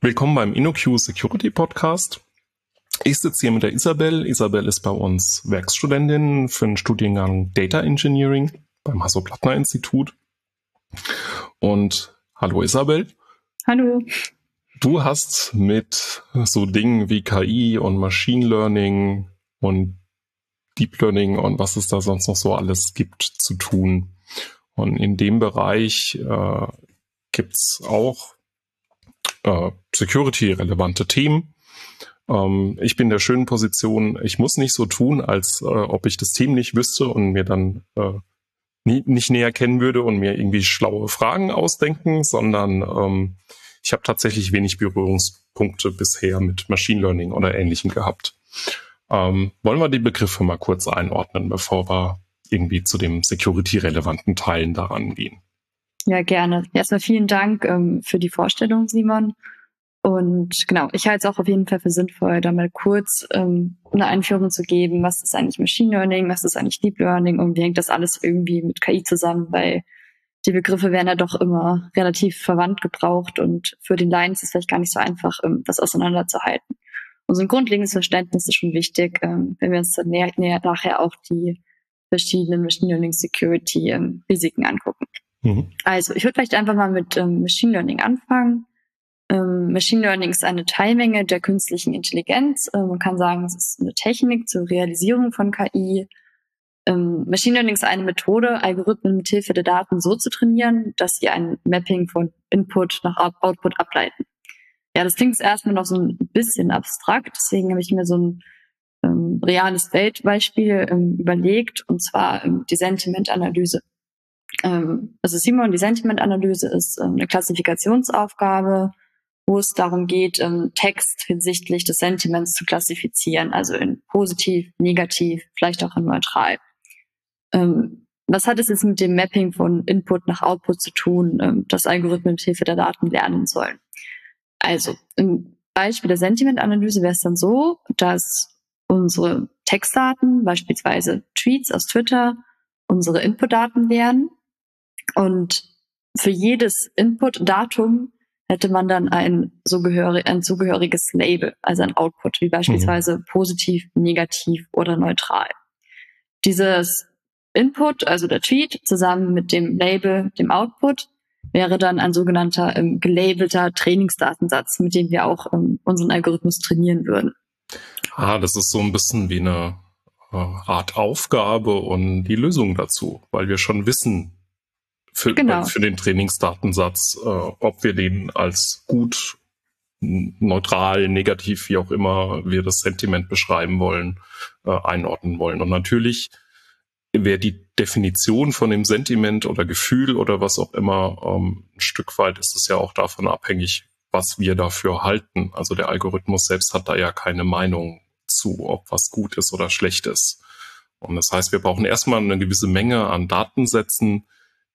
Willkommen beim InnoQ Security Podcast. Ich sitze hier mit der Isabel. Isabel ist bei uns Werkstudentin für den Studiengang Data Engineering beim Hasso-Plattner-Institut. Und hallo Isabel. Hallo. Du hast mit so Dingen wie KI und Machine Learning und Deep Learning und was es da sonst noch so alles gibt zu tun. Und in dem Bereich äh, gibt's auch äh, security-relevante Themen. Ähm, ich bin in der schönen Position, ich muss nicht so tun, als äh, ob ich das Team nicht wüsste und mir dann äh, nie, nicht näher kennen würde und mir irgendwie schlaue Fragen ausdenken, sondern ähm, ich habe tatsächlich wenig Berührungspunkte bisher mit Machine Learning oder Ähnlichem gehabt. Ähm, wollen wir die Begriffe mal kurz einordnen, bevor wir irgendwie zu dem security-relevanten Teilen daran gehen? Ja, gerne. Erstmal vielen Dank ähm, für die Vorstellung, Simon. Und genau, ich halte es auch auf jeden Fall für sinnvoll, da mal kurz ähm, eine Einführung zu geben, was ist eigentlich Machine Learning, was ist eigentlich Deep Learning und wie hängt das alles irgendwie mit KI zusammen, weil die Begriffe werden ja doch immer relativ verwandt gebraucht und für den Laien ist es vielleicht gar nicht so einfach, ähm, das auseinanderzuhalten. Und so ein grundlegendes Verständnis ist schon wichtig, ähm, wenn wir uns dann näher, näher nachher auch die verschiedenen Machine Learning Security ähm, Risiken angucken. Mhm. Also ich würde vielleicht einfach mal mit ähm, Machine Learning anfangen. Ähm, Machine Learning ist eine Teilmenge der künstlichen Intelligenz. Äh, man kann sagen, es ist eine Technik zur Realisierung von KI. Ähm, Machine Learning ist eine Methode, Algorithmen mit Hilfe der Daten so zu trainieren, dass sie ein Mapping von Input nach Output ableiten. Ja, das klingt erstmal noch so ein bisschen abstrakt, deswegen habe ich mir so ein ähm, reales Weltbeispiel ähm, überlegt, und zwar ähm, die Sentimentanalyse. Ähm, also Simon, die Sentimentanalyse ist ähm, eine Klassifikationsaufgabe, wo es darum geht, ähm, Text hinsichtlich des Sentiments zu klassifizieren, also in positiv, negativ, vielleicht auch in neutral. Was hat es jetzt mit dem Mapping von Input nach Output zu tun, ähm, das Algorithmen mit Hilfe der Daten lernen sollen? Also im Beispiel der Sentimentanalyse wäre es dann so, dass unsere Textdaten, beispielsweise Tweets aus Twitter, unsere Inputdaten wären und für jedes Input-Datum hätte man dann ein, zugehörig, ein zugehöriges Label, also ein Output, wie beispielsweise mhm. positiv, negativ oder neutral. Dieses Input, also der Tweet, zusammen mit dem Label, dem Output, wäre dann ein sogenannter ähm, gelabelter Trainingsdatensatz, mit dem wir auch ähm, unseren Algorithmus trainieren würden. Ah, das ist so ein bisschen wie eine äh, Art Aufgabe und die Lösung dazu, weil wir schon wissen, für, genau. für den Trainingsdatensatz, äh, ob wir den als gut, neutral, negativ, wie auch immer wir das Sentiment beschreiben wollen, äh, einordnen wollen. Und natürlich wäre die Definition von dem Sentiment oder Gefühl oder was auch immer, ähm, ein Stück weit ist es ja auch davon abhängig, was wir dafür halten. Also der Algorithmus selbst hat da ja keine Meinung zu, ob was gut ist oder schlecht ist. Und das heißt, wir brauchen erstmal eine gewisse Menge an Datensätzen,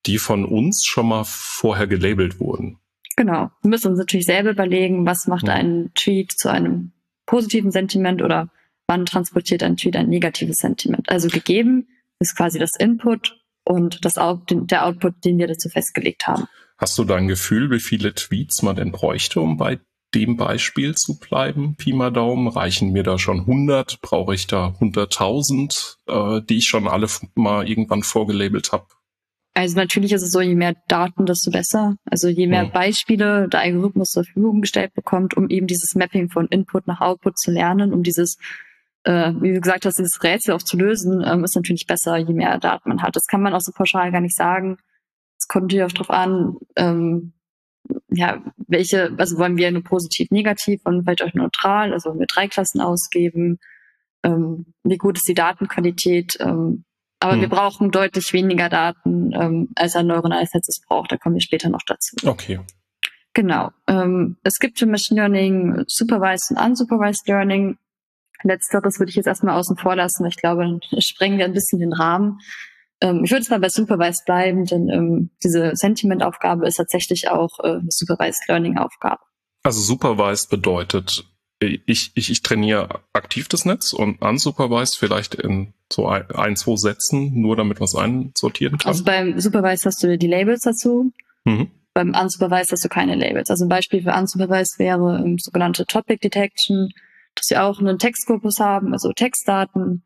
die von uns schon mal vorher gelabelt wurden. Genau. Wir müssen uns natürlich selber überlegen, was macht ja. ein Tweet zu einem positiven Sentiment oder wann transportiert ein Tweet ein negatives Sentiment. Also gegeben ist quasi das Input und das Out der Output, den wir dazu festgelegt haben. Hast du da ein Gefühl, wie viele Tweets man denn bräuchte, um bei dem Beispiel zu bleiben? Pi mal Daumen, reichen mir da schon 100? Brauche ich da 100.000, äh, die ich schon alle mal irgendwann vorgelabelt habe? Also natürlich ist es so, je mehr Daten, desto besser. Also je mehr Beispiele der Algorithmus zur Verfügung gestellt bekommt, um eben dieses Mapping von Input nach Output zu lernen, um dieses, äh, wie du gesagt hast, dieses Rätsel auch zu lösen, ähm, ist natürlich besser, je mehr Daten man hat. Das kann man auch so pauschal gar nicht sagen. Es kommt natürlich auch darauf an, ähm, ja, welche, also wollen wir nur positiv, negativ und vielleicht auch neutral, also wollen wir drei Klassen ausgeben, ähm, wie gut ist die Datenqualität, ähm, aber hm. wir brauchen deutlich weniger Daten, ähm, als ein neuronales Netz es braucht. Da kommen wir später noch dazu. Okay. Genau. Ähm, es gibt für Machine Learning Supervised und Unsupervised Learning. Letzteres würde ich jetzt erstmal außen vor lassen. Ich glaube, dann sprengen wir ein bisschen den Rahmen. Ähm, ich würde jetzt mal bei Supervised bleiben, denn ähm, diese Sentiment-Aufgabe ist tatsächlich auch äh, eine Supervised Learning-Aufgabe. Also Supervised bedeutet, ich, ich, ich trainiere aktiv das Netz und unsupervised vielleicht in so ein, ein zwei Sätzen, nur damit man es einsortieren kann. Also beim Supervised hast du die Labels dazu. Mhm. beim Unsupervised hast du keine Labels. Also ein Beispiel für Unsupervised wäre ähm, sogenannte Topic Detection, dass wir auch einen Textkorpus haben, also Textdaten.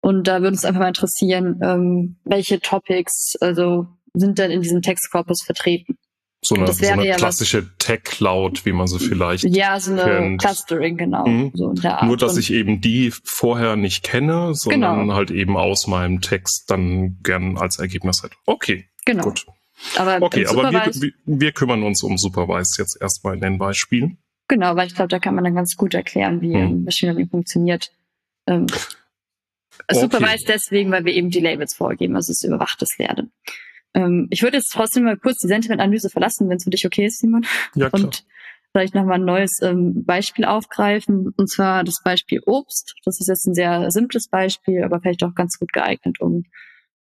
Und da würde uns einfach mal interessieren, ähm, welche Topics also sind denn in diesem Textkorpus vertreten. So eine, so eine klassische Tech-Cloud, wie man sie vielleicht Ja, so eine kennt. Clustering, genau. Mhm. So Nur, dass ich eben die vorher nicht kenne, sondern genau. halt eben aus meinem Text dann gern als Ergebnis hätte. Okay, genau. gut. Aber okay, aber wir, wir, kümmern uns um Supervise jetzt erstmal in den Beispielen. Genau, weil ich glaube, da kann man dann ganz gut erklären, wie hm. Machine Learning funktioniert. Ähm, okay. Supervise deswegen, weil wir eben die Labels vorgeben, also es ist überwachtes Lernen. Ähm, ich würde jetzt trotzdem mal kurz die Sentiment-Analyse verlassen, wenn es für dich okay ist, Simon. Ja, klar. Und vielleicht nochmal ein neues ähm, Beispiel aufgreifen, und zwar das Beispiel Obst. Das ist jetzt ein sehr simples Beispiel, aber vielleicht auch ganz gut geeignet, um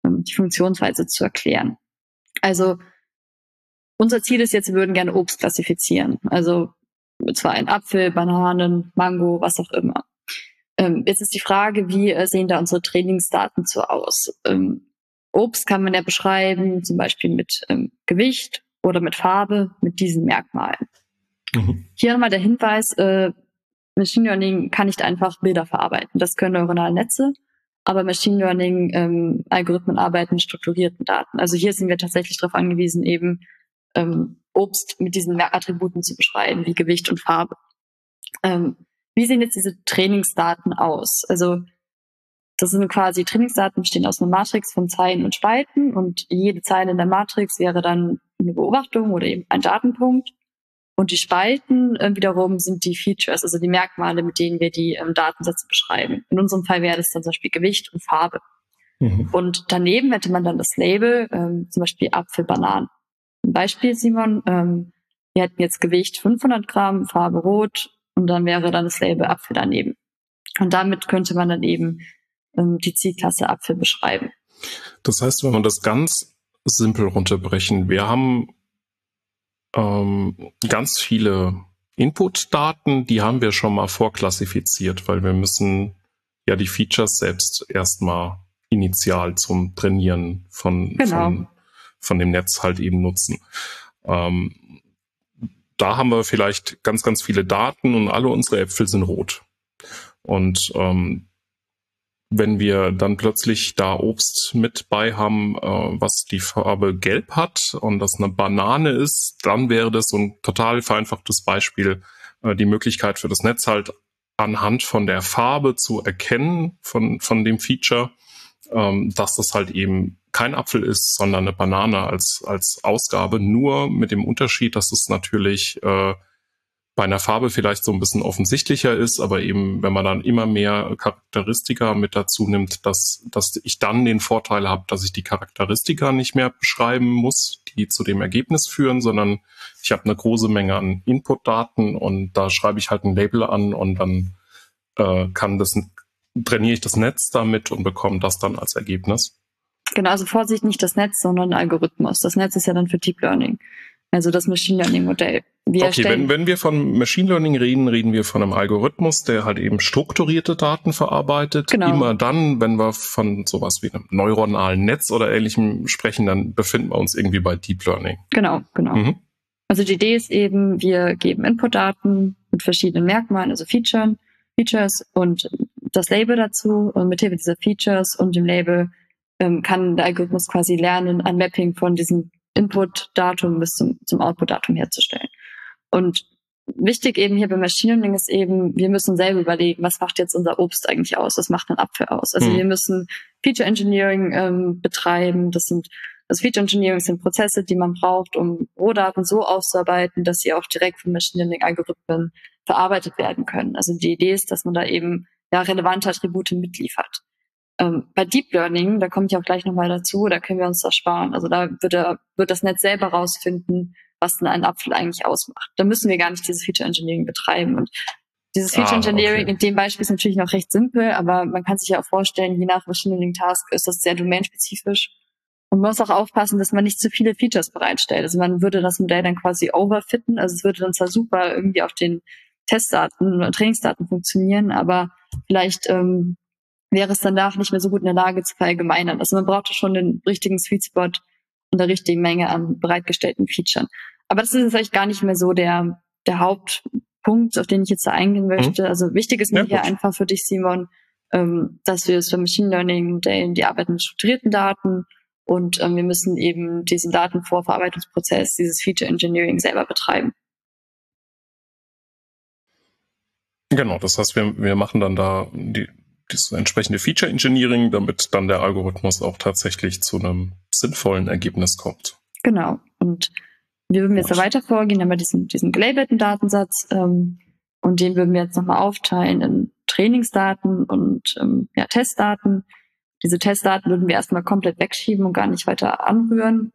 ähm, die Funktionsweise zu erklären. Also unser Ziel ist jetzt, wir würden gerne Obst klassifizieren. Also zwar ein Apfel, Bananen, Mango, was auch immer. Ähm, jetzt ist die Frage, wie äh, sehen da unsere Trainingsdaten so aus? Ähm, Obst kann man ja beschreiben, zum Beispiel mit ähm, Gewicht oder mit Farbe, mit diesen Merkmalen. Mhm. Hier nochmal der Hinweis, äh, Machine Learning kann nicht einfach Bilder verarbeiten. Das können neuronale Netze. Aber Machine Learning ähm, Algorithmen arbeiten mit strukturierten Daten. Also hier sind wir tatsächlich darauf angewiesen, eben ähm, Obst mit diesen Attributen zu beschreiben, wie Gewicht und Farbe. Ähm, wie sehen jetzt diese Trainingsdaten aus? Also das sind quasi Trainingsdaten, bestehen aus einer Matrix von Zeilen und Spalten und jede Zeile in der Matrix wäre dann eine Beobachtung oder eben ein Datenpunkt. Und die Spalten äh, wiederum sind die Features, also die Merkmale, mit denen wir die ähm, Datensätze beschreiben. In unserem Fall wäre das dann zum Beispiel Gewicht und Farbe. Mhm. Und daneben hätte man dann das Label, ähm, zum Beispiel Apfel, Bananen. Ein Beispiel, Simon, ähm, wir hätten jetzt Gewicht 500 Gramm, Farbe rot und dann wäre dann das Label Apfel daneben. Und damit könnte man dann eben ähm, die Zielklasse Apfel beschreiben. Das heißt, wenn man das ganz simpel runterbrechen, wir haben ähm, ganz viele Input-Daten, die haben wir schon mal vorklassifiziert, weil wir müssen ja die Features selbst erstmal initial zum Trainieren von, genau. von, von dem Netz halt eben nutzen. Ähm, da haben wir vielleicht ganz, ganz viele Daten und alle unsere Äpfel sind rot. Und ähm, wenn wir dann plötzlich da Obst mit bei haben, äh, was die Farbe gelb hat und das eine Banane ist, dann wäre das so ein total vereinfachtes Beispiel, äh, die Möglichkeit für das Netz halt anhand von der Farbe zu erkennen von, von dem Feature, ähm, dass das halt eben kein Apfel ist, sondern eine Banane als, als Ausgabe, nur mit dem Unterschied, dass es natürlich äh, bei einer Farbe vielleicht so ein bisschen offensichtlicher ist, aber eben, wenn man dann immer mehr Charakteristika mit dazu nimmt, dass, dass ich dann den Vorteil habe, dass ich die Charakteristika nicht mehr beschreiben muss, die zu dem Ergebnis führen, sondern ich habe eine große Menge an Inputdaten und da schreibe ich halt ein Label an und dann äh, kann das trainiere ich das Netz damit und bekomme das dann als Ergebnis. Genau, also Vorsicht, nicht das Netz, sondern ein Algorithmus. Das Netz ist ja dann für Deep Learning. Also das Machine Learning Modell. Wir okay, wenn, wenn wir von Machine Learning reden, reden wir von einem Algorithmus, der halt eben strukturierte Daten verarbeitet. Genau. Immer dann, wenn wir von sowas wie einem neuronalen Netz oder ähnlichem sprechen, dann befinden wir uns irgendwie bei Deep Learning. Genau, genau. Mhm. Also die Idee ist eben, wir geben Inputdaten mit verschiedenen Merkmalen, also Features, Features und das Label dazu. Und mit Hilfe dieser Features und dem Label ähm, kann der Algorithmus quasi lernen, ein Mapping von diesen Input-Datum bis zum, zum Output-Datum herzustellen. Und wichtig eben hier beim Machine Learning ist eben, wir müssen selber überlegen, was macht jetzt unser Obst eigentlich aus? Was macht ein Apfel aus? Also mhm. wir müssen Feature Engineering ähm, betreiben. Das sind das Feature Engineering sind Prozesse, die man braucht, um Rohdaten so auszuarbeiten, dass sie auch direkt von Machine Learning Algorithmen verarbeitet werden können. Also die Idee ist, dass man da eben ja relevante Attribute mitliefert. Ähm, bei Deep Learning, da komme ich auch gleich nochmal dazu, da können wir uns das sparen. Also da wird, er, wird das Netz selber rausfinden, was denn ein Apfel eigentlich ausmacht. Da müssen wir gar nicht dieses Feature Engineering betreiben. Und dieses Feature ah, Engineering okay. in dem Beispiel ist natürlich noch recht simpel, aber man kann sich ja auch vorstellen, je nach Machine Learning Task ist das sehr domainspezifisch. Und man muss auch aufpassen, dass man nicht zu viele Features bereitstellt. Also man würde das Modell dann quasi overfitten. Also es würde dann zwar super irgendwie auf den Testdaten oder Trainingsdaten funktionieren, aber vielleicht ähm, wäre es danach nicht mehr so gut in der Lage zu verallgemeinern. Also man braucht schon den richtigen Sweet Spot, und der richtigen Menge an bereitgestellten Features. Aber das ist jetzt vielleicht gar nicht mehr so der, der Hauptpunkt, auf den ich jetzt da eingehen möchte. Mhm. Also wichtig ist mir ja, hier einfach für dich, Simon, ähm, dass wir es für Machine Learning Modellen, die arbeiten mit strukturierten Daten und ähm, wir müssen eben diesen Datenvorverarbeitungsprozess, dieses Feature Engineering selber betreiben. Genau, das heißt, wir, wir machen dann da die, das entsprechende Feature Engineering, damit dann der Algorithmus auch tatsächlich zu einem sinnvollen Ergebnis kommt. Genau. Und wir würden jetzt da weiter vorgehen, dann bei diesem, diesem gelabelten Datensatz ähm, und den würden wir jetzt nochmal aufteilen in Trainingsdaten und ähm, ja, Testdaten. Diese Testdaten würden wir erstmal komplett wegschieben und gar nicht weiter anrühren.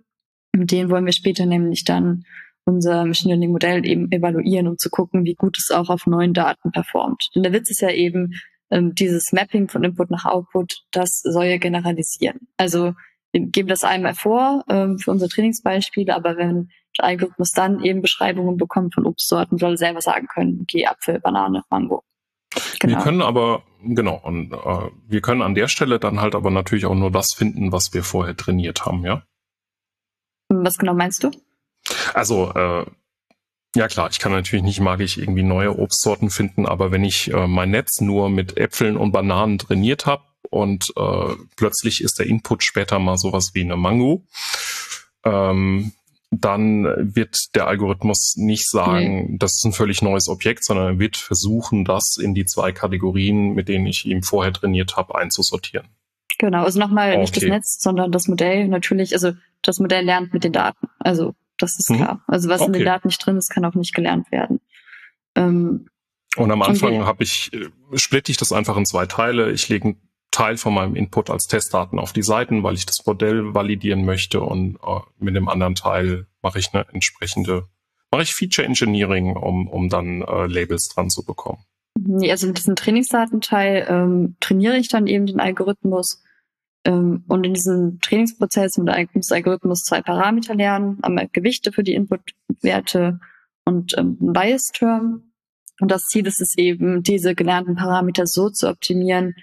Mit denen wollen wir später nämlich dann unser Machine Learning Modell eben evaluieren, um zu gucken, wie gut es auch auf neuen Daten performt. Denn der Witz ist ja eben, ähm, dieses Mapping von Input nach Output, das soll ja generalisieren. Also wir geben das einmal vor ähm, für unsere Trainingsbeispiele, aber wenn der Algorithmus dann eben Beschreibungen bekommt von Obstsorten, soll er selber sagen können, okay, Apfel, Banane, Mango. Genau. Wir können aber, genau, und äh, wir können an der Stelle dann halt aber natürlich auch nur das finden, was wir vorher trainiert haben, ja? Was genau meinst du? Also, äh, ja klar, ich kann natürlich nicht magisch irgendwie neue Obstsorten finden, aber wenn ich äh, mein Netz nur mit Äpfeln und Bananen trainiert habe und äh, plötzlich ist der Input später mal sowas wie eine Mango, ähm, dann wird der Algorithmus nicht sagen, nee. das ist ein völlig neues Objekt, sondern er wird versuchen, das in die zwei Kategorien, mit denen ich ihm vorher trainiert habe, einzusortieren. Genau, also nochmal okay. nicht das Netz, sondern das Modell natürlich, also das Modell lernt mit den Daten. Also das ist mhm. klar. Also was okay. in den Daten nicht drin ist, kann auch nicht gelernt werden. Ähm, und am Anfang habe ich, äh, splitte ich das einfach in zwei Teile. Ich lege einen Teil von meinem Input als Testdaten auf die Seiten, weil ich das Modell validieren möchte und äh, mit dem anderen Teil mache ich eine entsprechende, mache ich Feature Engineering, um, um dann äh, Labels dran zu bekommen. Also mit diesem Trainingsdatenteil ähm, trainiere ich dann eben den Algorithmus und in diesem Trainingsprozess muss der Algorithmus zwei Parameter lernen, einmal Gewichte für die Inputwerte und ähm, ein Bias-Term. Und das Ziel ist es eben, diese gelernten Parameter so zu optimieren,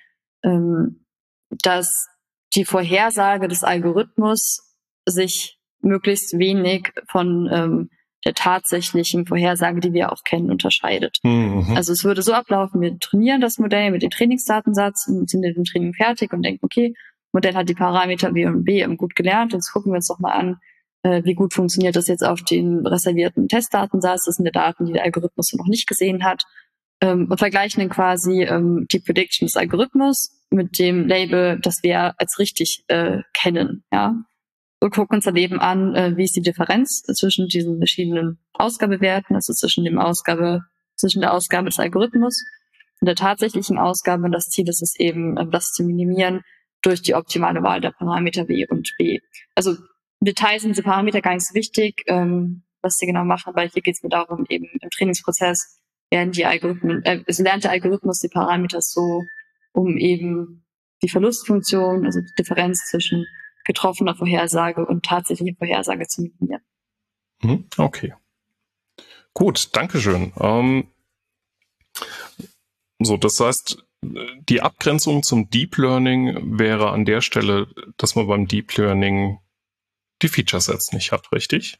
ähm, dass die Vorhersage des Algorithmus sich möglichst wenig von ähm, der tatsächlichen Vorhersage, die wir auch kennen, unterscheidet. Mhm. Also es würde so ablaufen, wir trainieren das Modell mit dem Trainingsdatensatz und sind in dem Training fertig und denken, okay, Modell hat die Parameter W und B gut gelernt. Jetzt gucken wir uns doch mal an, äh, wie gut funktioniert das jetzt auf den reservierten Testdatensatz. Das sind die Daten, die der Algorithmus noch nicht gesehen hat. Ähm, und vergleichen dann quasi ähm, die Prediction des Algorithmus mit dem Label, das wir als richtig äh, kennen. Ja? Und gucken uns daneben an, äh, wie ist die Differenz zwischen diesen verschiedenen Ausgabewerten, also zwischen dem Ausgabe, zwischen der Ausgabe des Algorithmus und der tatsächlichen Ausgabe. Und das Ziel ist es eben, äh, das zu minimieren, durch die optimale Wahl der Parameter W und B. Also Details sind diese Parameter gar nicht so wichtig, ähm, was sie genau machen, aber hier geht es mir darum, eben im Trainingsprozess werden die Algorithmen, äh, es lernt der Algorithmus die Parameter so, um eben die Verlustfunktion, also die Differenz zwischen getroffener Vorhersage und tatsächlicher Vorhersage zu minimieren. Mhm, okay. Gut, Dankeschön. Ähm, so, das heißt, die Abgrenzung zum Deep Learning wäre an der Stelle, dass man beim Deep Learning die Feature Sets nicht hat, richtig?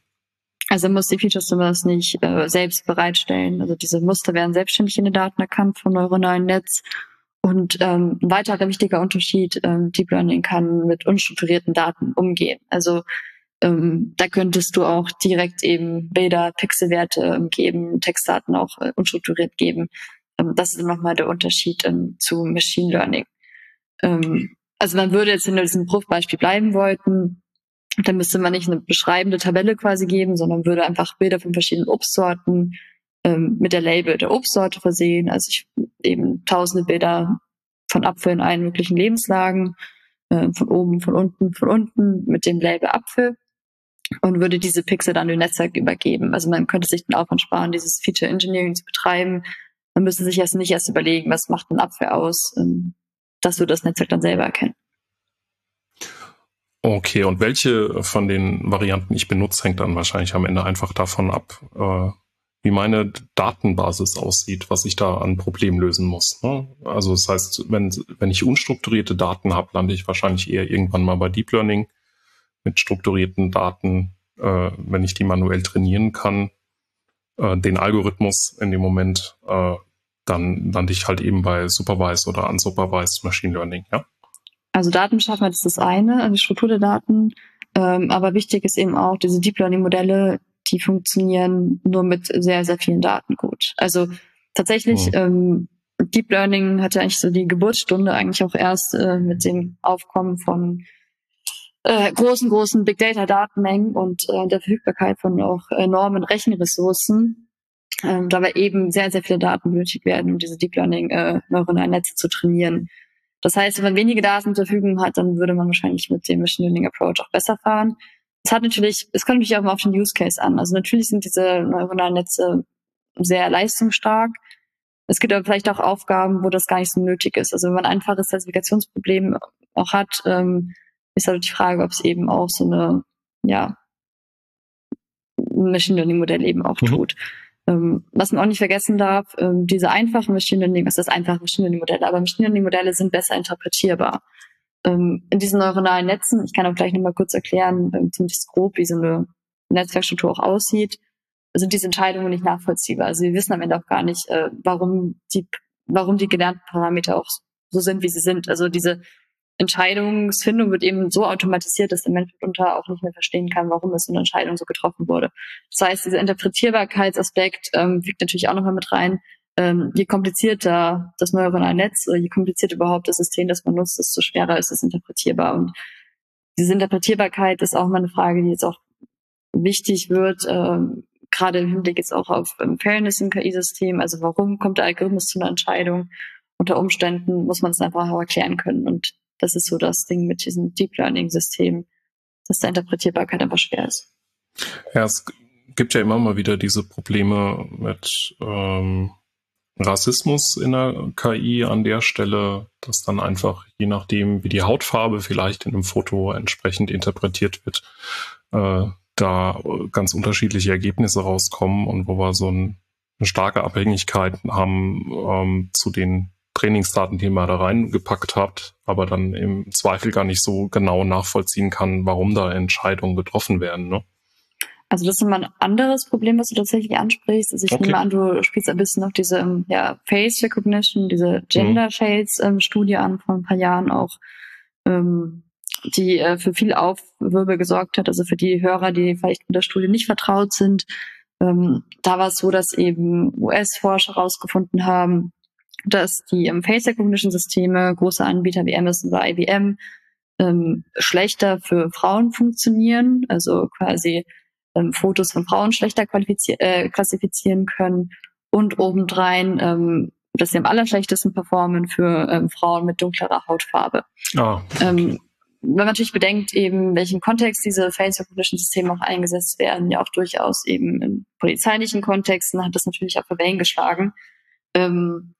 Also muss die Feature Sets nicht äh, selbst bereitstellen. Also diese Muster werden selbstständig in den Daten erkannt vom neuronalen Netz. Und ähm, ein weiterer wichtiger Unterschied, ähm, Deep Learning kann mit unstrukturierten Daten umgehen. Also ähm, da könntest du auch direkt eben Bilder, Pixelwerte ähm, geben, Textdaten auch äh, unstrukturiert geben. Ähm, das ist nochmal der Unterschied ähm, zu Machine Learning. Ähm, also man würde jetzt, wir diesem Bruchbeispiel bleiben wollten, dann müsste man nicht eine beschreibende Tabelle quasi geben, sondern würde einfach Bilder von verschiedenen Obstsorten ähm, mit der Label der Obstsorte versehen. Also ich eben tausende Bilder von Apfel in allen möglichen Lebenslagen, äh, von oben, von unten, von unten mit dem Label Apfel und würde diese Pixel dann dem Netzwerk übergeben. Also man könnte sich den Aufwand sparen, dieses Feature Engineering zu betreiben, man müsste sich erst nicht erst überlegen, was macht ein Apfel aus. Ähm, das wird das Netzwerk dann selber erkennen. Okay, und welche von den Varianten ich benutze, hängt dann wahrscheinlich am Ende einfach davon ab, äh, wie meine Datenbasis aussieht, was ich da an Problem lösen muss. Ne? Also das heißt, wenn, wenn ich unstrukturierte Daten habe, lande ich wahrscheinlich eher irgendwann mal bei Deep Learning. mit strukturierten Daten, äh, wenn ich die manuell trainieren kann, äh, den Algorithmus in dem Moment, dann lande ich halt eben bei Supervised oder Unsupervised Machine Learning, ja. Also Datenbeschaffenheit ist das eine, die Struktur der Daten. Ähm, aber wichtig ist eben auch, diese Deep Learning Modelle, die funktionieren nur mit sehr, sehr vielen Daten gut. Also tatsächlich, mhm. ähm, Deep Learning hatte eigentlich so die Geburtsstunde eigentlich auch erst äh, mit dem Aufkommen von äh, großen, großen Big Data Datenmengen und äh, der Verfügbarkeit von auch enormen Rechenressourcen. Ähm, dabei eben sehr, sehr viele Daten benötigt werden, um diese Deep Learning äh, neuronalen Netze zu trainieren. Das heißt, wenn man wenige Daten zur Verfügung hat, dann würde man wahrscheinlich mit dem Machine Learning Approach auch besser fahren. Es hat natürlich, es kommt natürlich auch mal auf den Use Case an. Also natürlich sind diese neuronalen Netze sehr leistungsstark. Es gibt aber vielleicht auch Aufgaben, wo das gar nicht so nötig ist. Also wenn man ein einfaches Klassifikationsproblem auch hat, ähm, ist halt die Frage, ob es eben auch so eine, ja, Machine Learning Modell eben auch mhm. tut. Ähm, was man auch nicht vergessen darf, ähm, diese einfachen Machine Learning, was ist einfache Machine Learning Modelle, aber Machine Learning Modelle sind besser interpretierbar. Ähm, in diesen neuronalen Netzen, ich kann auch gleich nochmal kurz erklären, ähm, zumindest grob, wie so eine Netzwerkstruktur auch aussieht, sind diese Entscheidungen nicht nachvollziehbar. Also wir wissen am Ende auch gar nicht, äh, warum die, warum die gelernten Parameter auch so sind, wie sie sind. Also diese Entscheidungsfindung wird eben so automatisiert, dass der Mensch mitunter auch nicht mehr verstehen kann, warum es eine Entscheidung so getroffen wurde. Das heißt, dieser Interpretierbarkeitsaspekt ähm, wiegt natürlich auch nochmal mit rein. Ähm, je komplizierter das neuronale Netz oder je komplizierter überhaupt das System, das man nutzt, desto schwerer ist es interpretierbar. Und diese Interpretierbarkeit ist auch mal eine Frage, die jetzt auch wichtig wird, ähm, gerade im Hinblick jetzt auch auf ähm, Fairness im KI-System. Also warum kommt der Algorithmus zu einer Entscheidung? Unter Umständen muss man es einfach auch erklären können. Und das ist so das Ding mit diesem Deep Learning System, dass der Interpretierbarkeit einfach schwer ist. Ja, es gibt ja immer mal wieder diese Probleme mit ähm, Rassismus in der KI an der Stelle, dass dann einfach je nachdem, wie die Hautfarbe vielleicht in einem Foto entsprechend interpretiert wird, äh, da ganz unterschiedliche Ergebnisse rauskommen und wo wir so ein, eine starke Abhängigkeit haben ähm, zu den Trainingsdaten, die man da reingepackt hat, aber dann im Zweifel gar nicht so genau nachvollziehen kann, warum da Entscheidungen getroffen werden. Ne? Also das ist immer ein anderes Problem, was du tatsächlich ansprichst. Also ich okay. nehme an, du spielst ein bisschen noch diese ähm, ja, Face Recognition, diese Gender mhm. Shades ähm, Studie an von ein paar Jahren auch, ähm, die äh, für viel Aufwirbel gesorgt hat. Also für die Hörer, die vielleicht mit der Studie nicht vertraut sind. Ähm, da war es so, dass eben US-Forscher herausgefunden haben, dass die ähm, Face Recognition Systeme, große Anbieter wie Amazon oder IBM, ähm, schlechter für Frauen funktionieren, also quasi ähm, Fotos von Frauen schlechter äh, klassifizieren können und obendrein, ähm, dass sie am allerschlechtesten performen für ähm, Frauen mit dunklerer Hautfarbe. Oh, ähm, wenn man natürlich bedenkt, eben welchen Kontext diese Face Recognition Systeme auch eingesetzt werden, ja auch durchaus eben in polizeilichen Kontexten, hat das natürlich auch für Wellen geschlagen. Ähm,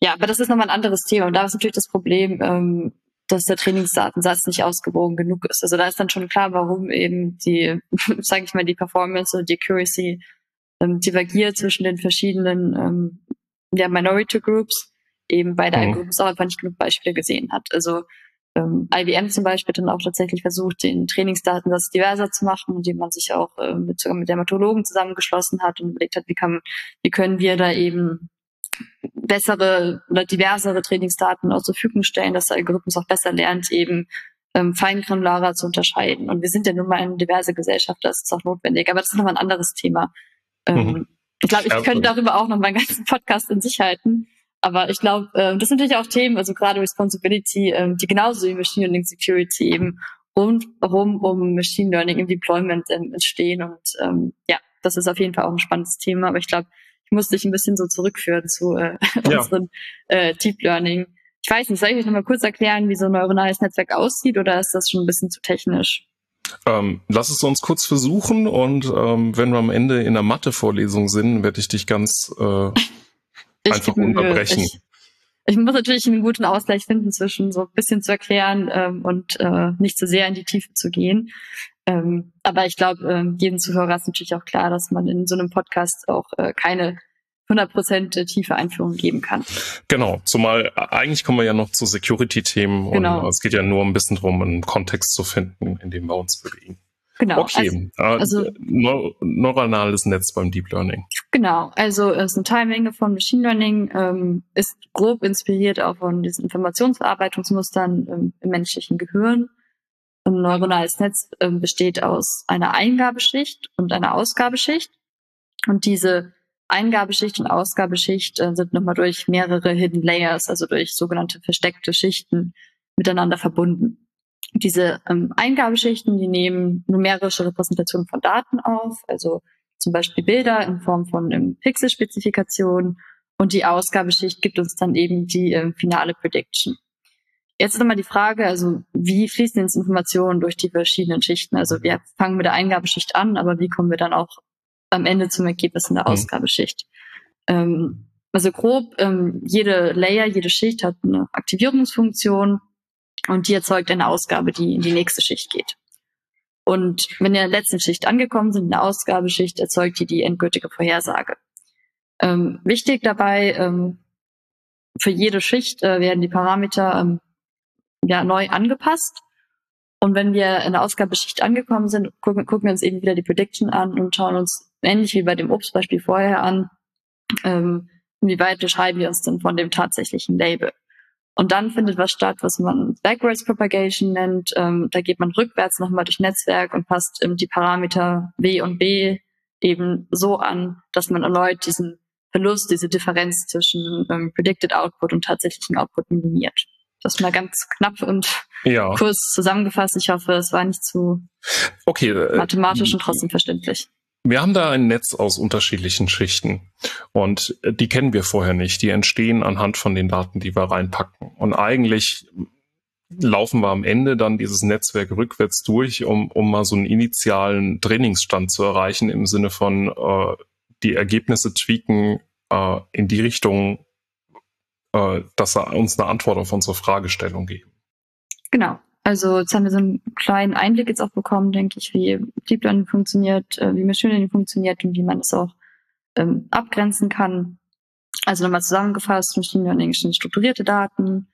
ja, aber das ist nochmal ein anderes Thema. Und da ist natürlich das Problem, ähm, dass der Trainingsdatensatz nicht ausgewogen genug ist. Also da ist dann schon klar, warum eben die, sage ich mal, die Performance und die Accuracy ähm, divergiert zwischen den verschiedenen ähm, ja, Minority Groups, eben bei der mhm. Algorithmus auch einfach nicht genug Beispiele gesehen hat. Also ähm, IBM zum Beispiel hat dann auch tatsächlich versucht, den Trainingsdatensatz diverser zu machen, indem man sich auch äh, mit, sogar mit Dermatologen zusammengeschlossen hat und überlegt hat, wie kann, wie können wir da eben bessere oder diversere Trainingsdaten auch zur Verfügung stellen, dass der Algorithmus auch besser lernt, eben ähm, feingranularer zu unterscheiden. Und wir sind ja nun mal eine diverse Gesellschaft, das ist auch notwendig. Aber das ist nochmal ein anderes Thema. Ähm, mhm. Ich glaube, ich ja, könnte darüber auch noch meinen ganzen Podcast in sich halten. Aber ich glaube, äh, das sind natürlich auch Themen, also gerade Responsibility, äh, die genauso wie Machine Learning Security eben rundherum um Machine Learning im Deployment ähm, entstehen. Und ähm, ja, das ist auf jeden Fall auch ein spannendes Thema. Aber ich glaube, ich musste dich ein bisschen so zurückführen zu äh, ja. unserem äh, Deep Learning. Ich weiß nicht, soll ich euch nochmal kurz erklären, wie so ein neuronales Netzwerk aussieht oder ist das schon ein bisschen zu technisch? Ähm, lass es uns kurz versuchen und ähm, wenn wir am Ende in der Mathe-Vorlesung sind, werde ich dich ganz äh, einfach unterbrechen. Ich, ich, muss natürlich einen guten Ausgleich finden zwischen so ein bisschen zu erklären ähm, und äh, nicht zu so sehr in die Tiefe zu gehen. Ähm, aber ich glaube, äh, jedem Zuhörer ist natürlich auch klar, dass man in so einem Podcast auch äh, keine 100% tiefe Einführung geben kann. Genau, zumal eigentlich kommen wir ja noch zu Security-Themen genau. und es geht ja nur ein bisschen darum, einen Kontext zu finden, in dem wir uns bewegen. Genau. Okay, also, also neuronales Netz beim Deep Learning. Genau, also es ist eine Teilmenge von Machine Learning, ähm, ist grob inspiriert auch von diesen Informationsverarbeitungsmustern ähm, im menschlichen Gehirn. Ein neuronales Netz ähm, besteht aus einer Eingabeschicht und einer Ausgabeschicht. Und diese Eingabeschicht und Ausgabeschicht äh, sind nochmal durch mehrere Hidden Layers, also durch sogenannte versteckte Schichten miteinander verbunden. Diese ähm, Eingabeschichten, die nehmen numerische Repräsentationen von Daten auf, also zum Beispiel Bilder in Form von ähm, Pixelspezifikation und die Ausgabeschicht gibt uns dann eben die ähm, finale Prediction. Jetzt ist nochmal die Frage, also wie fließen jetzt Informationen durch die verschiedenen Schichten? Also wir fangen mit der Eingabeschicht an, aber wie kommen wir dann auch am Ende zum Ergebnis in der mhm. Ausgabeschicht? Ähm, also grob, ähm, jede Layer, jede Schicht hat eine Aktivierungsfunktion und die erzeugt eine Ausgabe, die in die nächste Schicht geht. Und wenn wir in der letzten Schicht angekommen sind, in der Ausgabeschicht, erzeugt die die endgültige Vorhersage. Ähm, wichtig dabei, ähm, für jede Schicht äh, werden die Parameter ähm, ja, neu angepasst. Und wenn wir in der Ausgabeschicht angekommen sind, gucken, gucken wir uns eben wieder die Prediction an und schauen uns ähnlich wie bei dem Obstbeispiel vorher an, ähm, inwieweit beschreiben wir uns denn von dem tatsächlichen Label. Und dann findet was statt, was man Backwards Propagation nennt. Ähm, da geht man rückwärts nochmal durch Netzwerk und passt ähm, die Parameter W und B eben so an, dass man erneut diesen Verlust, diese Differenz zwischen ähm, Predicted Output und tatsächlichen Output minimiert. Das mal ganz knapp und ja. kurz zusammengefasst. Ich hoffe, es war nicht zu okay, äh, mathematisch und trotzdem verständlich. Wir haben da ein Netz aus unterschiedlichen Schichten und äh, die kennen wir vorher nicht. Die entstehen anhand von den Daten, die wir reinpacken. Und eigentlich laufen wir am Ende dann dieses Netzwerk rückwärts durch, um, um mal so einen initialen Trainingsstand zu erreichen im Sinne von äh, die Ergebnisse tweaken äh, in die Richtung, äh, dass er uns eine Antwort auf unsere Fragestellung geben. Genau. Also jetzt haben wir so einen kleinen Einblick jetzt auch bekommen, denke ich, wie Deep Learning funktioniert, äh, wie Machine Learning funktioniert und wie man es auch ähm, abgrenzen kann. Also nochmal zusammengefasst, Machine Learning sind strukturierte Daten,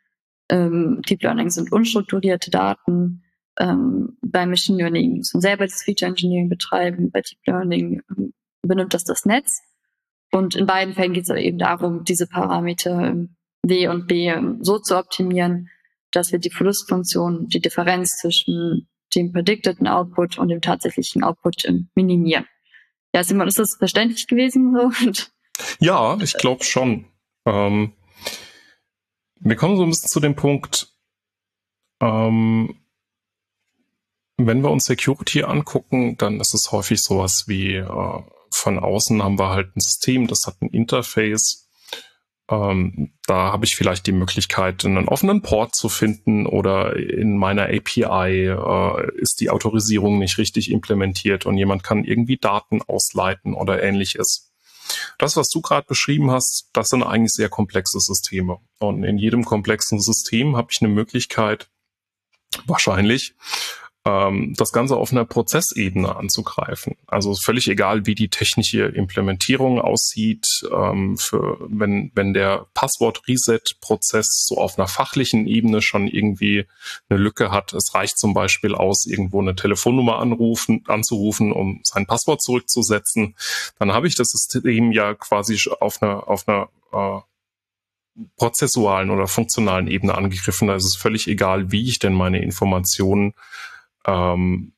ähm, Deep Learning sind unstrukturierte Daten. Ähm, bei Machine Learning muss man selber das Feature Engineering betreiben, bei Deep Learning ähm, benimmt das das Netz. Und in beiden Fällen geht es eben darum, diese Parameter ähm, W und B so zu optimieren, dass wir die Verlustfunktion, die Differenz zwischen dem predicteden Output und dem tatsächlichen Output minimieren. Ja, Simon, ist das verständlich gewesen? Ja, ich glaube schon. Ähm, wir kommen so ein bisschen zu dem Punkt, ähm, wenn wir uns Security angucken, dann ist es häufig sowas wie äh, von außen haben wir halt ein System, das hat ein Interface ähm, da habe ich vielleicht die Möglichkeit, einen offenen Port zu finden oder in meiner API äh, ist die Autorisierung nicht richtig implementiert und jemand kann irgendwie Daten ausleiten oder ähnliches. Das, was du gerade beschrieben hast, das sind eigentlich sehr komplexe Systeme. Und in jedem komplexen System habe ich eine Möglichkeit, wahrscheinlich das Ganze auf einer Prozessebene anzugreifen. Also völlig egal, wie die technische Implementierung aussieht, ähm, für, wenn, wenn der Passwort-Reset-Prozess so auf einer fachlichen Ebene schon irgendwie eine Lücke hat. Es reicht zum Beispiel aus, irgendwo eine Telefonnummer anrufen, anzurufen, um sein Passwort zurückzusetzen. Dann habe ich das System ja quasi auf einer, auf einer äh, prozessualen oder funktionalen Ebene angegriffen. Da ist es völlig egal, wie ich denn meine Informationen ähm,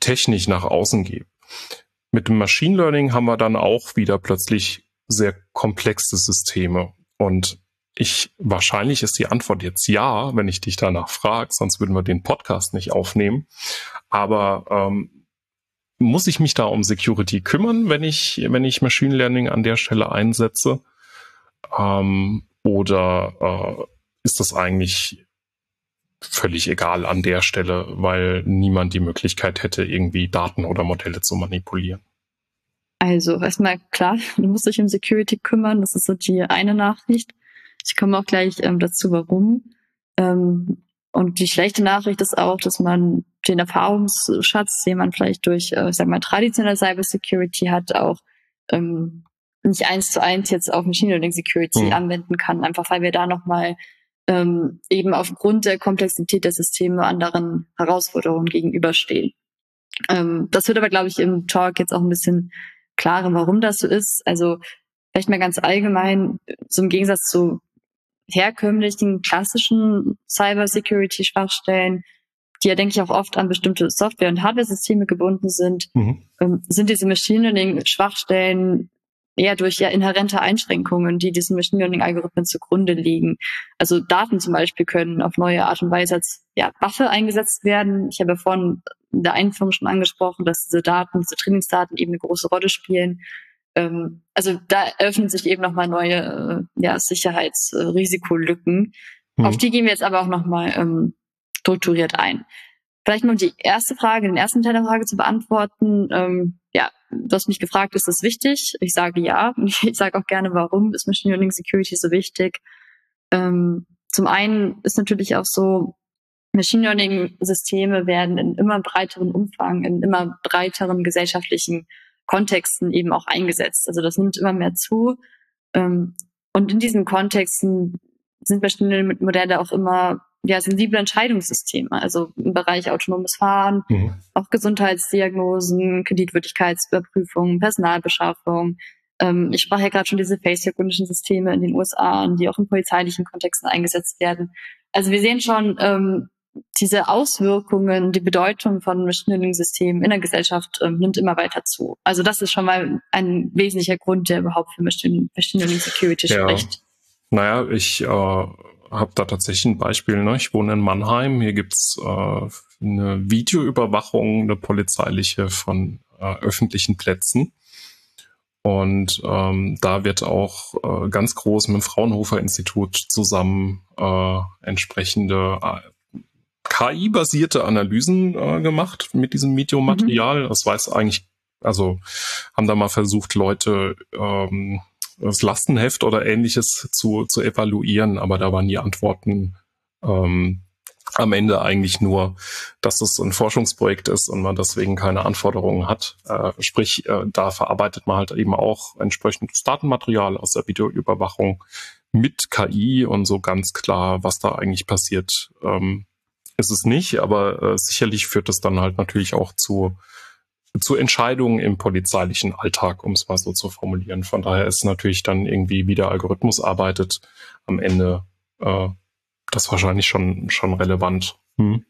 technisch nach außen gebe. Mit dem Machine Learning haben wir dann auch wieder plötzlich sehr komplexe Systeme. Und ich, wahrscheinlich ist die Antwort jetzt ja, wenn ich dich danach frage, sonst würden wir den Podcast nicht aufnehmen. Aber ähm, muss ich mich da um Security kümmern, wenn ich, wenn ich Machine Learning an der Stelle einsetze? Ähm, oder äh, ist das eigentlich völlig egal an der Stelle, weil niemand die Möglichkeit hätte, irgendwie Daten oder Modelle zu manipulieren. Also erstmal klar, du musst dich um Security kümmern. Das ist so die eine Nachricht. Ich komme auch gleich ähm, dazu, warum. Ähm, und die schlechte Nachricht ist auch, dass man den Erfahrungsschatz, den man vielleicht durch, äh, ich sag mal, traditionelle Cybersecurity hat, auch ähm, nicht eins zu eins jetzt auf Machine Learning Security mhm. anwenden kann, einfach weil wir da nochmal ähm, eben aufgrund der Komplexität der Systeme anderen Herausforderungen gegenüberstehen. Ähm, das wird aber, glaube ich, im Talk jetzt auch ein bisschen klarer, warum das so ist. Also vielleicht mal ganz allgemein, so im Gegensatz zu herkömmlichen, klassischen Cyber-Security-Schwachstellen, die ja, denke ich, auch oft an bestimmte Software- und Hardware-Systeme gebunden sind, mhm. ähm, sind diese Machine Learning-Schwachstellen eher durch ja inhärente Einschränkungen, die diesen Machine Learning Algorithmen zugrunde liegen. Also Daten zum Beispiel können auf neue Art und Weise als ja, Waffe eingesetzt werden. Ich habe ja vorhin in der Einführung schon angesprochen, dass diese Daten, diese Trainingsdaten eben eine große Rolle spielen. Ähm, also da eröffnen sich eben nochmal neue äh, ja, Sicherheitsrisikolücken. Mhm. Auf die gehen wir jetzt aber auch nochmal ähm, strukturiert ein. Vielleicht um die erste Frage, den ersten Teil der Frage zu beantworten. Ähm, ja, du hast mich gefragt, ist das wichtig? Ich sage ja. Ich sage auch gerne, warum ist Machine Learning Security so wichtig? Ähm, zum einen ist natürlich auch so, Machine Learning Systeme werden in immer breiteren Umfang, in immer breiteren gesellschaftlichen Kontexten eben auch eingesetzt. Also das nimmt immer mehr zu. Ähm, und in diesen Kontexten sind Machine Learning Modelle auch immer ja, sensible Entscheidungssysteme, also im Bereich autonomes Fahren, mhm. auch Gesundheitsdiagnosen, Kreditwürdigkeitsüberprüfung, Personalbeschaffung. Ähm, ich sprach ja gerade schon diese Face Recognition Systeme in den USA, die auch in polizeilichen Kontexten eingesetzt werden. Also wir sehen schon ähm, diese Auswirkungen, die Bedeutung von Machine Learning Systemen in der Gesellschaft ähm, nimmt immer weiter zu. Also das ist schon mal ein wesentlicher Grund, der überhaupt für Machine, Machine Learning Security ja. spricht. Naja, ich äh, habe da tatsächlich ein Beispiel. Ne? Ich wohne in Mannheim. Hier gibt's äh, eine Videoüberwachung, eine polizeiliche von äh, öffentlichen Plätzen. Und ähm, da wird auch äh, ganz groß mit dem Fraunhofer Institut zusammen äh, entsprechende äh, KI-basierte Analysen äh, gemacht mit diesem Videomaterial. Mhm. Das weiß eigentlich, also haben da mal versucht, Leute ähm, das Lastenheft oder ähnliches zu, zu evaluieren, aber da waren die Antworten ähm, am Ende eigentlich nur, dass das ein Forschungsprojekt ist und man deswegen keine Anforderungen hat. Äh, sprich, äh, da verarbeitet man halt eben auch entsprechendes Datenmaterial aus der Videoüberwachung mit KI und so ganz klar, was da eigentlich passiert, ähm, ist es nicht, aber äh, sicherlich führt es dann halt natürlich auch zu zu Entscheidungen im polizeilichen Alltag, um es mal so zu formulieren. Von daher ist natürlich dann irgendwie, wie der Algorithmus arbeitet, am Ende äh, das wahrscheinlich schon, schon relevant. Hm.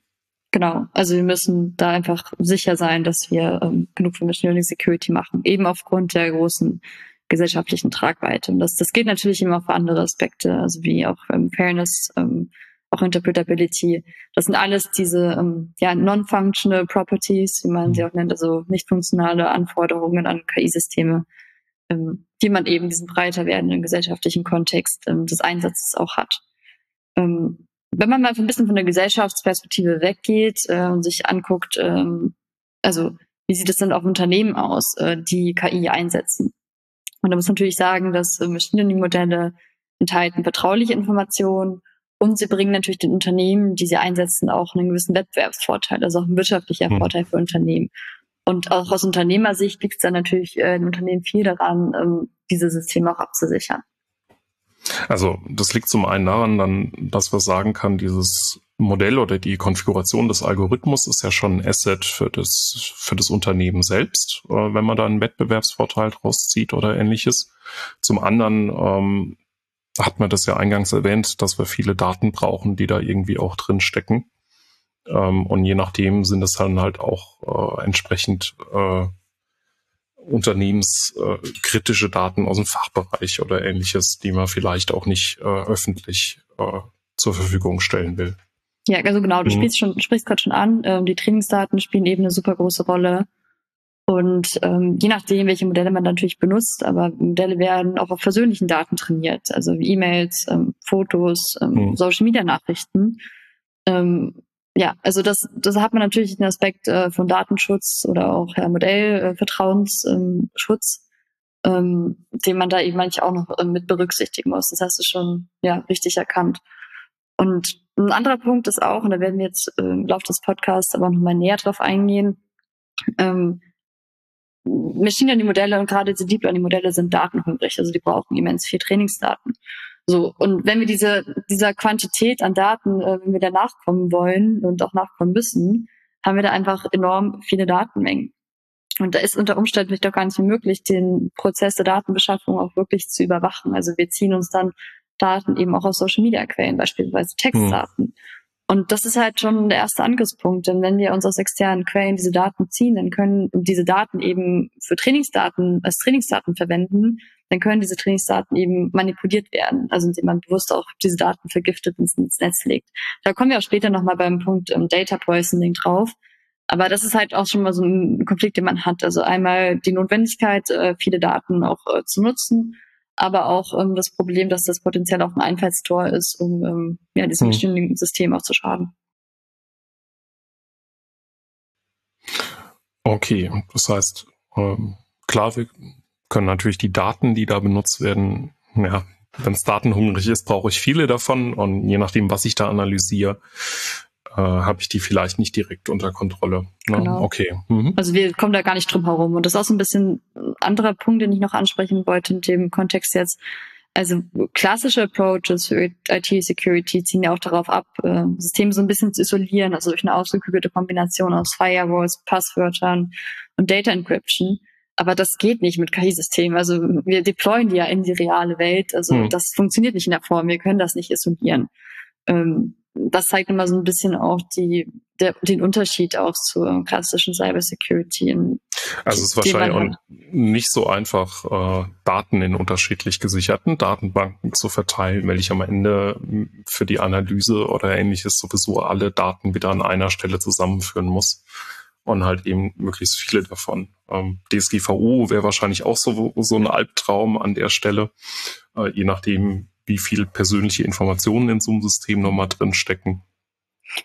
Genau, also wir müssen da einfach sicher sein, dass wir ähm, genug für Machine Learning Security machen, eben aufgrund der großen gesellschaftlichen Tragweite. Und das, das geht natürlich immer für andere Aspekte, also wie auch ähm, Fairness, ähm, auch Interpretability. Das sind alles diese ähm, ja, non-functional Properties, wie man sie mhm. auch nennt, also nicht funktionale Anforderungen an KI-Systeme, ähm, die man eben diesen breiter werdenden gesellschaftlichen Kontext ähm, des Einsatzes auch hat. Ähm, wenn man mal ein bisschen von der Gesellschaftsperspektive weggeht äh, und sich anguckt, ähm, also wie sieht es denn auf Unternehmen aus, äh, die KI einsetzen? Und da muss man natürlich sagen, dass äh, Machine Learning Modelle enthalten vertrauliche Informationen und sie bringen natürlich den Unternehmen, die sie einsetzen, auch einen gewissen Wettbewerbsvorteil, also auch ein wirtschaftlicher mhm. Vorteil für Unternehmen. Und auch aus Unternehmersicht liegt es dann natürlich äh, in Unternehmen viel daran, ähm, diese Systeme auch abzusichern. Also das liegt zum einen daran, dann, dass man sagen kann, dieses Modell oder die Konfiguration des Algorithmus ist ja schon ein Asset für das, für das Unternehmen selbst, äh, wenn man da einen Wettbewerbsvorteil draus zieht oder ähnliches. Zum anderen ähm, hat man das ja eingangs erwähnt, dass wir viele Daten brauchen, die da irgendwie auch drin stecken. Ähm, und je nachdem sind es dann halt auch äh, entsprechend äh, unternehmenskritische Daten aus dem Fachbereich oder ähnliches, die man vielleicht auch nicht äh, öffentlich äh, zur Verfügung stellen will. Ja, also genau, du mhm. spielst schon, sprichst gerade schon an. Ähm, die Trainingsdaten spielen eben eine super große Rolle. Und ähm, je nachdem, welche Modelle man natürlich benutzt, aber Modelle werden auch auf persönlichen Daten trainiert, also E-Mails, ähm, Fotos, ähm, mhm. Social-Media-Nachrichten. Ähm, ja, also das, das hat man natürlich den Aspekt äh, von Datenschutz oder auch ja, Modellvertrauensschutz, ähm, ähm, den man da eben manchmal auch noch äh, mit berücksichtigen muss. Das hast du schon ja richtig erkannt. Und ein anderer Punkt ist auch, und da werden wir jetzt äh, im Laufe des Podcasts aber noch mal näher drauf eingehen, ähm, Machine Learning Modelle und gerade diese Deep Learning Modelle sind datenhungrig, also die brauchen immens viel Trainingsdaten. So und wenn wir diese dieser Quantität an Daten, äh, wenn wir da nachkommen wollen und auch nachkommen müssen, haben wir da einfach enorm viele Datenmengen. Und da ist unter Umständen vielleicht auch gar nicht mehr möglich, den Prozess der Datenbeschaffung auch wirklich zu überwachen. Also wir ziehen uns dann Daten eben auch aus Social Media Quellen, beispielsweise Textdaten. Hm. Und das ist halt schon der erste Angriffspunkt. Denn wenn wir uns aus externen Quellen diese Daten ziehen, dann können diese Daten eben für Trainingsdaten als Trainingsdaten verwenden, dann können diese Trainingsdaten eben manipuliert werden, also indem man bewusst auch diese Daten vergiftet ins, ins Netz legt. Da kommen wir auch später nochmal beim Punkt ähm, Data Poisoning drauf. Aber das ist halt auch schon mal so ein Konflikt, den man hat. Also einmal die Notwendigkeit, äh, viele Daten auch äh, zu nutzen aber auch ähm, das Problem, dass das potenziell auch ein Einfallstor ist, um ähm, ja, diesem hm. System auch zu schaden. Okay, das heißt, ähm, klar, wir können natürlich die Daten, die da benutzt werden, ja, wenn es datenhungrig ist, brauche ich viele davon und je nachdem, was ich da analysiere, äh, habe ich die vielleicht nicht direkt unter Kontrolle. Ne? Genau. Okay. Mhm. Also wir kommen da gar nicht drum herum. Und das ist auch so ein bisschen ein anderer Punkt, den ich noch ansprechen wollte in dem Kontext jetzt. Also klassische Approaches für IT-Security ziehen ja auch darauf ab, äh, Systeme so ein bisschen zu isolieren, also durch eine ausgeklügelte Kombination aus Firewalls, Passwörtern und Data Encryption. Aber das geht nicht mit KI-Systemen. Also wir deployen die ja in die reale Welt. Also hm. das funktioniert nicht in der Form. Wir können das nicht isolieren. Ähm, das zeigt immer so ein bisschen auch die, der, den Unterschied auch zur klassischen Cybersecurity. Also es ist wahrscheinlich auch nicht so einfach, äh, Daten in unterschiedlich gesicherten Datenbanken zu verteilen, weil ich am Ende für die Analyse oder ähnliches sowieso alle Daten wieder an einer Stelle zusammenführen muss und halt eben möglichst viele davon. Ähm, DSGVO wäre wahrscheinlich auch so, so ein Albtraum an der Stelle, äh, je nachdem, wie viel persönliche Informationen in so einem System nochmal drin stecken.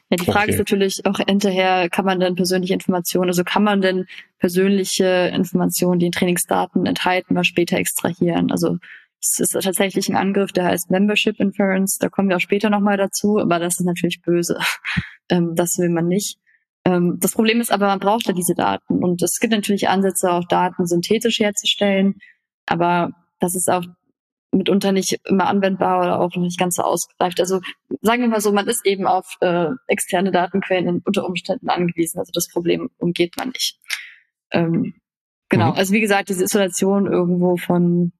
Ja, die Frage okay. ist natürlich auch hinterher, kann man denn persönliche Informationen, also kann man denn persönliche Informationen, die in Trainingsdaten enthalten, mal später extrahieren? Also es ist tatsächlich ein Angriff, der heißt Membership Inference, da kommen wir auch später nochmal dazu, aber das ist natürlich böse. Ähm, das will man nicht. Ähm, das Problem ist aber, man braucht ja diese Daten und es gibt natürlich Ansätze, auch Daten synthetisch herzustellen, aber das ist auch mitunter nicht immer anwendbar oder auch noch nicht ganz so ausgereift. Also sagen wir mal so, man ist eben auf äh, externe Datenquellen unter Umständen angewiesen. Also das Problem umgeht man nicht. Ähm, genau, mhm. also wie gesagt, diese Isolation irgendwo von,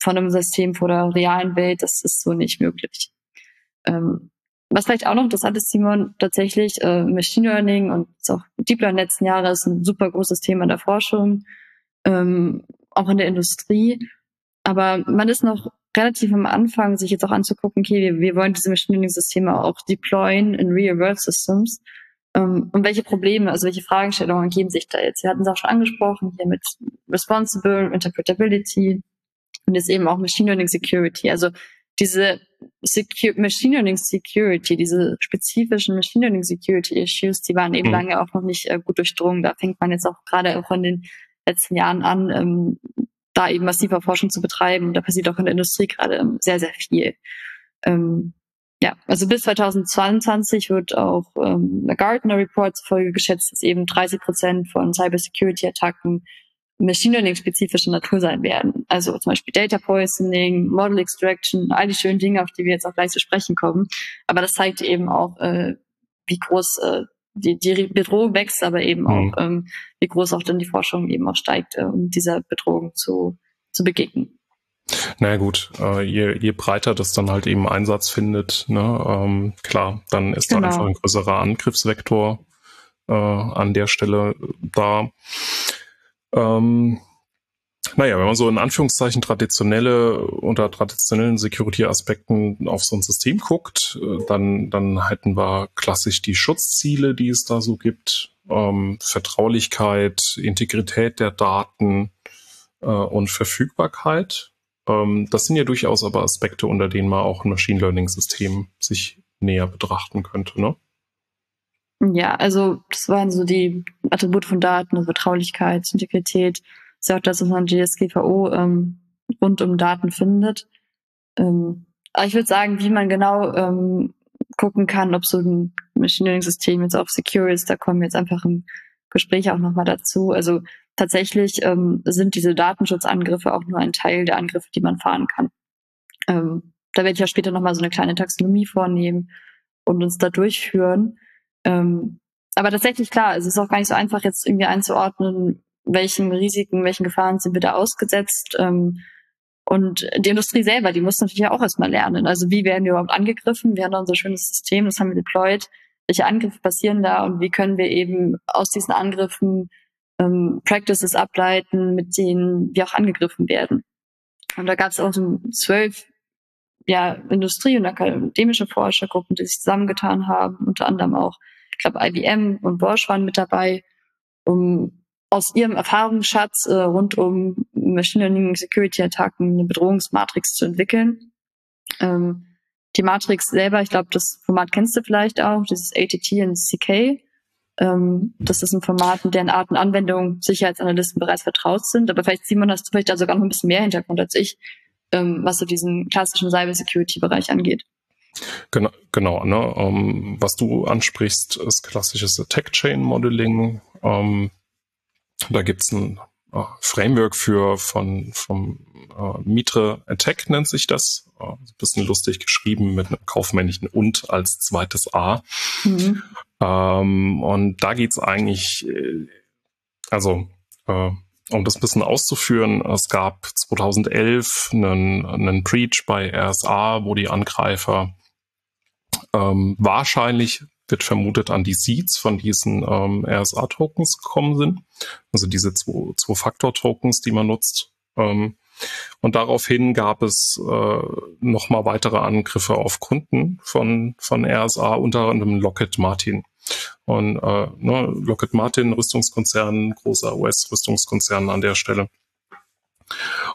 von einem System vor der realen Welt, das ist so nicht möglich. Ähm, was vielleicht auch noch interessant ist, Simon, tatsächlich äh, Machine Learning und auch Deep Learning letzten Jahre ist ein super großes Thema in der Forschung, ähm, auch in der Industrie. Aber man ist noch relativ am Anfang, sich jetzt auch anzugucken, okay, wir, wir wollen diese Machine Learning Systeme auch deployen in Real World Systems. Ähm, und welche Probleme, also welche Fragestellungen ergeben sich da jetzt? Wir hatten es auch schon angesprochen, hier mit Responsible, Interpretability und jetzt eben auch Machine Learning Security. Also diese Secure, Machine Learning Security, diese spezifischen Machine Learning Security Issues, die waren eben mhm. lange auch noch nicht äh, gut durchdrungen. Da fängt man jetzt auch gerade auch in den letzten Jahren an, ähm, da eben massiver Forschung zu betreiben. Da passiert auch in der Industrie gerade sehr, sehr viel. Ähm, ja, also bis 2022 wird auch ähm, der Gartner Report zufolge geschätzt, dass eben 30 Prozent von Cybersecurity-Attacken Machine Learning spezifischer Natur sein werden. Also zum Beispiel Data Poisoning, Model Extraction, all die schönen Dinge, auf die wir jetzt auch gleich zu sprechen kommen. Aber das zeigt eben auch, äh, wie groß äh, die, die Bedrohung wächst, aber eben auch, mhm. ähm, wie groß auch dann die Forschung eben auch steigt, äh, um dieser Bedrohung zu, zu begegnen. Naja gut, äh, je, je breiter das dann halt eben Einsatz findet, ne, ähm, klar, dann ist genau. da einfach ein größerer Angriffsvektor äh, an der Stelle da. Ähm, naja, wenn man so in Anführungszeichen traditionelle, unter traditionellen Security-Aspekten auf so ein System guckt, äh, dann, dann hätten wir klassisch die Schutzziele, die es da so gibt, ähm, Vertraulichkeit, Integrität der Daten äh, und Verfügbarkeit. Ähm, das sind ja durchaus aber Aspekte, unter denen man auch ein Machine Learning-System sich näher betrachten könnte, ne? Ja, also das waren so die Attribute von Daten, also Vertraulichkeit, Integrität, ist ja auch das, was man GSGVO ähm, rund um Daten findet. Ähm, aber ich würde sagen, wie man genau ähm, gucken kann, ob so ein Machine Learning System jetzt auch secure ist, da kommen wir jetzt einfach im Gespräch auch nochmal dazu. Also tatsächlich ähm, sind diese Datenschutzangriffe auch nur ein Teil der Angriffe, die man fahren kann. Ähm, da werde ich ja später nochmal so eine kleine Taxonomie vornehmen und uns da durchführen. Ähm, aber tatsächlich klar, es ist auch gar nicht so einfach, jetzt irgendwie einzuordnen, welchen Risiken, welchen Gefahren sind wir da ausgesetzt. Ähm, und die Industrie selber, die muss natürlich auch erstmal lernen. Also wie werden wir überhaupt angegriffen? Wir haben da unser schönes System, das haben wir deployed. Welche Angriffe passieren da und wie können wir eben aus diesen Angriffen ähm, Practices ableiten, mit denen wir auch angegriffen werden? Und da gab es auch so zwölf ja, Industrie- und akademische Forschergruppen, die sich zusammengetan haben, unter anderem auch, ich glaube, IBM und Bosch waren mit dabei, um aus ihrem Erfahrungsschatz äh, rund um Machine Learning Security Attacken eine Bedrohungsmatrix zu entwickeln. Ähm, die Matrix selber, ich glaube, das Format kennst du vielleicht auch, dieses ATT und CK. Ähm, das ist ein Format, in deren Arten Anwendungen Sicherheitsanalysten bereits vertraut sind. Aber vielleicht, Simon, hast du vielleicht da sogar noch ein bisschen mehr Hintergrund als ich, ähm, was so diesen klassischen Cybersecurity-Bereich angeht. Genau, genau ne? Um, ähm, was du ansprichst, ist klassisches Attack Chain Modeling. Um, ähm, da gibt's ein uh, Framework für von vom uh, Mitre Attack nennt sich das. Ein bisschen lustig geschrieben mit einem kaufmännlichen und als zweites A. Mhm. Ähm, und da geht's eigentlich, äh, also äh, um das ein bisschen auszuführen, es gab 2011 einen, einen Breach bei RSA, wo die Angreifer ähm, wahrscheinlich wird vermutet an die Seeds von diesen ähm, RSA-Tokens gekommen sind, also diese Zwei-Faktor-Tokens, die man nutzt. Ähm, und daraufhin gab es äh, nochmal weitere Angriffe auf Kunden von, von RSA, unter anderem Lockheed Martin. Und äh, ne, Lockheed Martin, Rüstungskonzern, großer US-Rüstungskonzern an der Stelle.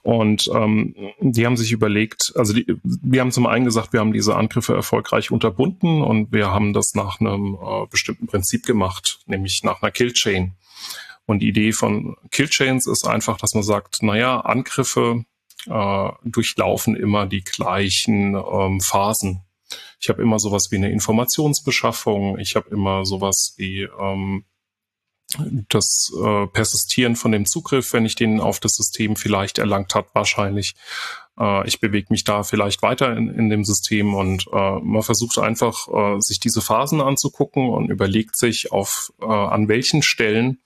Und ähm, die haben sich überlegt, also die, wir haben zum einen gesagt, wir haben diese Angriffe erfolgreich unterbunden und wir haben das nach einem äh, bestimmten Prinzip gemacht, nämlich nach einer Killchain. Und die Idee von Killchains ist einfach, dass man sagt, naja, Angriffe äh, durchlaufen immer die gleichen ähm, Phasen. Ich habe immer sowas wie eine Informationsbeschaffung, ich habe immer sowas wie ähm, das äh, Persistieren von dem Zugriff, wenn ich den auf das System vielleicht erlangt hat, wahrscheinlich. Äh, ich bewege mich da vielleicht weiter in, in dem System und äh, man versucht einfach, äh, sich diese Phasen anzugucken und überlegt sich, auf äh, an welchen Stellen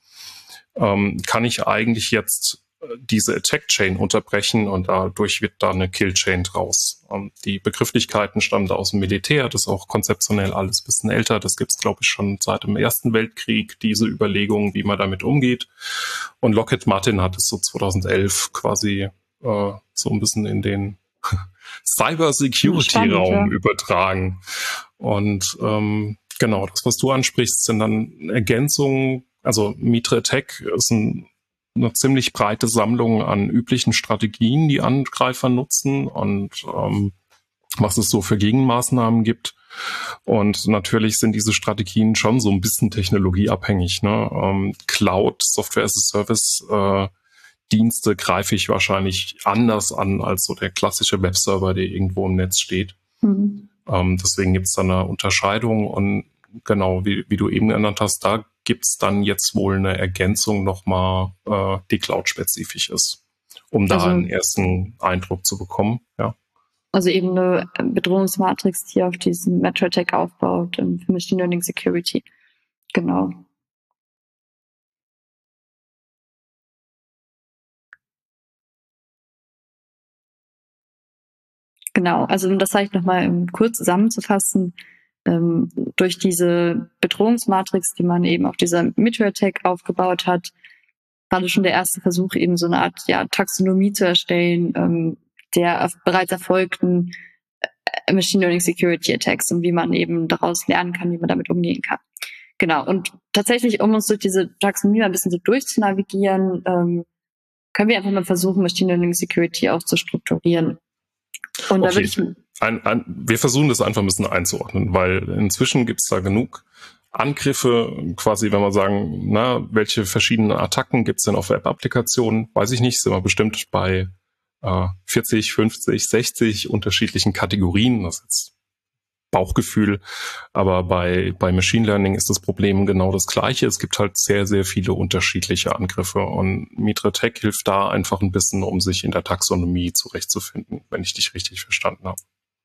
ähm, kann ich eigentlich jetzt diese Attack Chain unterbrechen und dadurch wird da eine Kill Chain draus. Und die Begrifflichkeiten stammen da aus dem Militär, das ist auch konzeptionell alles bisschen älter. Das gibt's glaube ich, schon seit dem Ersten Weltkrieg, diese Überlegungen, wie man damit umgeht. Und Lockheed Martin hat es so 2011 quasi äh, so ein bisschen in den Cyber Security Raum ja. übertragen. Und ähm, genau, das, was du ansprichst, sind dann Ergänzungen. Also Mitre Tech ist ein eine ziemlich breite Sammlung an üblichen Strategien, die Angreifer nutzen und ähm, was es so für Gegenmaßnahmen gibt. Und natürlich sind diese Strategien schon so ein bisschen technologieabhängig. Ne? Ähm, Cloud, Software as a Service, äh, Dienste greife ich wahrscheinlich anders an als so der klassische Webserver, der irgendwo im Netz steht. Mhm. Ähm, deswegen gibt es da eine Unterscheidung und genau, wie, wie du eben genannt hast, da gibt's dann jetzt wohl eine Ergänzung nochmal, äh, die Cloud-spezifisch ist, um da also, einen ersten Eindruck zu bekommen. Ja. Also eben eine Bedrohungsmatrix, die auf diesem MetroTech aufbaut für Machine Learning Security. Genau. Genau, also um das vielleicht nochmal kurz zusammenzufassen, ähm, durch diese Bedrohungsmatrix, die man eben auf dieser Meteor-Tech aufgebaut hat, war das schon der erste Versuch, eben so eine Art ja, Taxonomie zu erstellen, ähm, der bereits erfolgten äh, Machine Learning Security Attacks und wie man eben daraus lernen kann, wie man damit umgehen kann. Genau. Und tatsächlich, um uns durch diese Taxonomie ein bisschen so durchzunavigieren, ähm, können wir einfach mal versuchen, Machine Learning Security auch zu strukturieren. Und okay. da würde ich ein, ein, wir versuchen das einfach ein bisschen einzuordnen, weil inzwischen gibt es da genug Angriffe, quasi, wenn wir sagen, na, welche verschiedenen Attacken gibt es denn auf Web-Applikationen? Weiß ich nicht, sind wir bestimmt bei äh, 40, 50, 60 unterschiedlichen Kategorien. Das ist jetzt Bauchgefühl. Aber bei, bei Machine Learning ist das Problem genau das gleiche. Es gibt halt sehr, sehr viele unterschiedliche Angriffe und Mitra Tech hilft da einfach ein bisschen, um sich in der Taxonomie zurechtzufinden, wenn ich dich richtig verstanden habe.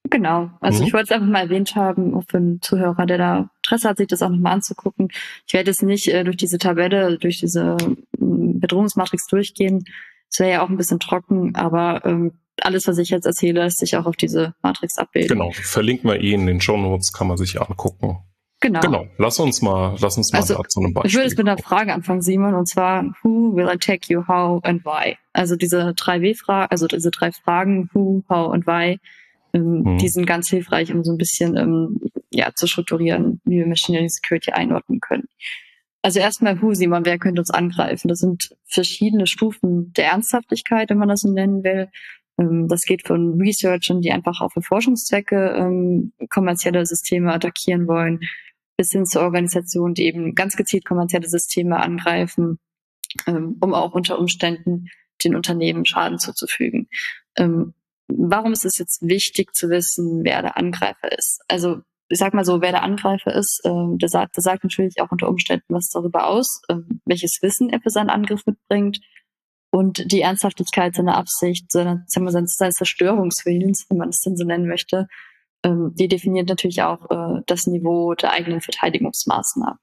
Genau. Also mhm. ich wollte es einfach mal erwähnt haben, auch für einen Zuhörer, der da Interesse hat, sich das auch nochmal anzugucken. Ich werde jetzt nicht äh, durch diese Tabelle, durch diese äh, Bedrohungsmatrix durchgehen. Das wäre ja auch ein bisschen trocken, aber ähm, alles, was ich jetzt erzähle, lässt sich auch auf diese Matrix abbilden. Genau, verlinken wir eh in den Show Notes, kann man sich angucken. Genau. Genau. Lass uns mal, lass uns mal also, zu einem Beispiel. Ich würde jetzt mit einer Frage anfangen, Simon, und zwar, who will attack you, how and why? Also diese drei W-Fragen, also diese drei Fragen, who, how und why, ähm, hm. die sind ganz hilfreich, um so ein bisschen, ähm, ja, zu strukturieren, wie wir Machine Learning Security einordnen können. Also erstmal who, Simon, wer könnte uns angreifen? Das sind verschiedene Stufen der Ernsthaftigkeit, wenn man das so nennen will. Ähm, das geht von Researchern, die einfach auf Forschungszwecke ähm, kommerzielle Systeme attackieren wollen, bis hin zu Organisationen, die eben ganz gezielt kommerzielle Systeme angreifen, ähm, um auch unter Umständen den Unternehmen Schaden zuzufügen. Ähm, warum ist es jetzt wichtig zu wissen, wer der Angreifer ist? Also ich sag mal so, wer der Angreifer ist, ähm, der, sagt, der sagt natürlich auch unter Umständen was darüber aus, ähm, welches Wissen er für seinen Angriff mitbringt und die Ernsthaftigkeit seiner Absicht, seiner, seines Zerstörungswillens, wenn man es denn so nennen möchte, ähm, die definiert natürlich auch äh, das Niveau der eigenen Verteidigungsmaßnahmen.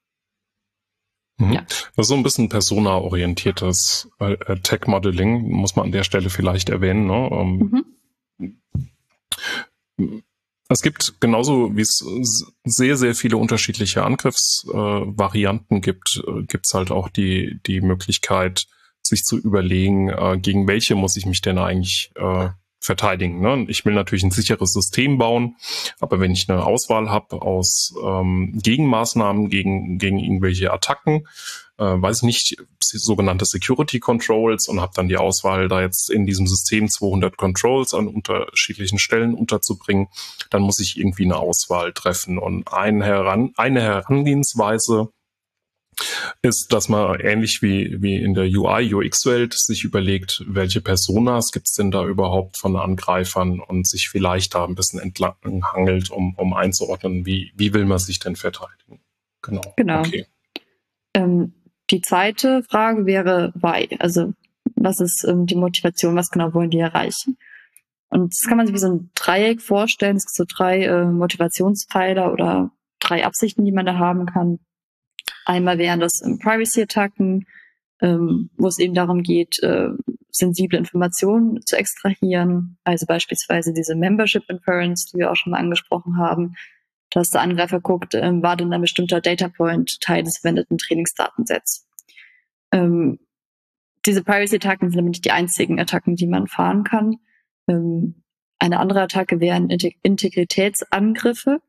Mhm. Ja. Das ist so ein bisschen persona-orientiertes äh, Tech-Modeling, muss man an der Stelle vielleicht erwähnen. Ne? Ähm, mhm. Es gibt genauso wie es sehr, sehr viele unterschiedliche Angriffsvarianten äh, gibt, äh, gibt es halt auch die, die Möglichkeit, sich zu überlegen, äh, gegen welche muss ich mich denn eigentlich äh, verteidigen. Ne? Ich will natürlich ein sicheres System bauen, aber wenn ich eine Auswahl habe aus ähm, Gegenmaßnahmen gegen, gegen irgendwelche Attacken, weiß ich nicht, sogenannte Security Controls und habe dann die Auswahl, da jetzt in diesem System 200 Controls an unterschiedlichen Stellen unterzubringen, dann muss ich irgendwie eine Auswahl treffen und ein Heran eine Herangehensweise ist, dass man ähnlich wie, wie in der UI, UX-Welt sich überlegt, welche Personas gibt es denn da überhaupt von Angreifern und sich vielleicht da ein bisschen entlang hangelt, um, um einzuordnen, wie, wie will man sich denn verteidigen. Genau. Genau. Okay. Ähm, die zweite Frage wäre, why? Also, was ist ähm, die Motivation? Was genau wollen die erreichen? Und das kann man sich wie so ein Dreieck vorstellen. Es gibt so drei äh, Motivationspfeiler oder drei Absichten, die man da haben kann. Einmal wären das ähm, Privacy-Attacken, ähm, wo es eben darum geht, äh, sensible Informationen zu extrahieren, also beispielsweise diese Membership Inference, die wir auch schon mal angesprochen haben, dass der Angreifer guckt, ähm, war denn ein bestimmter Data Point Teil des verwendeten Trainingsdatensets. Ähm, diese Privacy-Attacken sind nämlich die einzigen Attacken, die man fahren kann. Ähm, eine andere Attacke wären Integritätsangriffe.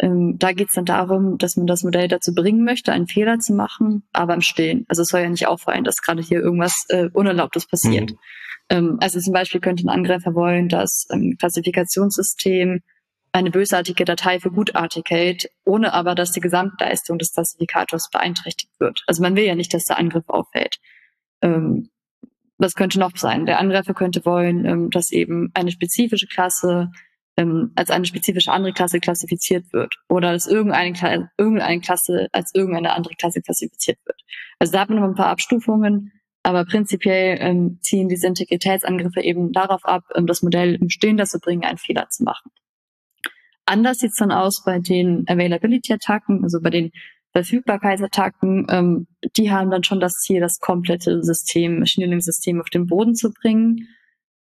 Ähm, da geht es dann darum, dass man das Modell dazu bringen möchte, einen Fehler zu machen, aber im Stillen. Also es soll ja nicht auffallen, dass gerade hier irgendwas äh, Unerlaubtes passiert. Mhm. Ähm, also zum Beispiel könnte ein Angreifer wollen, dass ein Klassifikationssystem eine bösartige Datei für gutartig hält, ohne aber, dass die Gesamtleistung des Klassifikators beeinträchtigt wird. Also man will ja nicht, dass der Angriff auffällt. Ähm, was könnte noch sein? Der Angreifer könnte wollen, ähm, dass eben eine spezifische Klasse ähm, als eine spezifische andere Klasse klassifiziert wird oder dass irgendeine, irgendeine Klasse als irgendeine andere Klasse klassifiziert wird. Also da hat man noch ein paar Abstufungen, aber prinzipiell ähm, ziehen diese Integritätsangriffe eben darauf ab, ähm, das Modell im Stehen dazu bringen, einen Fehler zu machen. Anders sieht's dann aus bei den Availability-Attacken, also bei den Verfügbarkeitsattacken. Ähm, die haben dann schon das Ziel, das komplette System, Machine Learning-System auf den Boden zu bringen.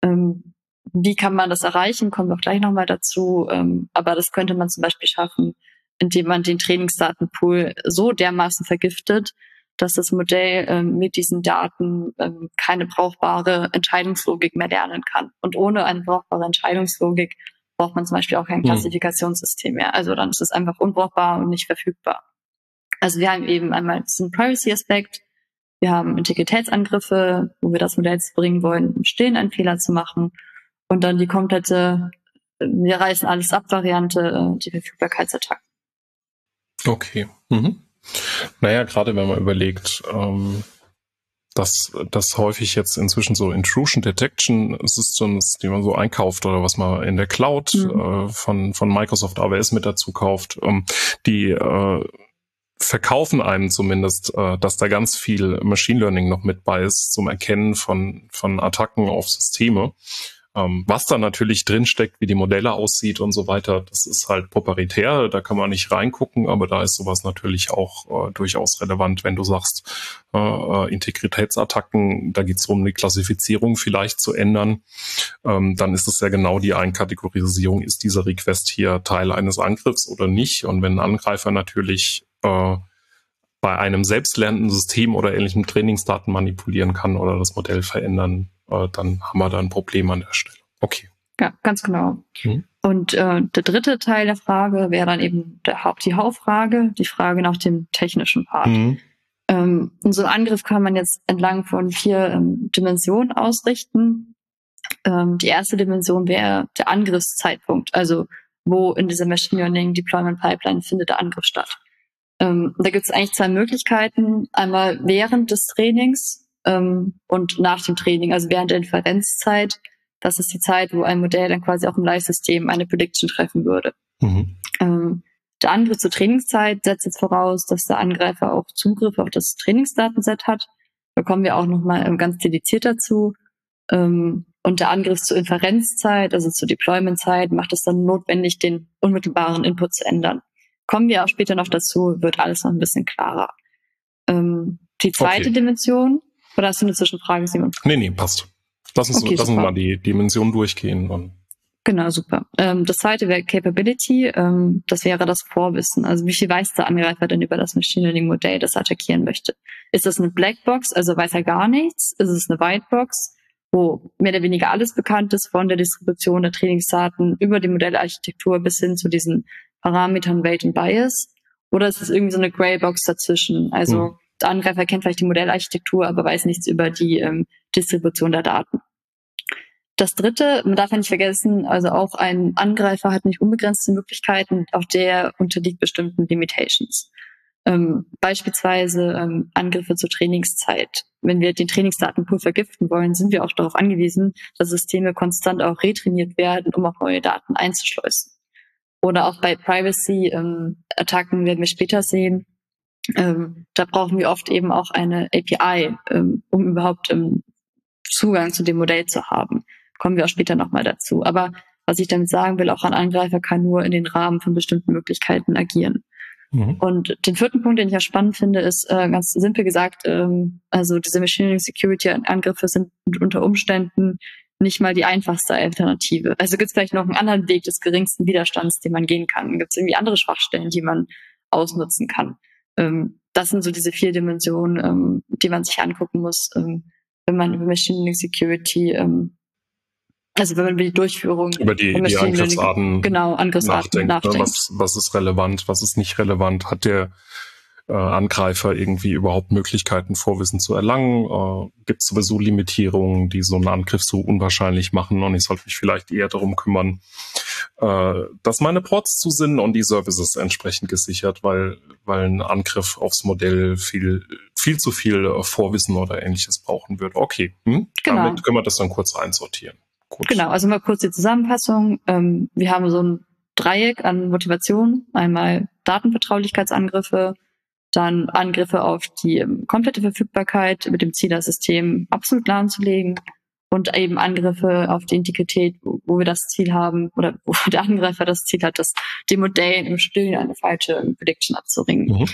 Ähm, wie kann man das erreichen? Kommen wir auch gleich nochmal dazu. Ähm, aber das könnte man zum Beispiel schaffen, indem man den Trainingsdatenpool so dermaßen vergiftet, dass das Modell ähm, mit diesen Daten ähm, keine brauchbare Entscheidungslogik mehr lernen kann. Und ohne eine brauchbare Entscheidungslogik braucht man zum Beispiel auch kein hm. Klassifikationssystem mehr. Also dann ist es einfach unbrauchbar und nicht verfügbar. Also wir haben eben einmal diesen Privacy-Aspekt, wir haben Integritätsangriffe, wo wir das Modell bringen wollen, im Stillen einen Fehler zu machen und dann die komplette, wir reißen alles ab Variante, äh, die Verfügbarkeitsattacken. Okay. Mhm. Naja, gerade wenn man überlegt, ähm, dass das häufig jetzt inzwischen so Intrusion Detection Systems, die man so einkauft oder was man in der Cloud mhm. äh, von, von Microsoft AWS mit dazu kauft, ähm, die äh, verkaufen einem zumindest, äh, dass da ganz viel Machine Learning noch mit bei ist zum Erkennen von, von Attacken auf Systeme. Ähm, was da natürlich drinsteckt, wie die Modelle aussieht und so weiter, das ist halt proprietär, da kann man nicht reingucken, aber da ist sowas natürlich auch äh, durchaus relevant, wenn du sagst, äh, äh Integritätsattacken, da geht es um die Klassifizierung vielleicht zu ändern, ähm, dann ist es ja genau die Einkategorisierung, ist dieser Request hier Teil eines Angriffs oder nicht? Und wenn ein Angreifer natürlich äh, bei einem selbstlernenden System oder ähnlichen Trainingsdaten manipulieren kann oder das Modell verändern, äh, dann haben wir da ein Problem an der Stelle. Okay. Ja, ganz genau. Mhm. Und äh, der dritte Teil der Frage wäre dann eben der Haupt die Hauptfrage, die Frage nach dem technischen Part. Mhm. Ähm, und so einen Angriff kann man jetzt entlang von vier ähm, Dimensionen ausrichten. Ähm, die erste Dimension wäre der Angriffszeitpunkt, also wo in dieser Machine Learning Deployment Pipeline findet der Angriff statt. Ähm, da gibt es eigentlich zwei Möglichkeiten. Einmal während des Trainings, ähm, und nach dem Training, also während der Inferenzzeit. Das ist die Zeit, wo ein Modell dann quasi auch im Live-System eine Prediction treffen würde. Mhm. Ähm, der Angriff zur Trainingszeit setzt jetzt voraus, dass der Angreifer auch Zugriff auf das Trainingsdatenset hat. Da kommen wir auch nochmal ähm, ganz dediziert dazu. Ähm, und der Angriff zur Inferenzzeit, also zur Deploymentzeit, macht es dann notwendig, den unmittelbaren Input zu ändern. Kommen wir auch später noch dazu, wird alles noch ein bisschen klarer. Ähm, die zweite okay. Dimension oder hast du eine Zwischenfrage, Simon? Nee, nee, passt. Lass uns, okay, lass uns mal die Dimension durchgehen. Und Genau, super. Ähm, das zweite wäre Capability. Ähm, das wäre das Vorwissen. Also wie viel weiß der Angreifer denn über das Machine Learning Modell, das er attackieren möchte? Ist das eine Blackbox, also weiß er gar nichts? Ist es eine Whitebox, wo mehr oder weniger alles bekannt ist, von der Distribution der Trainingsdaten über die Modellarchitektur bis hin zu diesen Parametern Weight und Bias? Oder ist es irgendwie so eine Greybox dazwischen? Also hm der Angreifer kennt vielleicht die Modellarchitektur, aber weiß nichts über die ähm, Distribution der Daten. Das dritte, man darf ja nicht vergessen, also auch ein Angreifer hat nicht unbegrenzte Möglichkeiten, auch der unterliegt bestimmten Limitations. Ähm, beispielsweise ähm, Angriffe zur Trainingszeit. Wenn wir den Trainingsdatenpool vergiften wollen, sind wir auch darauf angewiesen, dass Systeme konstant auch retrainiert werden, um auch neue Daten einzuschleusen. Oder auch bei Privacy-Attacken ähm, werden wir später sehen, ähm, da brauchen wir oft eben auch eine API, ähm, um überhaupt ähm, Zugang zu dem Modell zu haben. Kommen wir auch später nochmal dazu. Aber was ich damit sagen will, auch ein Angreifer kann nur in den Rahmen von bestimmten Möglichkeiten agieren. Mhm. Und den vierten Punkt, den ich ja spannend finde, ist äh, ganz simpel gesagt, ähm, also diese Machine Learning Security Angriffe sind unter Umständen nicht mal die einfachste Alternative. Also gibt es vielleicht noch einen anderen Weg des geringsten Widerstands, den man gehen kann. Gibt es irgendwie andere Schwachstellen, die man ausnutzen kann ähm, das sind so diese vier Dimensionen, ähm, die man sich angucken muss, ähm, wenn man über Machine Learning Security, ähm, also wenn man über die Durchführung über die, die Angriffsarten, genau, Angriffsarten nachdenkt, nachdenkt. Ne? Was, was ist relevant, was ist nicht relevant, hat der äh, Angreifer irgendwie überhaupt Möglichkeiten, Vorwissen zu erlangen? Äh, Gibt es sowieso Limitierungen, die so einen Angriff so unwahrscheinlich machen? Und ich sollte mich vielleicht eher darum kümmern, äh, dass meine Ports zu sind und die Services entsprechend gesichert, weil, weil ein Angriff aufs Modell viel, viel zu viel äh, Vorwissen oder ähnliches brauchen wird. Okay, hm? genau. damit können wir das dann kurz einsortieren. Gut. Genau, also mal kurz die Zusammenfassung. Ähm, wir haben so ein Dreieck an Motivation. Einmal Datenvertraulichkeitsangriffe, dann Angriffe auf die ähm, komplette Verfügbarkeit mit dem Ziel, das System absolut lahmzulegen und eben Angriffe auf die Integrität, wo, wo, wir das Ziel haben oder wo der Angreifer das Ziel hat, das dem Modell im Stillen eine falsche Prediction abzuringen. Mhm.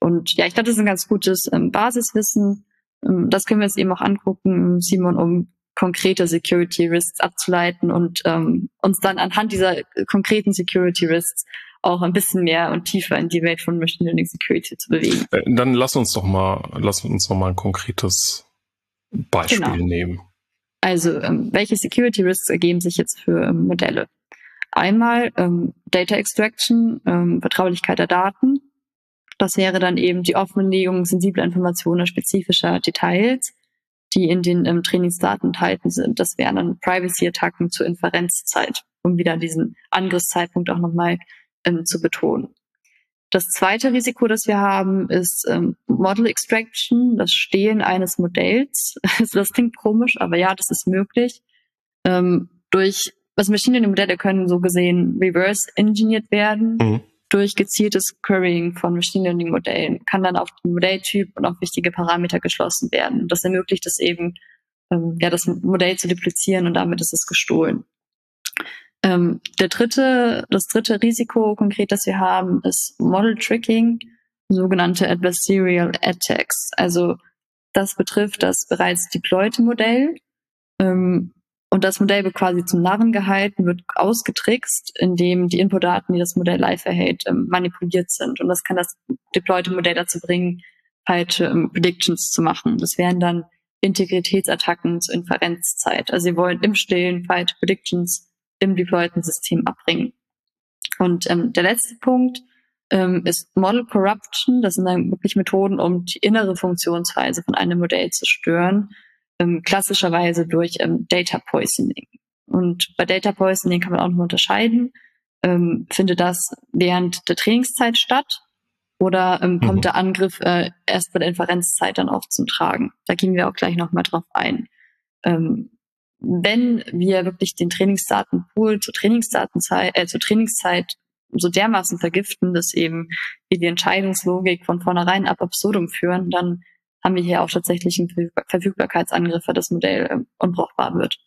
Und ja, ich glaube, das ist ein ganz gutes ähm, Basiswissen. Ähm, das können wir uns eben auch angucken, Simon, um konkrete Security Risks abzuleiten und ähm, uns dann anhand dieser konkreten Security Risks auch ein bisschen mehr und tiefer in die Welt von Machine Learning Security zu bewegen. Äh, dann lass uns doch mal, lass uns noch mal ein konkretes Beispiel genau. nehmen. Also, ähm, welche Security Risks ergeben sich jetzt für ähm, Modelle? Einmal ähm, Data Extraction, ähm, Vertraulichkeit der Daten. Das wäre dann eben die Offenlegung sensibler Informationen oder spezifischer Details, die in den ähm, Trainingsdaten enthalten sind. Das wären dann Privacy-Attacken zur Inferenzzeit, um wieder diesen Angriffszeitpunkt auch nochmal ähm, zu betonen. Das zweite Risiko, das wir haben, ist ähm, Model Extraction, das Stehlen eines Modells. Also das klingt komisch, aber ja, das ist möglich. Ähm, durch, also Machine Learning Modelle können so gesehen reverse engineert werden. Mhm. Durch gezieltes Querying von Machine Learning Modellen kann dann auf den Modelltyp und auf wichtige Parameter geschlossen werden. Das ermöglicht es eben, ähm, ja, das Modell zu duplizieren und damit ist es gestohlen. Ähm, der dritte, das dritte Risiko konkret, das wir haben, ist Model Tricking, sogenannte Adversarial Attacks. Also das betrifft das bereits deployte Modell. Ähm, und das Modell wird quasi zum Narren gehalten, wird ausgetrickst, indem die Inputdaten, die das Modell live erhält, ähm, manipuliert sind. Und das kann das deployte Modell dazu bringen, falsche ähm, Predictions zu machen. Das wären dann Integritätsattacken zur Inferenzzeit. Also sie wollen im Stillen falsche Predictions im deployten System abbringen. Und ähm, der letzte Punkt ähm, ist Model Corruption. Das sind dann wirklich Methoden, um die innere Funktionsweise von einem Modell zu stören, ähm, klassischerweise durch ähm, Data Poisoning. Und bei Data Poisoning kann man auch noch unterscheiden. Ähm, findet das während der Trainingszeit statt oder ähm, kommt mhm. der Angriff äh, erst bei der Inferenzzeit dann auch zum Tragen? Da gehen wir auch gleich nochmal drauf ein. Ähm, wenn wir wirklich den Trainingsdatenpool zur Trainingsdatenzeit, äh, zur Trainingszeit so dermaßen vergiften, dass eben wir die Entscheidungslogik von vornherein ab absurdum führen, dann haben wir hier auch tatsächlich einen Verfügbarkeitsangriff, das Modell äh, unbrauchbar wird.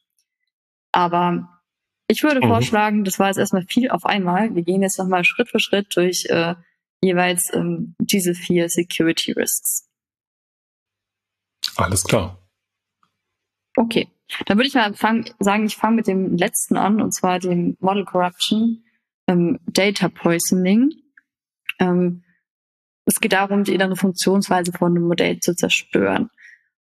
Aber ich würde mhm. vorschlagen, das war jetzt erstmal viel auf einmal. Wir gehen jetzt nochmal Schritt für Schritt durch äh, jeweils ähm, diese vier Security Risks. Alles klar. Okay. Dann würde ich mal fang, sagen, ich fange mit dem letzten an, und zwar dem Model Corruption, ähm, Data Poisoning. Ähm, es geht darum, die innere Funktionsweise von einem Modell zu zerstören.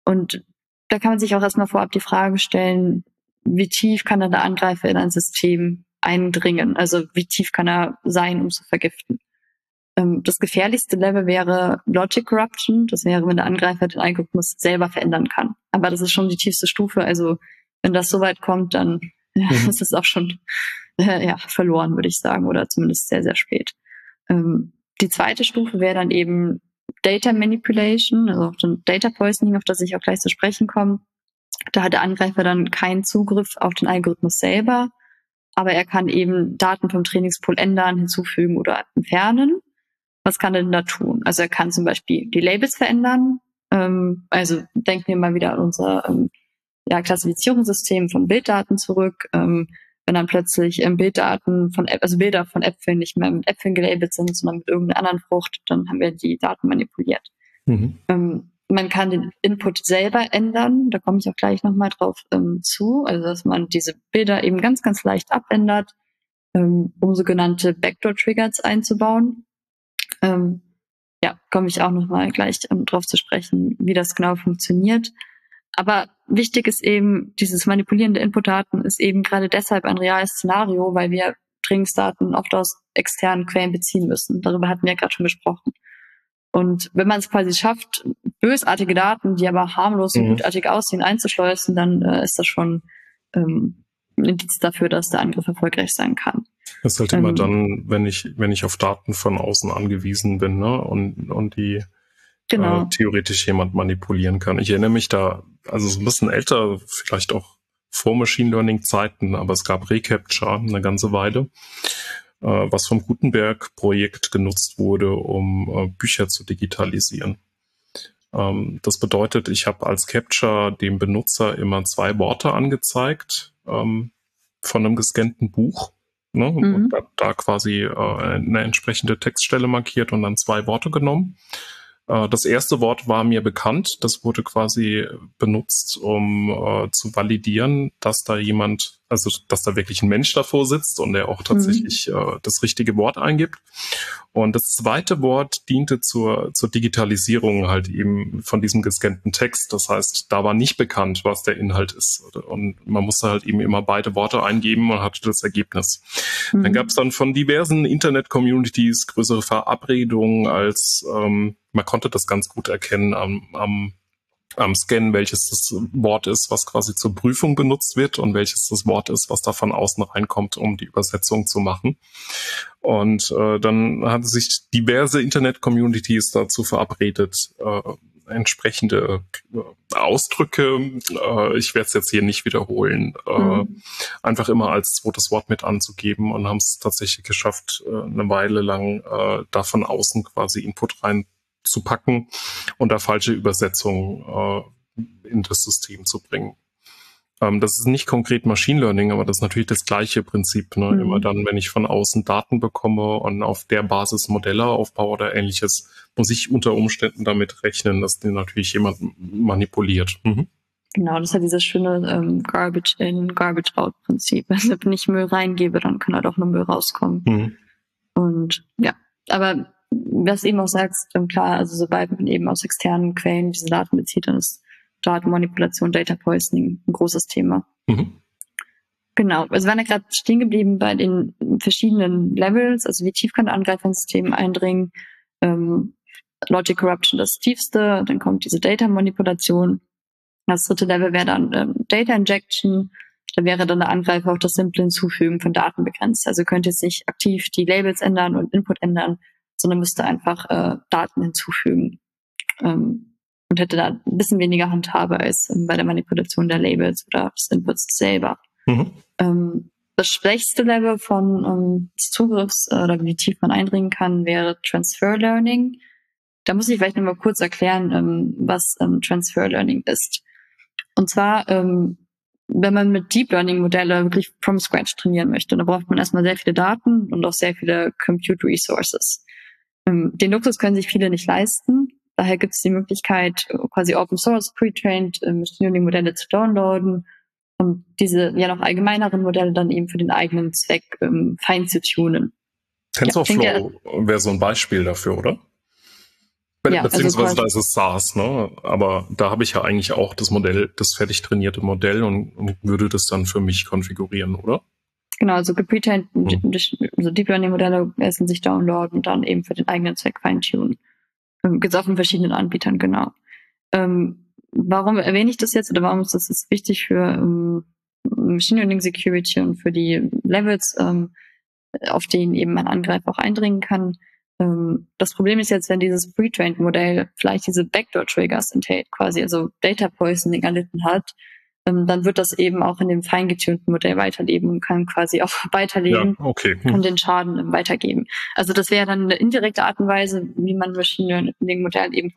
Und da kann man sich auch erstmal vorab die Frage stellen, wie tief kann dann der Angreifer in ein System eindringen? Also wie tief kann er sein, um zu vergiften? Ähm, das gefährlichste Level wäre Logic Corruption. Das wäre, wenn der Angreifer den Algorithmus selber verändern kann. Aber das ist schon die tiefste Stufe. Also wenn das so weit kommt, dann ja, mhm. ist es auch schon äh, ja, verloren, würde ich sagen, oder zumindest sehr, sehr spät. Ähm, die zweite Stufe wäre dann eben Data Manipulation, also Data Poisoning, auf das ich auch gleich zu sprechen komme. Da hat der Angreifer dann keinen Zugriff auf den Algorithmus selber, aber er kann eben Daten vom Trainingspool ändern, hinzufügen oder entfernen. Was kann er denn da tun? Also er kann zum Beispiel die Labels verändern. Ähm, also denken wir mal wieder an unser ähm, ja, Klassifizierungssystem von Bilddaten zurück. Ähm, wenn dann plötzlich ähm, Bilddaten von also Bilder von Äpfeln nicht mehr mit Äpfeln gelabelt sind, sondern mit irgendeiner anderen Frucht, dann haben wir die Daten manipuliert. Mhm. Ähm, man kann den Input selber ändern, da komme ich auch gleich nochmal drauf ähm, zu, also dass man diese Bilder eben ganz, ganz leicht abändert, ähm, um sogenannte Backdoor-Triggers einzubauen. Ähm, ja, komme ich auch nochmal gleich ähm, drauf zu sprechen, wie das genau funktioniert. Aber wichtig ist eben, dieses Manipulieren der Inputdaten ist eben gerade deshalb ein reales Szenario, weil wir Trainingsdaten oft aus externen Quellen beziehen müssen. Darüber hatten wir ja gerade schon gesprochen. Und wenn man es quasi schafft, bösartige Daten, die aber harmlos und mhm. gutartig aussehen, einzuschleusen, dann äh, ist das schon ähm, ein Indiz dafür, dass der Angriff erfolgreich sein kann. Das ist halt ähm, immer dann, wenn ich, wenn ich auf Daten von außen angewiesen bin, ne? Und, und die genau. äh, theoretisch jemand manipulieren kann. Ich erinnere mich da, also so ein bisschen älter, vielleicht auch vor Machine Learning Zeiten, aber es gab Recapture eine ganze Weile, äh, was vom Gutenberg-Projekt genutzt wurde, um äh, Bücher zu digitalisieren. Ähm, das bedeutet, ich habe als Capture dem Benutzer immer zwei Worte angezeigt ähm, von einem gescannten Buch Ne? Mhm. Und da, da quasi äh, eine entsprechende Textstelle markiert und dann zwei Worte genommen. Äh, das erste Wort war mir bekannt. Das wurde quasi benutzt, um äh, zu validieren, dass da jemand, also dass da wirklich ein Mensch davor sitzt und der auch tatsächlich mhm. äh, das richtige Wort eingibt. Und das zweite Wort diente zur, zur Digitalisierung halt eben von diesem gescannten Text. Das heißt, da war nicht bekannt, was der Inhalt ist. Und man musste halt eben immer beide Worte eingeben und hatte das Ergebnis. Mhm. Dann gab es dann von diversen Internet-Communities größere Verabredungen als ähm, man konnte das ganz gut erkennen am, am am Scan, welches das Wort ist, was quasi zur Prüfung benutzt wird und welches das Wort ist, was da von außen reinkommt, um die Übersetzung zu machen. Und äh, dann haben sich diverse Internet-Communities dazu verabredet, äh, entsprechende äh, Ausdrücke, äh, ich werde es jetzt hier nicht wiederholen, äh, mhm. einfach immer als zweites Wort mit anzugeben und haben es tatsächlich geschafft, äh, eine Weile lang äh, da von außen quasi Input rein zu packen und da falsche Übersetzungen äh, in das System zu bringen. Ähm, das ist nicht konkret Machine Learning, aber das ist natürlich das gleiche Prinzip. Ne? Mhm. Immer dann, wenn ich von außen Daten bekomme und auf der Basis Modelle aufbaue oder ähnliches, muss ich unter Umständen damit rechnen, dass den natürlich jemand manipuliert. Mhm. Genau, das hat dieses schöne ähm, Garbage in, Garbage out Prinzip. Also wenn ich Müll reingebe, dann kann halt auch nur Müll rauskommen. Mhm. Und ja, aber was eben auch sagst, ähm, klar, also sobald man eben aus externen Quellen diese Daten bezieht, dann ist Datenmanipulation, Data Poisoning ein großes Thema. Mhm. Genau, also wir waren ja gerade stehen geblieben bei den verschiedenen Levels, also wie tief kann der Angreifer ins System eindringen. Ähm, Logic Corruption das tiefste, dann kommt diese Data Manipulation. Das dritte Level wäre dann ähm, Data Injection. Da wäre dann der Angreifer auch das simple Hinzufügen von Daten begrenzt. Also könnte jetzt nicht aktiv die Labels ändern und Input ändern, sondern müsste einfach äh, Daten hinzufügen. Ähm, und hätte da ein bisschen weniger Handhabe als ähm, bei der Manipulation der Labels oder des Inputs selber. Mhm. Ähm, das schwächste Level von ähm, des Zugriffs äh, oder wie tief man eindringen kann, wäre Transfer Learning. Da muss ich vielleicht nochmal kurz erklären, ähm, was ähm, Transfer Learning ist. Und zwar, ähm, wenn man mit Deep Learning Modelle wirklich from scratch trainieren möchte, dann braucht man erstmal sehr viele Daten und auch sehr viele Compute Resources. Ähm, den Luxus können sich viele nicht leisten. Daher gibt es die Möglichkeit, quasi Open Source Pre-Trained Machine Learning Modelle zu downloaden und diese ja noch allgemeineren Modelle dann eben für den eigenen Zweck ähm, fein zu tunen. TensorFlow ja, wäre so ein Beispiel dafür, oder? Be ja, also Beziehungsweise also da ist es SaaS, ne? Aber da habe ich ja eigentlich auch das Modell, das fertig trainierte Modell und, und würde das dann für mich konfigurieren, oder? Genau, also gepretrained, mhm. also Deep Learning Modelle lassen sich downloaden und dann eben für den eigenen Zweck feintunen. Ähm, Gibt es auch von verschiedenen Anbietern, genau. Ähm, warum erwähne ich das jetzt oder warum ist das jetzt wichtig für ähm, Machine Learning Security und für die Levels, ähm, auf denen eben ein Angreifer auch eindringen kann? Ähm, das Problem ist jetzt, wenn dieses pre-trained Modell vielleicht diese Backdoor-Triggers enthält, quasi also Data Poisoning erlitten hat, dann wird das eben auch in dem feingetunten Modell weiterleben und kann quasi auch weiterleben ja, okay. hm. und den Schaden ähm, weitergeben. Also das wäre dann eine indirekte Art und Weise, wie man Machine Learning Modell eben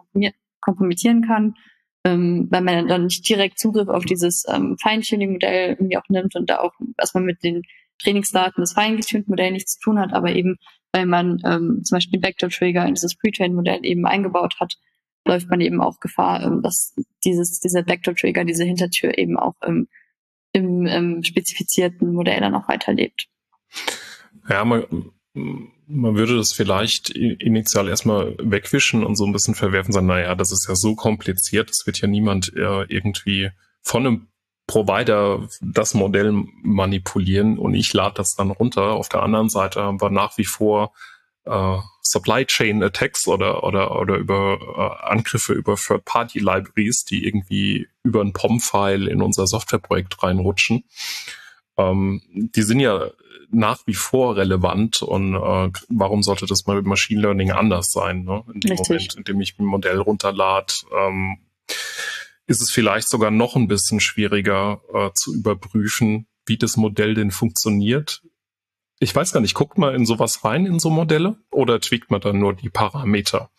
kompromittieren kann, ähm, weil man dann nicht direkt Zugriff auf dieses ähm, Feintuning-Modell irgendwie auch nimmt und da auch erstmal mit den Trainingsdaten des feingetunten Modells nichts zu tun hat, aber eben, weil man ähm, zum Beispiel den Vector-Trigger in dieses Pre-Trained-Modell eben eingebaut hat, läuft man eben auch Gefahr, ähm, dass dieses, dieser Vector-Trigger, diese Hintertür eben auch im, im, im spezifizierten Modell dann auch weiterlebt. Ja, man, man würde das vielleicht initial erstmal wegwischen und so ein bisschen verwerfen, sagen, naja, das ist ja so kompliziert, das wird ja niemand äh, irgendwie von einem Provider das Modell manipulieren und ich lade das dann runter. Auf der anderen Seite haben wir nach wie vor äh, Supply Chain Attacks oder oder oder über äh, Angriffe über Third Party Libraries, die irgendwie über ein POM-File in unser Softwareprojekt reinrutschen. Ähm, die sind ja nach wie vor relevant und äh, warum sollte das mal mit Machine Learning anders sein? Ne? In dem Richtig. Moment, in dem ich ein Modell runterlade, ähm, ist es vielleicht sogar noch ein bisschen schwieriger äh, zu überprüfen, wie das Modell denn funktioniert ich weiß gar nicht, guckt man in sowas rein, in so Modelle? Oder tweakt man dann nur die Parameter?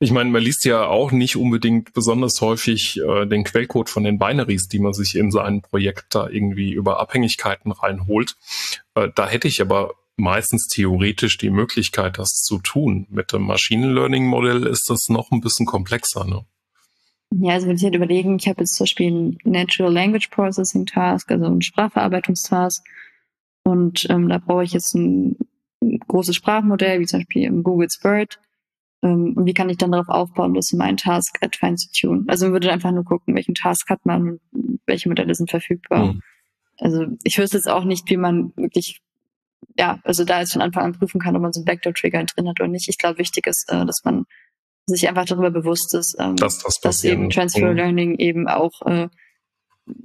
Ich meine, man liest ja auch nicht unbedingt besonders häufig äh, den Quellcode von den Binaries, die man sich in sein Projekt da irgendwie über Abhängigkeiten reinholt. Äh, da hätte ich aber meistens theoretisch die Möglichkeit, das zu tun. Mit dem Machine Learning Modell ist das noch ein bisschen komplexer. Ne? Ja, also wenn ich halt überlegen, ich habe jetzt zum Beispiel ein Natural Language Processing Task, also ein Sprachverarbeitungstask und ähm, da brauche ich jetzt ein, großes Sprachmodell, wie zum Beispiel im Google's Bird. Ähm, und wie kann ich dann darauf aufbauen, das in meinen Task adfine zu tun? Also man würde einfach nur gucken, welchen Task hat man, welche Modelle sind verfügbar. Mhm. Also ich wüsste jetzt auch nicht, wie man wirklich, ja, also da jetzt von Anfang an prüfen kann, ob man so einen Backdoor-Trigger drin hat oder nicht. Ich glaube, wichtig ist, äh, dass man sich einfach darüber bewusst ist, ähm, dass, das dass eben Transfer. Learning eben auch äh,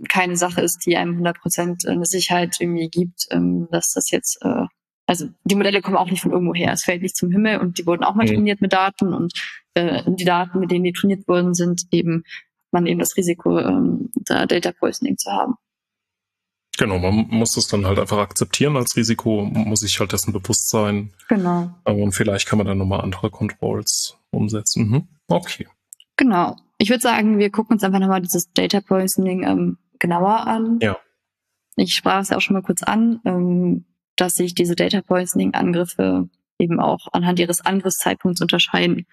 keine Sache ist, die einem 100% eine Sicherheit irgendwie gibt, ähm, dass das jetzt, äh, also die Modelle kommen auch nicht von irgendwo her, es fällt nicht zum Himmel und die wurden auch mal Mhm. trainiert mit Daten und äh, die Daten, mit denen die trainiert worden sind, eben man eben das Risiko, ähm, da Data Poisoning zu haben. Genau, man muss das dann halt einfach akzeptieren als Risiko, muss sich halt dessen bewusst sein. Genau. Und vielleicht kann man dann nochmal andere Controls umsetzen. Mhm. Okay. Genau. Ich würde sagen, wir gucken uns einfach nochmal dieses Data Poisoning ähm, genauer an. Ja. Ich sprach es ja auch schon mal kurz an, ähm, dass sich diese Data Poisoning Angriffe eben auch anhand ihres Angriffszeitpunkts unterscheiden.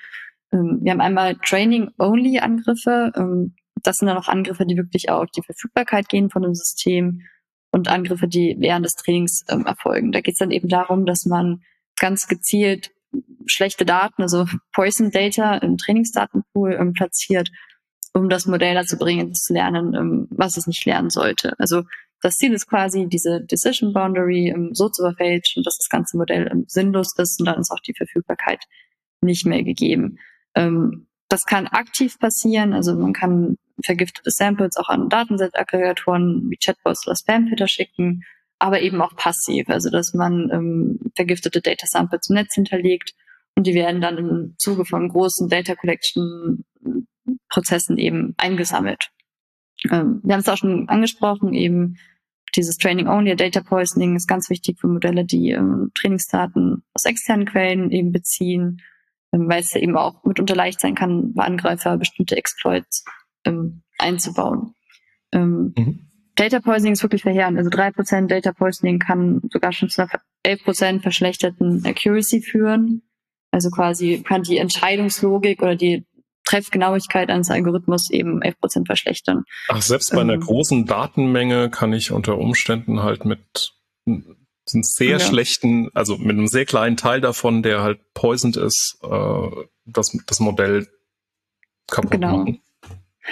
Ähm, wir haben einmal Training-Only Angriffe. Ähm, das sind dann auch Angriffe, die wirklich auf die Verfügbarkeit gehen von dem System und Angriffe, die während des Trainings ähm, erfolgen. Da geht es dann eben darum, dass man ganz gezielt schlechte Daten, also Poison Data im Trainingsdatenpool ähm, platziert, um das Modell dazu bringen, zu lernen, ähm, was es nicht lernen sollte. Also das Ziel ist quasi, diese Decision Boundary ähm, so zu verfälschen, dass das ganze Modell sinnlos ist und dann ist auch die Verfügbarkeit nicht mehr gegeben. Das kann aktiv passieren, also man kann vergiftete Samples auch an Datenset-Aggregatoren wie Chatbots oder Spam-Filter schicken, aber eben auch passiv, also dass man vergiftete Data Samples im Netz hinterlegt und die werden dann im Zuge von großen Data Collection Prozessen eben eingesammelt. Ähm, wir haben es auch schon angesprochen, eben dieses Training Only Data Poisoning ist ganz wichtig für Modelle, die ähm, Trainingsdaten aus externen Quellen eben beziehen, ähm, weil es ja eben auch mitunter leicht sein kann, bei Angreifer bestimmte Exploits ähm, einzubauen. Ähm, Mhm. Data Poisoning ist wirklich verheerend. Also drei Prozent Data Poisoning kann sogar schon zu einer 11% verschlechterten Accuracy führen. Also quasi kann die Entscheidungslogik oder die Treffgenauigkeit eines Algorithmus eben 11% verschlechtern. Ach, selbst bei einer Ähm. großen Datenmenge kann ich unter Umständen halt mit einem sehr Ja. schlechten, also mit einem sehr kleinen Teil davon, der halt poisoned ist, äh, das, das Modell kaputt Genau. machen.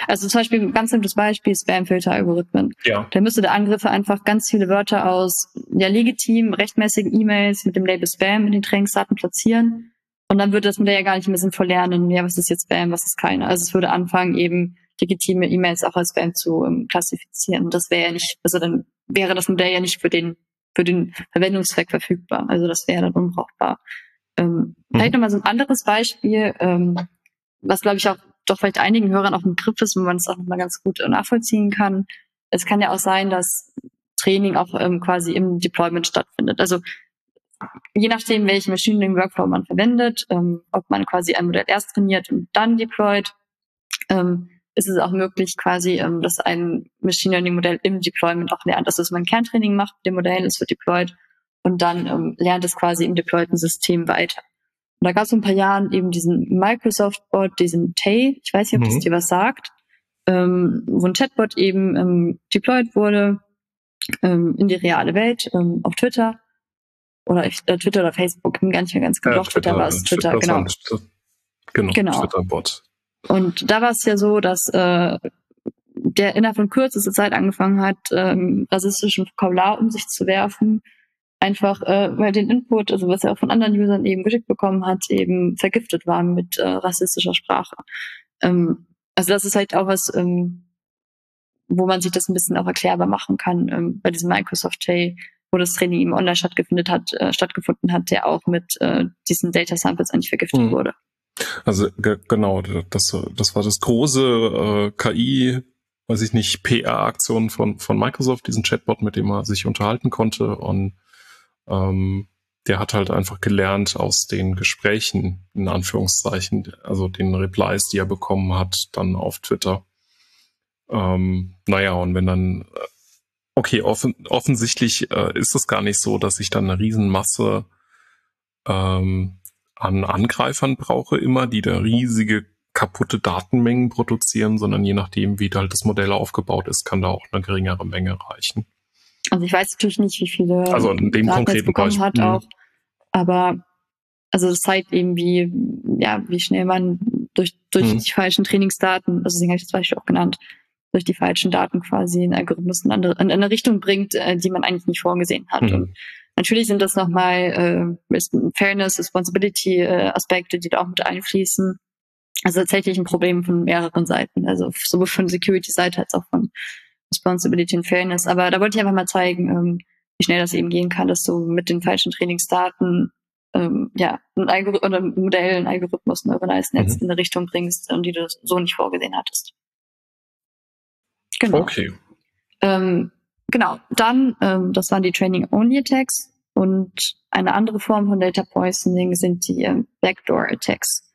Also zum Beispiel ein ganz simples Beispiel, Spam-Filter-Algorithmen. Ja. Da müsste der Angreifer einfach ganz viele Wörter aus ja legitim, rechtmäßigen E-Mails mit dem Label Spam in den Trainingsdaten platzieren. Und dann würde das Modell ja gar nicht mehr sinnvoll lernen, ja, was ist jetzt Spam, was ist keine. Also es würde anfangen, eben legitime E-Mails auch als Spam zu ähm, klassifizieren. Und das wäre ja nicht, also dann wäre das Modell ja nicht für den, für den Verwendungszweck verfügbar. Also das wäre dann unbrauchbar. Ähm, Mhm. Vielleicht nochmal so ein anderes Beispiel, ähm, was glaube ich auch doch vielleicht einigen Hörern auch ein Begriff ist, wo man es auch nochmal ganz gut nachvollziehen kann. Es kann ja auch sein, dass Training auch ähm, quasi im Deployment stattfindet. Also je nachdem, welchen Machine Learning Workflow man verwendet, ähm, ob man quasi ein Modell erst trainiert und dann deployt, ähm, ist es auch möglich quasi, ähm, dass ein Machine Learning Modell im Deployment auch lernt. Also dass man Kerntraining macht mit dem Modell, es wird deployed und dann ähm, lernt es quasi im deployten System weiter. Und da gab es vor ein paar Jahren eben diesen Microsoft-Bot, diesen Tay, ich weiß nicht, ob das Mhm. dir was sagt, ähm, wo ein Chatbot eben ähm, deployed wurde in die reale Welt auf Twitter oder ich, äh, Twitter oder Facebook, bin gar nicht mehr ganz genau. Ja, Doch, Twitter war es, Twitter, das genau. Twitter- Genau, Genau. Twitter-Bot. Und da war es ja so, dass äh, der innerhalb von kürzester Zeit angefangen hat, ähm, rassistischen Vokabular um sich zu werfen. Einfach, äh, weil den Input, also was er auch von anderen Usern eben geschickt bekommen hat, eben vergiftet war mit äh, rassistischer Sprache. Ähm, also das ist halt auch was, ähm, wo man sich das ein bisschen auch erklärbar machen kann, ähm, bei diesem Microsoft Day, wo das Training eben online stattgefunden hat, äh, stattgefunden hat, der auch mit äh, diesen Data Samples eigentlich vergiftet Mhm. wurde. Also ge genau, das, das war das große äh, KI, weiß ich nicht, PR-Aktion von, von Microsoft, diesen Chatbot, mit dem er sich unterhalten konnte. Und ähm, der hat halt einfach gelernt aus den Gesprächen, in Anführungszeichen, also den Replies, die er bekommen hat, dann auf Twitter. Ähm, naja, und wenn dann, äh, okay, offen, offensichtlich äh, ist es gar nicht so, dass ich dann eine Riesenmasse ähm, an Angreifern brauche immer, die da riesige kaputte Datenmengen produzieren, sondern je nachdem, wie halt das Modell aufgebaut ist, kann da auch eine geringere Menge reichen. Also ich weiß natürlich nicht, wie viele Also in dem Daten konkreten bekommen hat mhm. auch, aber also das zeigt eben, wie ja wie schnell man durch durch Mhm. die falschen Trainingsdaten, also deswegen habe ich das Beispiel auch genannt, durch die falschen Daten quasi einen Algorithmus in, andere, in eine Richtung bringt, äh, die man eigentlich nicht vorgesehen hat. Mhm. Und natürlich sind das nochmal äh, Fairness, Responsibility äh, Aspekte, die da auch mit einfließen. Also tatsächlich ein Problem von mehreren Seiten, also sowohl von Security-Seite als auch von Responsibility und Fairness. Aber da wollte ich einfach mal zeigen, ähm, wie schnell das eben gehen kann, dass du mit den falschen Trainingsdaten ähm, ja, ein, Algor oder ein Modell, ein Algorithmus, ein neuronales Netz mhm. in eine Richtung bringst, die du so nicht vorgesehen hattest. Genau. Okay. Ähm, genau. Dann, ähm, das waren die Training-Only-Attacks und eine andere Form von Data Poisoning sind die ähm, Backdoor-Attacks.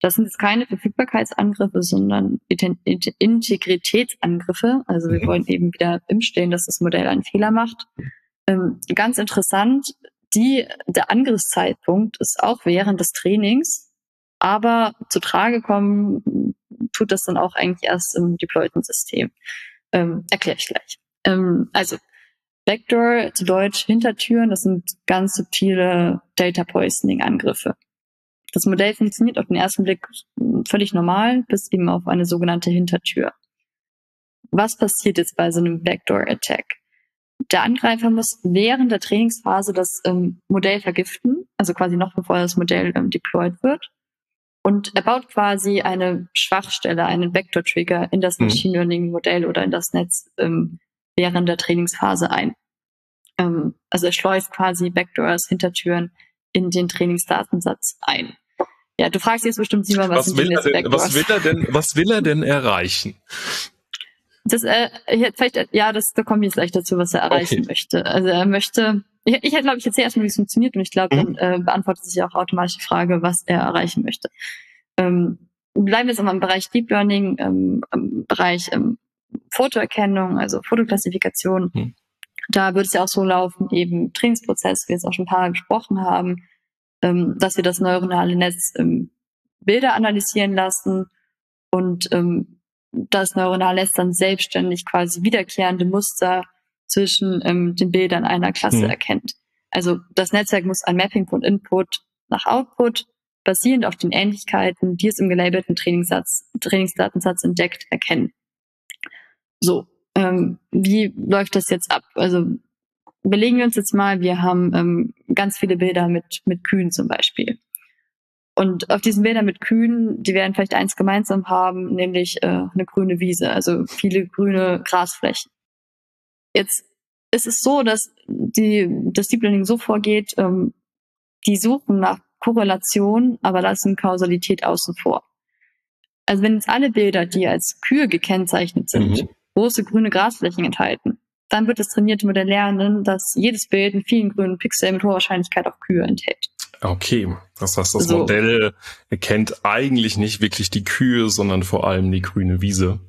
Das sind jetzt keine Verfügbarkeitsangriffe, sondern Integritätsangriffe. Also wir mhm. wollen eben wieder im Stehen, dass das Modell einen Fehler macht. Ähm, ganz interessant, die, der Angriffszeitpunkt ist auch während des Trainings, aber zu Trage kommen tut das dann auch eigentlich erst im deployten System. Ähm, Erkläre ich gleich. Ähm, also Backdoor zu Deutsch Hintertüren, das sind ganz subtile Data Poisoning Angriffe. Das Modell funktioniert auf den ersten Blick völlig normal, bis eben auf eine sogenannte Hintertür. Was passiert jetzt bei so einem Backdoor Attack? Der Angreifer muss während der Trainingsphase das ähm, Modell vergiften, also quasi noch bevor das Modell ähm, deployed wird. Und er baut quasi eine Schwachstelle, einen Vector-Trigger in das mhm. Machine Learning-Modell oder in das Netz ähm, während der Trainingsphase ein. Ähm, also er schleust quasi Backdoors, Hintertüren in den Trainingsdatensatz ein. Ja, du fragst jetzt bestimmt Simon, was, was will er denn, was will er denn, was will er denn erreichen? Das, äh, vielleicht, ja, das, da kommen wir jetzt gleich dazu, was er erreichen okay. möchte. Also er möchte, ich, ich glaube, ich erzähle erstmal, wie es funktioniert und ich glaube, mhm. dann äh, beantwortet sich auch automatisch die Frage, was er erreichen möchte. Ähm, bleiben wir jetzt im Bereich Deep Learning, ähm, im Bereich ähm, Fotoerkennung, also Fotoklassifikation. Mhm. Da würde es ja auch so laufen, eben Trainingsprozess, wie wir jetzt auch schon ein paar Mal gesprochen haben, ähm, dass wir das neuronale Netz ähm, Bilder analysieren lassen und ähm, das neuronale Netz dann selbstständig quasi wiederkehrende Muster zwischen ähm, den Bildern einer Klasse mhm. erkennt. Also das Netzwerk muss ein Mapping von Input nach Output basierend auf den Ähnlichkeiten, die es im gelabelten Trainingssatz, Trainingsdatensatz entdeckt, erkennen. So, ähm, wie läuft das jetzt ab? Also belegen wir uns jetzt mal, wir haben ähm, ganz viele Bilder mit, mit Kühen zum Beispiel. Und auf diesen Bildern mit Kühen, die werden vielleicht eins gemeinsam haben, nämlich äh, eine grüne Wiese, also viele grüne Grasflächen. Jetzt ist es so, dass die, das Deep Learning so vorgeht, ähm, die suchen nach Korrelation, aber lassen Kausalität außen vor. Also wenn jetzt alle Bilder, die als Kühe gekennzeichnet sind, mhm. große grüne Grasflächen enthalten, dann wird das trainierte Modell lernen, dass jedes Bild einen vielen grünen Pixel mit hoher Wahrscheinlichkeit auch Kühe enthält. Okay, das heißt, das so. Modell erkennt eigentlich nicht wirklich die Kühe, sondern vor allem die grüne Wiese.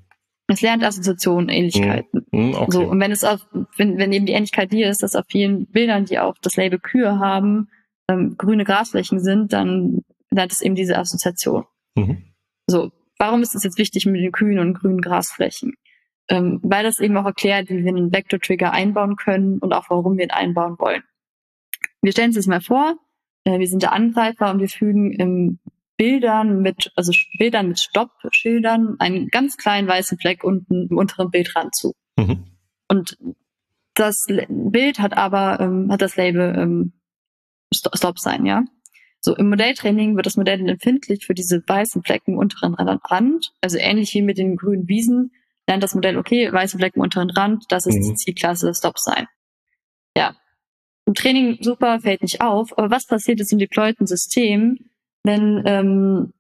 Es lernt Assoziationen, Ähnlichkeiten. Mm, okay. So, und wenn es auf, wenn, wenn eben die Ähnlichkeit hier ist, dass auf vielen Bildern, die auch das Label Kühe haben, ähm, grüne Grasflächen sind, dann lernt es eben diese Assoziation. Mhm. So, warum ist es jetzt wichtig mit den Kühen und grünen Grasflächen? Ähm, weil das eben auch erklärt, wie wir einen Vector-Trigger einbauen können und auch warum wir ihn einbauen wollen. Wir stellen uns das mal vor, äh, wir sind der Angreifer und wir fügen im Bildern mit, also Bildern mit Stoppschildern einen ganz kleinen weißen Fleck unten im unteren Bildrand zu. Mhm. Und das Bild hat aber, ähm, hat das Label ähm, Stop sein, ja. So, im Modelltraining wird das Modell empfindlich für diese weißen Flecken im unteren Rand. Also ähnlich wie mit den grünen Wiesen lernt das Modell, okay, weiße Flecken im unteren Rand, das ist mhm. die Zielklasse Stop sein. Ja, im Training super, fällt nicht auf. Aber was passiert jetzt im deployten System, wenn ähm,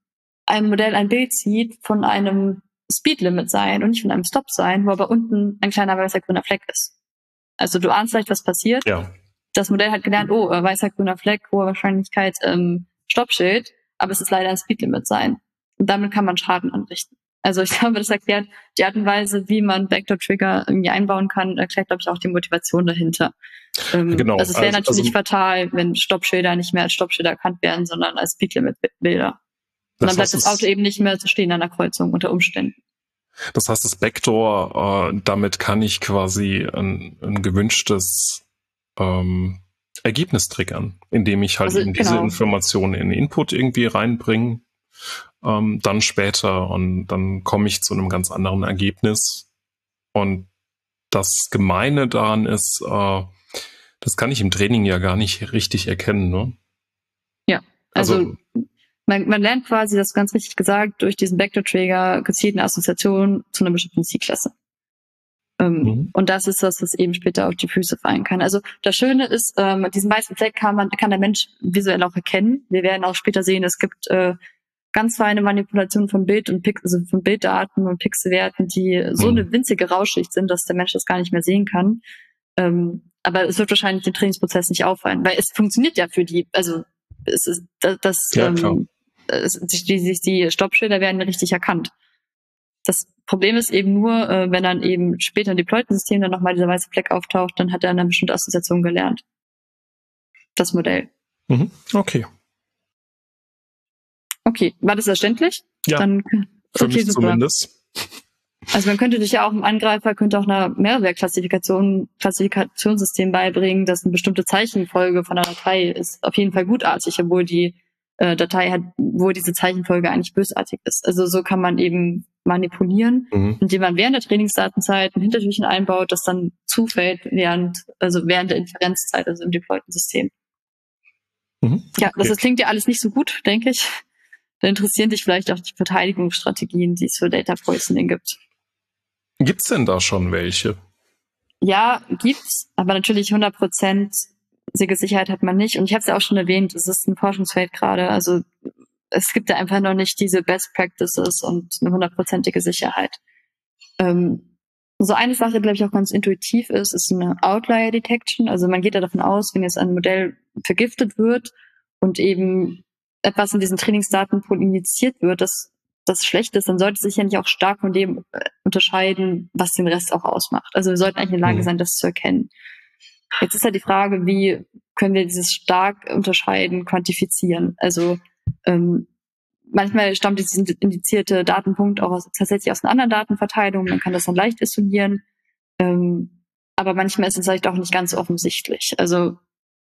ein Modell ein Bild sieht von einem Speedlimit sein und nicht von einem Stop sein, wo aber unten ein kleiner weißer grüner Fleck ist. Also du ahnst vielleicht, was passiert. Ja. Das Modell hat gelernt, oh, äh, weißer grüner Fleck, hohe Wahrscheinlichkeit ähm, Stoppschild, aber es ist leider ein Speedlimit sein. Und damit kann man Schaden anrichten. Also ich glaube, das erklärt die Art und Weise, wie man Backdoor-Trigger irgendwie einbauen kann, erklärt, glaube ich, auch die Motivation dahinter. Ähm, genau. Also es wäre also, natürlich also, fatal, wenn Stoppschilder nicht mehr als Stoppschilder erkannt werden, sondern als Speedlimit-Bilder. Und dann bleibt das Auto eben nicht mehr zu stehen an der Kreuzung unter Umständen. Das heißt, das Backdoor, äh, damit kann ich quasi ein, ein gewünschtes ähm, Ergebnis triggern, indem ich halt also, eben diese genau. Informationen in Input irgendwie reinbringe ähm, dann später und dann komme ich zu einem ganz anderen Ergebnis. Und das Gemeine daran ist, äh, das kann ich im Training ja gar nicht richtig erkennen, ne? Ja, also, also man, man lernt quasi, das ganz richtig gesagt, durch diesen Vector-Trigger gezielten Assoziationen zu einer bestimmten C-Klasse. Ähm, mhm. Und das ist das, was eben später auf die Füße fallen kann. Also das Schöne ist, ähm, diesen weißen Fleck kann man, kann der Mensch visuell auch erkennen. Wir werden auch später sehen, es gibt äh, ganz feine Manipulationen von Bild und Pix also von Bilddaten und Pixelwerten, die so mhm. eine winzige Rausschicht sind, dass der Mensch das gar nicht mehr sehen kann. Ähm, aber es wird wahrscheinlich den Trainingsprozess nicht auffallen, weil es funktioniert ja für die, also es ist das, das ja, ähm, es, die, die Stoppschilder werden richtig erkannt. Das Problem ist eben nur, äh, wenn dann eben später im Deployed-System dann nochmal dieser weiße Fleck auftaucht, dann hat er eine bestimmte Assoziation gelernt. Das Modell. Mhm. Okay. Okay, war das verständlich? Ja. Dann, für okay, mich super. zumindest. Also man könnte dich ja auch im Angreifer könnte auch eine Mehrwertklassifikation, Klassifikationssystem beibringen, dass eine bestimmte Zeichenfolge von einer Datei ist auf jeden Fall gutartig, obwohl die äh, Datei hat, wo diese Zeichenfolge eigentlich bösartig ist. Also so kann man eben manipulieren, mhm. indem man während der Trainingsdatenzeit ein Hintertürchen einbaut, das dann zufällt während, also während der Inferenzzeit, also im deployten System. Mhm. Ja, das, das klingt ja alles nicht so gut, denke ich. Da interessieren dich vielleicht auch die Verteidigungsstrategien, die es für Data Poisoning gibt. Gibt's denn da schon welche? Ja, gibt's, aber natürlich 100 Prozent Sicherheit hat man nicht. Und ich habe es ja auch schon erwähnt, es ist ein Forschungsfeld gerade. Also es gibt ja einfach noch nicht diese Best Practices und eine hundertprozentige Sicherheit. Ähm, so eine Sache, die, glaube ich, auch ganz intuitiv ist, ist eine Outlier Detection. Also man geht ja davon aus, wenn jetzt ein Modell vergiftet wird und eben etwas in diesen Trainingsdatenpool injiziert wird, das das schlecht ist, dann sollte es sich ja nicht auch stark von dem äh, unterscheiden, was den Rest auch ausmacht. Also wir sollten eigentlich in der Lage mhm. sein, das zu erkennen. Jetzt ist halt die Frage, wie können wir dieses stark unterscheiden, quantifizieren? Also ähm, manchmal stammt dieser indizierte Datenpunkt auch aus, tatsächlich aus einer anderen Datenverteilung, man kann das dann leicht isolieren. Ähm, aber manchmal ist es vielleicht auch nicht ganz offensichtlich. Also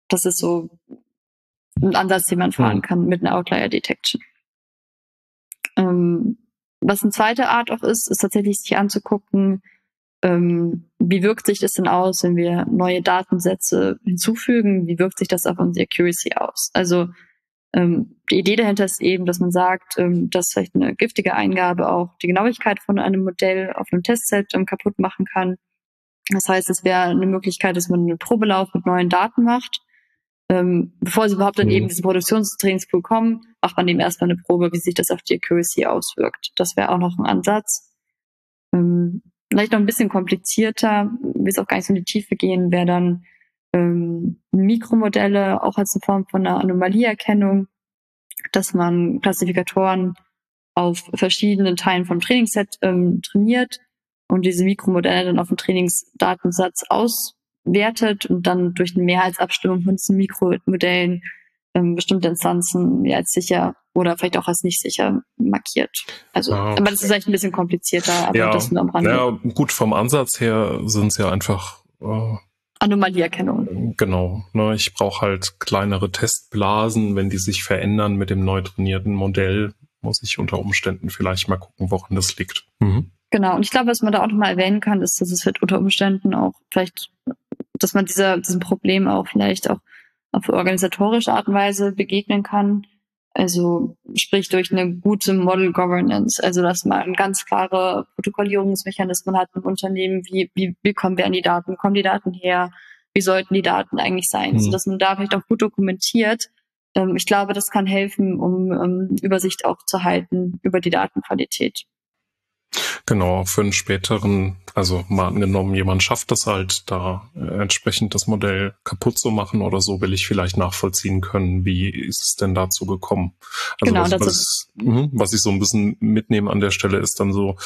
das ist so ein Ansatz, den man fahren mhm. kann mit einer Outlier Detection. Ähm, was eine zweite Art auch ist, ist tatsächlich sich anzugucken, ähm, wie wirkt sich das denn aus, wenn wir neue Datensätze hinzufügen? Wie wirkt sich das auf unsere Accuracy aus? Also ähm, die Idee dahinter ist eben, dass man sagt, ähm, dass vielleicht eine giftige Eingabe auch die Genauigkeit von einem Modell auf einem Testset ähm, kaputt machen kann. Das heißt, es wäre eine Möglichkeit, dass man einen Probelauf mit neuen Daten macht ähm, bevor sie überhaupt dann mhm. eben diesen Produktionstrainingspool kommen, macht man eben erstmal eine Probe, wie sich das auf die Accuracy auswirkt. Das wäre auch noch ein Ansatz. Ähm, vielleicht noch ein bisschen komplizierter, will es auch gar nicht so in die Tiefe gehen, wäre dann ähm, Mikromodelle auch als eine Form von einer Anomalieerkennung, dass man Klassifikatoren auf verschiedenen Teilen vom Trainingsset ähm, trainiert und diese Mikromodelle dann auf dem Trainingsdatensatz aus wertet und dann durch eine Mehrheitsabstimmung von diesen Mikromodellen ähm, bestimmte Instanzen ja als sicher oder vielleicht auch als nicht sicher markiert. Also, ah, okay. aber das ist vielleicht ein bisschen komplizierter, aber ja, das nur am Rande. Ja, gut, vom Ansatz her sind es ja einfach äh, Anomalieerkennung. Genau. Ne, ich brauche halt kleinere Testblasen, wenn die sich verändern mit dem neu trainierten Modell, muss ich unter Umständen vielleicht mal gucken, woran das liegt. Mhm. Genau, und ich glaube, was man da auch nochmal erwähnen kann, ist, dass es wird unter Umständen auch vielleicht dass man dieser, diesem Problem auch vielleicht auch auf organisatorische Art und Weise begegnen kann. Also sprich durch eine gute Model Governance, also dass man ganz klare Protokollierungsmechanismen hat im Unternehmen, wie, wie, wie kommen wir an die Daten, kommen die Daten her, wie sollten die Daten eigentlich sein, mhm. so dass man da vielleicht auch gut dokumentiert. Ähm, ich glaube, das kann helfen, um um Übersicht auch zu halten über die Datenqualität. Genau, für einen späteren, also mal angenommen, jemand schafft es halt, da äh, entsprechend das Modell kaputt zu machen oder so, will ich vielleicht nachvollziehen können, wie ist es denn dazu gekommen. Also genau, was, was, mh, was ich so ein bisschen mitnehme an der Stelle ist dann so,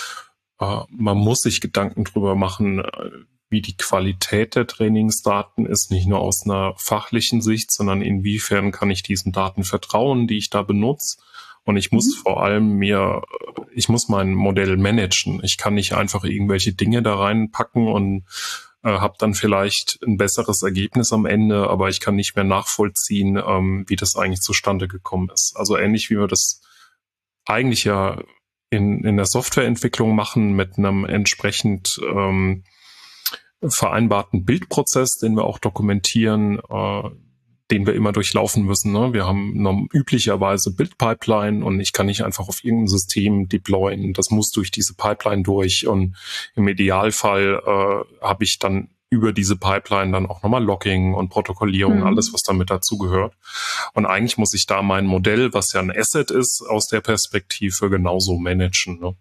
äh, man muss sich Gedanken drüber machen, äh, wie die Qualität der Trainingsdaten ist, nicht nur aus einer fachlichen Sicht, sondern inwiefern kann ich diesen Daten vertrauen, die ich da benutze und ich muss mhm. vor allem mir, ich muss mein Modell managen. Ich kann nicht einfach irgendwelche Dinge da reinpacken und äh, habe dann vielleicht ein besseres Ergebnis am Ende, aber ich kann nicht mehr nachvollziehen, ähm, wie das eigentlich zustande gekommen ist. Also ähnlich wie wir das eigentlich ja in, in der Softwareentwicklung machen mit einem entsprechend ähm, vereinbarten Bildprozess, den wir auch dokumentieren. Äh, den wir immer durchlaufen müssen. Ne? Wir haben üblicherweise Bildpipeline und ich kann nicht einfach auf irgendein System deployen. Das muss durch diese Pipeline durch und im Idealfall äh, habe ich dann über diese Pipeline dann auch nochmal Logging und Protokollierung, mhm. alles, was damit dazugehört. Und eigentlich muss ich da mein Modell, was ja ein Asset ist, aus der Perspektive genauso managen. Ne?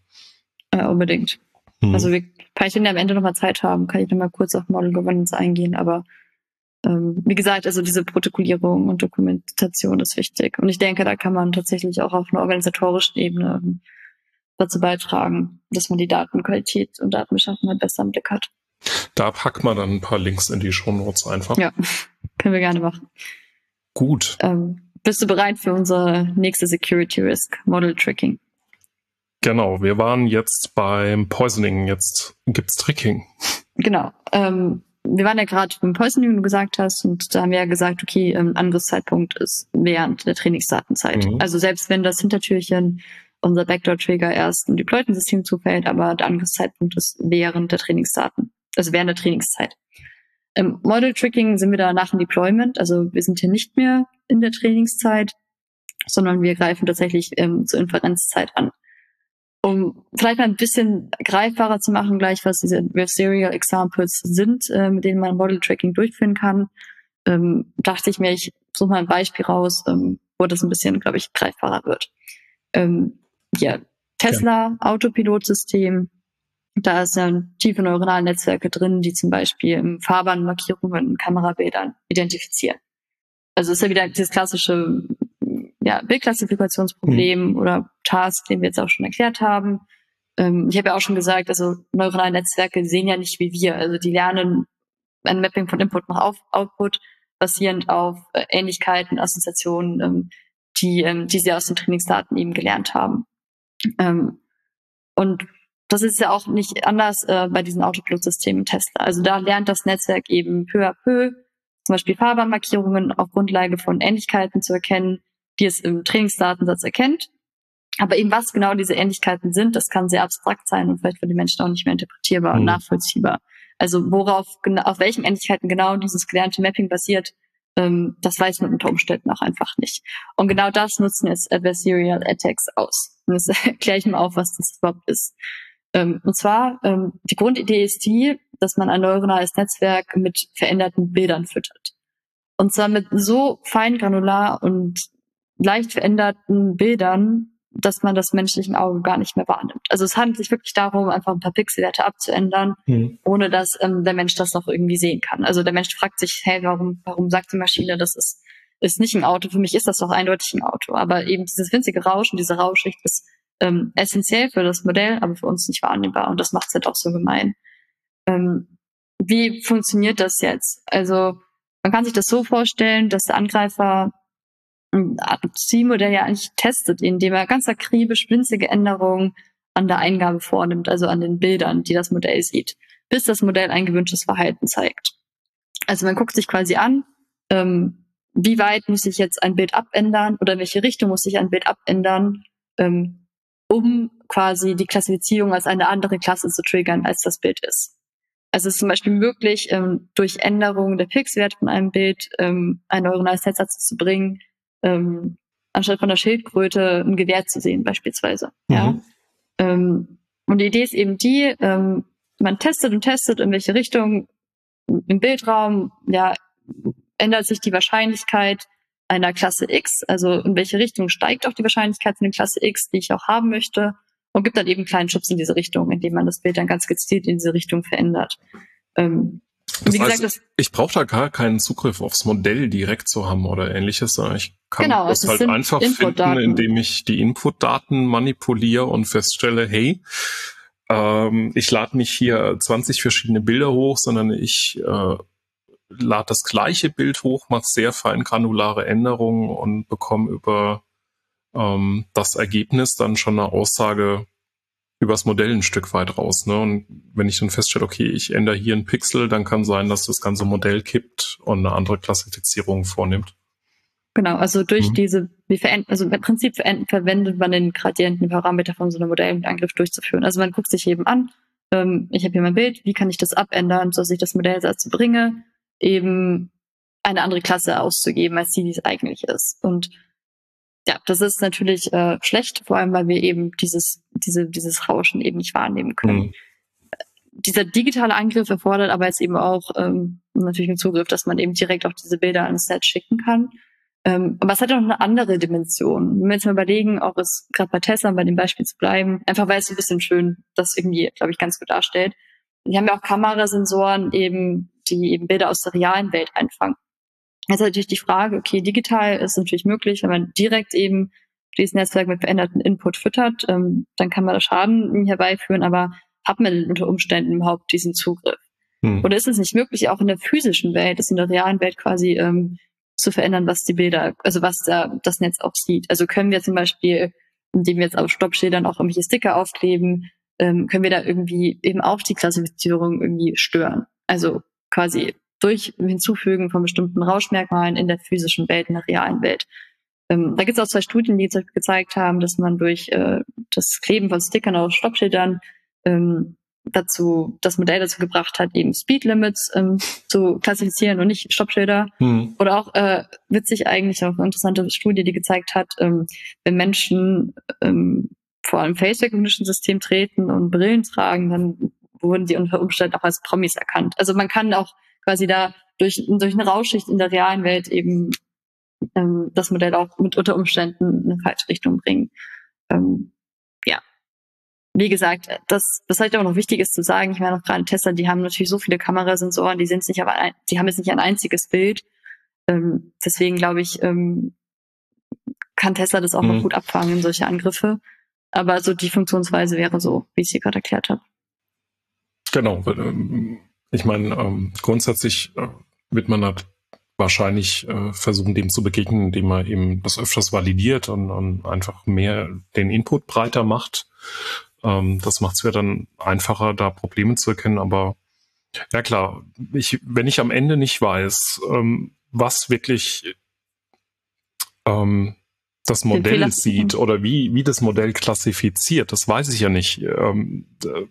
Ja, unbedingt. Mhm. Also wir, falls wir am Ende nochmal Zeit haben, kann ich nochmal kurz auf Model Governance eingehen, aber ähm, wie gesagt, also diese Protokollierung und Dokumentation ist wichtig. Und ich denke, da kann man tatsächlich auch auf einer organisatorischen Ebene ähm, dazu beitragen, dass man die Datenqualität und Datenbeschaffenheit besser im Blick hat. Da packt man dann ein paar Links in die Show Notes einfach. Ja, können wir gerne machen. Gut. Ähm, bist du bereit für unser nächste Security Risk, Model Tracking? Genau, wir waren jetzt beim Poisoning, jetzt gibt's Tricking. Genau. Ähm, wir waren ja gerade beim Poisoning, wie du gesagt hast, und da haben wir ja gesagt, okay, ähm, Angriffszeitpunkt ist während der Trainingsdatenzeit. Mhm. Also selbst wenn das Hintertürchen unser Backdoor-Trigger erst im deployten System zufällt, aber der Angriffszeitpunkt ist während der Trainingsdaten also während der Trainingszeit. Im Model Tricking sind wir da nach dem Deployment, also wir sind hier nicht mehr in der Trainingszeit, sondern wir greifen tatsächlich ähm, zur Inferenzzeit an. Um vielleicht mal ein bisschen greifbarer zu machen, gleich was diese Serial Examples sind, äh, mit denen man Model Tracking durchführen kann, ähm, dachte ich mir, ich suche mal ein Beispiel raus, ähm, wo das ein bisschen, glaube ich, greifbarer wird. Ähm, ja, Tesla ja. Autopilotsystem da ist ja tiefe neuronale Netzwerke drin, die zum Beispiel im Fahrbahnmarkierungen in Kamerabildern identifizieren. Also ist ja wieder dieses klassische ja, Bildklassifikationsproblem mhm. oder Task, den wir jetzt auch schon erklärt haben. Ähm, ich habe ja auch schon gesagt, also neuronale Netzwerke sehen ja nicht wie wir. Also die lernen ein Mapping von Input nach Output basierend auf äh, Ähnlichkeiten, Assoziationen, ähm, die, ähm, die sie aus den Trainingsdaten eben gelernt haben. Ähm, und das ist ja auch nicht anders äh, bei diesen Autopilot-Systemen Tesla. Also da lernt das Netzwerk eben peu à peu zum Beispiel Fahrbahnmarkierungen auf Grundlage von Ähnlichkeiten zu erkennen, die es im Trainingsdatensatz erkennt. Aber eben was genau diese Ähnlichkeiten sind, das kann sehr abstrakt sein und vielleicht für die Menschen auch nicht mehr interpretierbar mhm. und nachvollziehbar. Also worauf, auf welchen Ähnlichkeiten genau dieses gelernte Mapping basiert, ähm, das weiß man unter Umständen auch einfach nicht. Und genau das nutzen jetzt Adversarial Attacks aus. Und jetzt erkläre ich mal auf, was das überhaupt ist. Ähm, und zwar, ähm, die Grundidee ist die, dass man ein neuronales Netzwerk mit veränderten Bildern füttert. Und zwar mit so feingranular und leicht veränderten Bildern, dass man das menschlichen Auge gar nicht mehr wahrnimmt. Also es handelt sich wirklich darum, einfach ein paar Pixelwerte abzuändern, mhm. ohne dass ähm, der Mensch das noch irgendwie sehen kann. Also der Mensch fragt sich, hey, warum, warum sagt die Maschine, das ist, ist nicht ein Auto? Für mich ist das doch eindeutig ein Auto. Aber eben dieses winzige Rauschen, diese Rauschschicht ist ähm, essentiell für das Modell, aber für uns nicht wahrnehmbar. Und das macht es halt auch so gemein. Ähm, wie funktioniert das jetzt? Also man kann sich das so vorstellen, dass der Angreifer ein ja eigentlich testet, indem er ganz akribisch winzige Änderungen an der Eingabe vornimmt, also an den Bildern, die das Modell sieht, bis das Modell ein gewünschtes Verhalten zeigt. Also man guckt sich quasi an, ähm, wie weit muss ich jetzt ein Bild abändern oder in welche Richtung muss ich ein Bild abändern, ähm, um quasi die Klassifizierung als eine andere Klasse zu triggern, als das Bild ist. Also es ist zum Beispiel möglich, ähm, durch Änderung der Pixelwerte von einem Bild ähm, ein neuronales Netz dazu zu bringen, ähm, anstatt von der Schildkröte ein Gewehr zu sehen, beispielsweise. Mhm. Ja. Ähm, und die Idee ist eben die, ähm, man testet und testet, in welche Richtung im Bildraum ja, ändert sich die Wahrscheinlichkeit, einer Klasse X, also in welche Richtung steigt auch die Wahrscheinlichkeit von der Klasse X, die ich auch haben möchte, und gibt dann eben einen kleinen Schubs in diese Richtung, indem man das Bild dann ganz gezielt in diese Richtung verändert. Ähm, das wie gesagt, heißt, ich brauche da gar keinen Zugriff aufs Modell direkt zu haben oder ähnliches, ich kann genau, das halt einfach finden, indem ich die Inputdaten manipuliere und feststelle, hey, ähm, ich lade nicht hier 20 verschiedene Bilder hoch, sondern ich äh, lade das gleiche Bild hoch, mache sehr fein granulare Änderungen und bekomme über ähm, das Ergebnis dann schon eine Aussage übers Modell ein Stück weit raus. Ne? Und wenn ich dann feststelle, okay, ich ändere hier einen Pixel, dann kann sein, dass das ganze Modell kippt und eine andere Klassifizierung vornimmt. Genau, also durch mhm. diese, wie verändert, also im Prinzip verwendet man den Gradientenparameter von so einem Modell, um den Angriff durchzuführen. Also man guckt sich eben an, ähm, ich habe hier mein Bild, wie kann ich das abändern, dass ich das Modell dazu bringe, eben eine andere Klasse auszugeben, als die, die es eigentlich ist. Und ja, das ist natürlich äh, schlecht, vor allem weil wir eben dieses, diese, dieses Rauschen eben nicht wahrnehmen können. Mhm. Dieser digitale Angriff erfordert aber jetzt eben auch ähm, natürlich einen Zugriff, dass man eben direkt auch diese Bilder ans Set schicken kann. Ähm, aber es hat auch eine andere Dimension. Wenn wir jetzt mal überlegen, auch es gerade bei Tesla bei dem Beispiel zu bleiben, einfach weil es so ein bisschen schön das irgendwie, glaube ich, ganz gut darstellt. Die haben ja auch Kamerasensoren eben, die eben Bilder aus der realen Welt einfangen. Jetzt ist natürlich die Frage, okay, digital ist natürlich möglich, wenn man direkt eben dieses Netzwerk mit veränderten Input füttert, ähm, dann kann man da Schaden herbeiführen, aber hat man denn unter Umständen überhaupt diesen Zugriff? Hm. Oder ist es nicht möglich, auch in der physischen Welt, das in der realen Welt quasi ähm, zu verändern, was die Bilder, also was da das Netz auch sieht? Also können wir zum Beispiel, indem wir jetzt auf Stoppschildern auch irgendwelche Sticker aufkleben, ähm, können wir da irgendwie eben auch die Klassifizierung irgendwie stören? Also quasi durch Hinzufügen von bestimmten Rauschmerkmalen in der physischen Welt, in der realen Welt. Ähm, da gibt es auch zwei Studien, die gezeigt haben, dass man durch äh, das Kleben von Stickern auf Stoppschildern ähm, dazu das Modell dazu gebracht hat, eben Speed Limits ähm, zu klassifizieren und nicht Stoppschilder. Hm. Oder auch äh, witzig eigentlich auch eine interessante Studie, die gezeigt hat, ähm, wenn Menschen ähm, vor einem Face Recognition System treten und Brillen tragen, dann wurden sie unter Umständen auch als Promis erkannt. Also man kann auch quasi da durch, durch eine Rausschicht in der realen Welt eben ähm, das Modell auch mit unter Umständen in eine falsche Richtung bringen. Ähm, ja. Wie gesagt, das, das halt auch noch wichtig ist zu sagen, ich meine auch gerade Tesla, die haben natürlich so viele Kamerasensoren, die sind nicht aber ein, die haben jetzt nicht ein einziges Bild. Ähm, deswegen glaube ich, ähm, kann Tesla das auch mhm. noch gut abfangen, solche Angriffe. Aber so die Funktionsweise wäre so, wie ich sie gerade erklärt habe. Genau. Ich meine, ähm, grundsätzlich äh, wird man halt wahrscheinlich äh, versuchen, dem zu begegnen, indem man eben das öfters validiert und, und einfach mehr den Input breiter macht. Ähm, das macht es ja dann einfacher, da Probleme zu erkennen. Aber ja klar, ich, wenn ich am Ende nicht weiß, ähm, was wirklich ähm, das Modell sieht oder wie, wie das Modell klassifiziert, das weiß ich ja nicht. Ähm,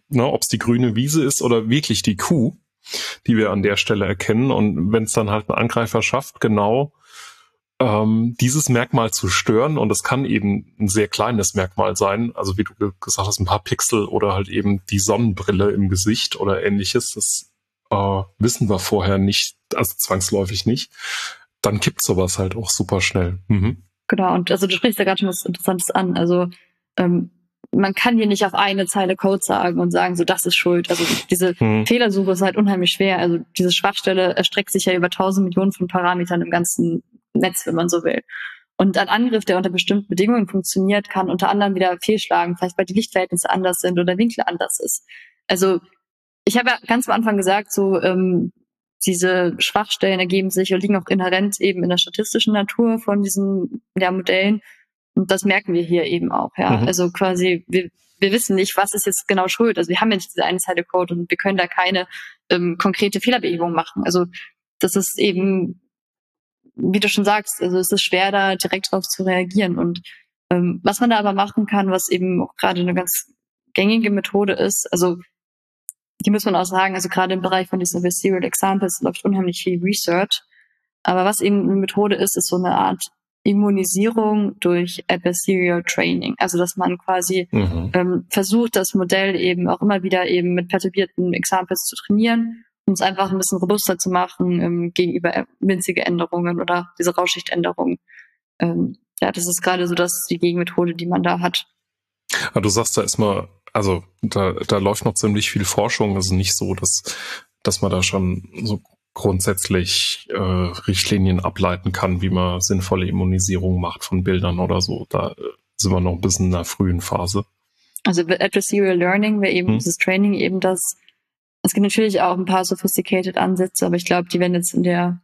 ne, Ob es die grüne Wiese ist oder wirklich die Kuh die wir an der Stelle erkennen. Und wenn es dann halt ein Angreifer schafft, genau ähm, dieses Merkmal zu stören, und es kann eben ein sehr kleines Merkmal sein, also wie du gesagt hast, ein paar Pixel oder halt eben die Sonnenbrille im Gesicht oder ähnliches, das äh, wissen wir vorher nicht, also zwangsläufig nicht, dann kippt sowas halt auch super schnell. Mhm. Genau, und also du sprichst ja gerade schon was Interessantes an. Also ähm, man kann hier nicht auf eine Zeile Code sagen und sagen, so das ist schuld. Also diese hm. Fehlersuche ist halt unheimlich schwer. Also diese Schwachstelle erstreckt sich ja über tausend Millionen von Parametern im ganzen Netz, wenn man so will. Und ein Angriff, der unter bestimmten Bedingungen funktioniert, kann unter anderem wieder fehlschlagen, vielleicht weil die Lichtverhältnisse anders sind oder Winkel anders ist. Also ich habe ja ganz am Anfang gesagt, so ähm, diese Schwachstellen ergeben sich und liegen auch inhärent eben in der statistischen Natur von diesen ja, Modellen. Und das merken wir hier eben auch, ja. Mhm. Also quasi, wir, wir wissen nicht, was ist jetzt genau schuld. Also wir haben ja nicht diese eine Seite Code und wir können da keine ähm, konkrete Fehlerbehebung machen. Also das ist eben, wie du schon sagst, also es ist schwer, da direkt drauf zu reagieren. Und ähm, was man da aber machen kann, was eben auch gerade eine ganz gängige Methode ist, also die muss man auch sagen, also gerade im Bereich von diesen Serial Examples läuft unheimlich viel Research. Aber was eben eine Methode ist, ist so eine Art Immunisierung durch Adversarial Training. Also dass man quasi mhm. ähm, versucht, das Modell eben auch immer wieder eben mit perturbierten Examples zu trainieren, um es einfach ein bisschen robuster zu machen ähm, gegenüber winzige Änderungen oder diese Rausschichtänderungen. Ähm, ja, das ist gerade so das die Gegenmethode, die man da hat. Ja, du sagst da erstmal, also da, da läuft noch ziemlich viel Forschung. Also nicht so, dass, dass man da schon so grundsätzlich äh, Richtlinien ableiten kann, wie man sinnvolle Immunisierung macht von Bildern oder so. Da äh, sind wir noch ein bisschen in der frühen Phase. Also Adversarial Learning wäre eben hm. dieses Training eben das, es gibt natürlich auch ein paar sophisticated Ansätze, aber ich glaube, die werden jetzt in der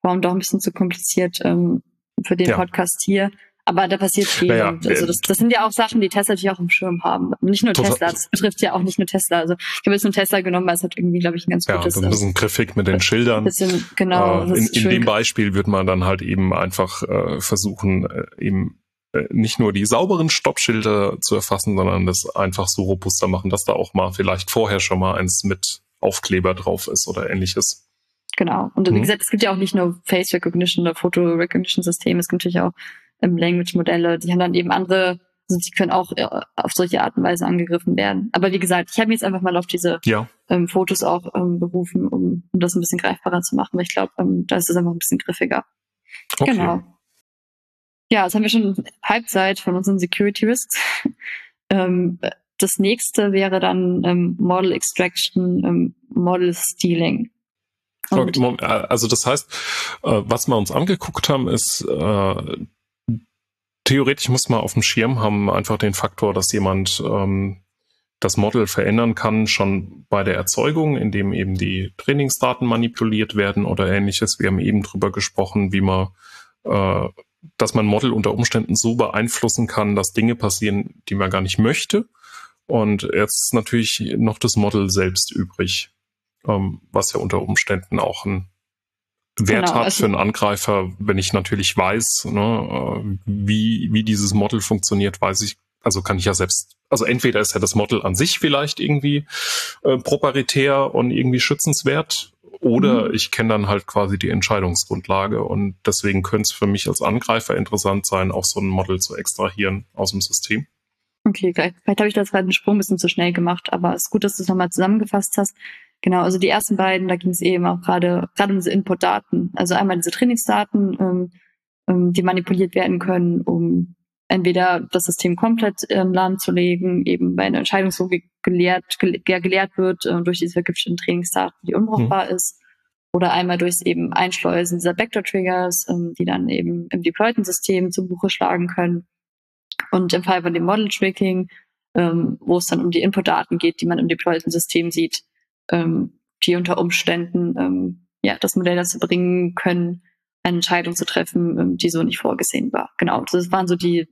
Form doch ein bisschen zu kompliziert ähm, für den ja. Podcast hier. Aber da passiert viel. Naja, also das, das sind ja auch Sachen, die Tesla natürlich auch im Schirm haben. Nicht nur total. Tesla, das betrifft ja auch nicht nur Tesla. Also ich habe jetzt nur Tesla genommen, weil es hat irgendwie, glaube ich, ein ganz gutes... Ja, ein bisschen griffig mit den Schildern. Bisschen, genau. Äh, in, in dem Beispiel wird man dann halt eben einfach äh, versuchen, äh, eben äh, nicht nur die sauberen Stoppschilder zu erfassen, sondern das einfach so robuster machen, dass da auch mal vielleicht vorher schon mal eins mit Aufkleber drauf ist oder ähnliches. Genau. Und mhm. wie gesagt, es gibt ja auch nicht nur Face Recognition oder Photo Recognition Systeme, es gibt natürlich auch ähm, Language Modelle, die haben dann eben andere, also die können auch äh, auf solche Art und Weise angegriffen werden. Aber wie gesagt, ich habe mich jetzt einfach mal auf diese ja. ähm, Fotos auch ähm, berufen, um, um das ein bisschen greifbarer zu machen, weil ich glaube, ähm, da ist es einfach ein bisschen griffiger. Okay. Genau. Ja, jetzt haben wir schon Halbzeit von unseren Security Risks. ähm, das nächste wäre dann ähm, Model Extraction, ähm, Model Stealing. Okay, äh, also das heißt, äh, was wir uns angeguckt haben, ist theoretisch muss man auf dem Schirm haben einfach den Faktor, dass jemand ähm, das Model verändern kann, schon bei der Erzeugung, indem eben die Trainingsdaten manipuliert werden oder ähnliches. Wir haben eben drüber gesprochen, wie man, äh, dass man Model unter Umständen so beeinflussen kann, dass Dinge passieren, die man gar nicht möchte. Und jetzt ist natürlich noch das Model selbst übrig, ähm, was ja unter Umständen auch ein Wert genau, hat also für einen Angreifer, wenn ich natürlich weiß, ne, äh, wie, wie dieses Model funktioniert, weiß ich, also kann ich ja selbst, also entweder ist ja das Model an sich vielleicht irgendwie äh, proprietär und irgendwie schützenswert, oder mhm. ich kenne dann halt quasi die Entscheidungsgrundlage und deswegen könnte es für mich als Angreifer interessant sein, auch so ein Model zu extrahieren aus dem System. Okay, vielleicht, vielleicht habe ich das gerade einen Sprung ein bisschen zu schnell gemacht, aber es ist gut, dass du es nochmal zusammengefasst hast. Genau, also die ersten beiden, da ging es eben auch gerade gerade um diese Input-Daten. Also einmal diese Trainingsdaten, ähm, ähm, die manipuliert werden können, um entweder das System komplett ähm, lahmzulegen, eben weil eine Entscheidungslogik gelehrt, gele gelehrt wird äh, durch diese vergifteten Trainingsdaten, die unbrauchbar mhm. ist, oder einmal durchs eben Einschleusen dieser Vector-Triggers, ähm, die dann eben im deployten System zu Buche schlagen können. Und im Fall von dem Model Tracking, ähm, wo es dann um die Input-Daten geht, die man im deployten System sieht, ähm, die unter Umständen ähm, ja das Modell dazu bringen können, eine Entscheidung zu treffen, ähm, die so nicht vorgesehen war. Genau, das waren so die,